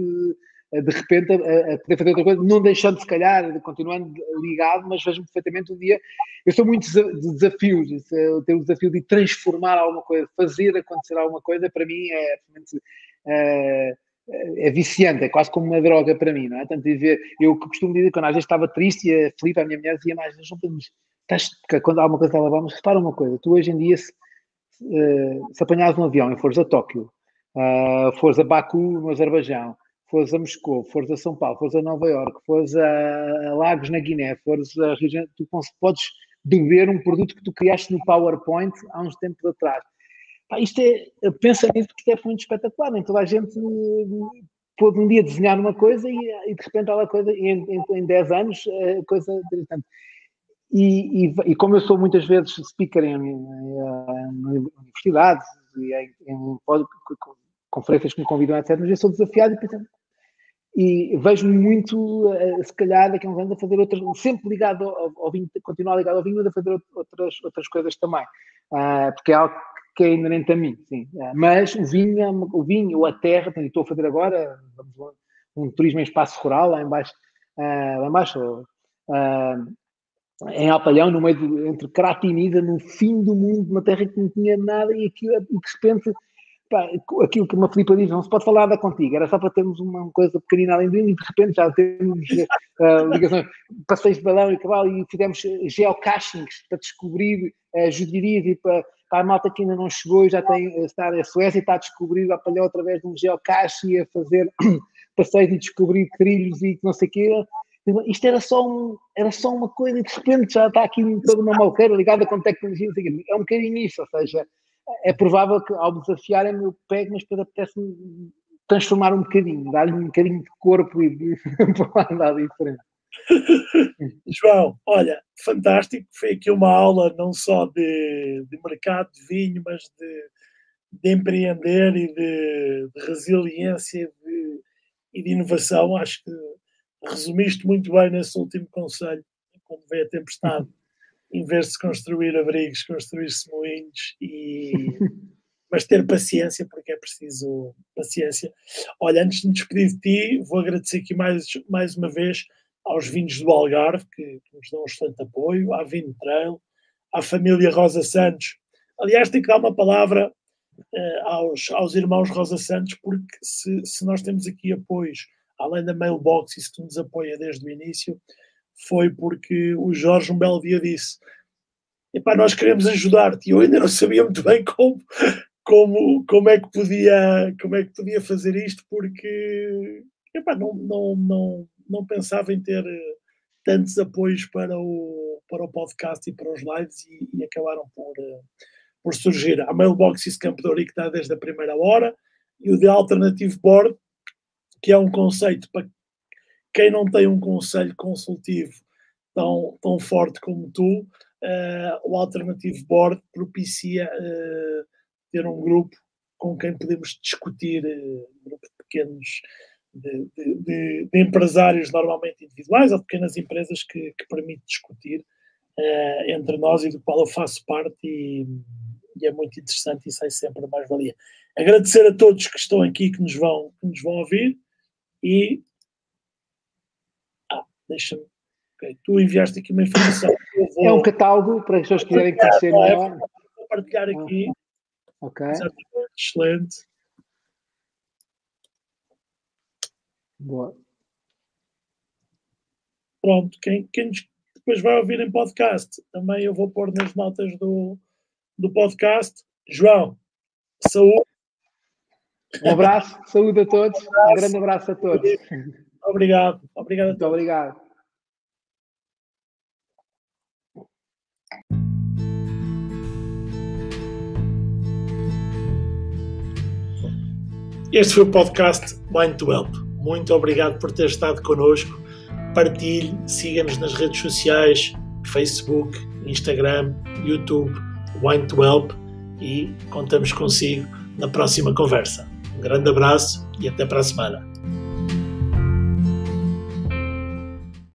Speaker 2: de repente, a, a, poder fazer outra coisa, não deixando, se calhar, continuando ligado, mas vejo-me perfeitamente um dia. Eu sou muito de desafios, eu tenho o desafio de transformar alguma coisa, fazer acontecer alguma coisa, para mim é, é, é viciante, é quase como uma droga para mim, não é? Tanto dizer, eu costumo dizer, quando às vezes estava triste, e a Filipe, a minha mulher, dizia mais, não podemos, estás, quando há uma coisa estava vamos, repara uma coisa, tu hoje em dia, se se apanhares um avião e fores a Tóquio, uh, fores a Baku, no Azerbaijão, fores a Moscou, fores a São Paulo, fores a Nova Iorque, fores a, Lagos na Guiné, fores a região, tu podes beber um produto que tu criaste no PowerPoint há uns tempos atrás. Pá, isto é, pensa nisso isto é muito espetacular, toda a gente pode um dia desenhar uma coisa e, e de repente aquela coisa, em, em, em 10 anos, a coisa interessante. E, e, e, como eu sou muitas vezes speaker em, em, universidades e em, em, conferências que me convidam, etc., mas eu sou desafiado e, e vejo-me muito, eh, se calhar, daqui a uns anos a fazer outras, sempre ligado ao, ao vinho, continuar ligado ao vinho, mas a fazer outras, outras coisas também, uh, porque é algo que é inerente a mim, sim. Uh, mas o vinho, é o vinho ou a terra, estou a fazer agora, vamos, um turismo em espaço rural, lá embaixo, uh, lá embaixo, em Alpalhão, no meio de, entre Cratinida, no fim do mundo, uma terra que não tinha nada, e aquilo, de repente, pá, aquilo que uma Filipa diz, não se pode falar nada contigo, era só para termos uma coisa pequenina além disso, e de repente já temos uh, ligações, passeios de balão e cavalo, e fizemos geocachings para descobrir uh, judirias e para, para a malta que ainda não chegou e já tem, está a Suécia está a descobrir a Alpalhão através de um geocache e a fazer passeios e descobrir trilhos e não sei o quê isto era só, um, era só uma coisa e de repente já está aqui toda uma malqueira ligada com tecnologia. É um bocadinho isso, ou seja, é provável que ao desafiarem eu pego, mas depois apetece-me transformar um bocadinho, dar-lhe um bocadinho de corpo e de para andar diferente.
Speaker 1: João, olha, fantástico. Foi aqui uma aula não só de, de mercado de vinho, mas de, de empreender e de, de resiliência de, e de inovação. Acho que resumiste muito bem nesse último conselho, quando veio a tempestade, em vez de se construir abrigos, construir-se moinhos e mas ter paciência, porque é preciso paciência. Olha, antes de me despedir de ti, vou agradecer aqui mais, mais uma vez aos vinhos do Algarve, que, que nos dão um excelente apoio, à Vinho Trail, à família Rosa Santos. Aliás, tenho que dar uma palavra uh, aos, aos irmãos Rosa Santos, porque se, se nós temos aqui apoios além da mailbox, isso que nos apoia desde o início, foi porque o Jorge um belo dia disse epá, nós queremos ajudar-te. E eu ainda não sabia muito bem como, como, como, é que podia, como é que podia fazer isto, porque epá, não, não, não, não pensava em ter eh, tantos apoios para o, para o podcast e para os lives e, e acabaram por, eh, por surgir. A Mailbox e Campo de Ourique está desde a primeira hora e o The Alternative Board, que é um conceito para quem não tem um conselho consultivo tão, tão forte como tu, uh, o Alternative Board propicia uh, ter um grupo com quem podemos discutir, uh, grupo de pequenos de, de, de, empresários normalmente individuais ou pequenas empresas que, que permite discutir uh, entre nós e do qual eu faço parte e, e é muito interessante e sai sempre mais valia. Agradecer a todos que estão aqui, que nos vão, que nos vão ouvir e deixa-me okay. tu enviaste aqui uma informação
Speaker 2: vou... é um catálogo para as pessoas quiserem conhecer melhor
Speaker 1: vou partilhar aqui
Speaker 2: ah, ok
Speaker 1: excelente
Speaker 2: Boa.
Speaker 1: Pronto, quem, quem depois vai ouvir em podcast, também eu vou pôr nas notas do, do podcast. João, saúde.
Speaker 2: Um abraço, saúde a todos. Um, um grande abraço a todos.
Speaker 1: Obrigado. Obrigado
Speaker 2: Muito obrigado.
Speaker 1: Este foi o podcast Mind to Help. Muito obrigado por ter estado connosco. Partilhe, siga-nos nas redes sociais, Facebook, Instagram, YouTube, Wine to Help e contamos consigo na próxima conversa. Um grande abraço e até para a semana.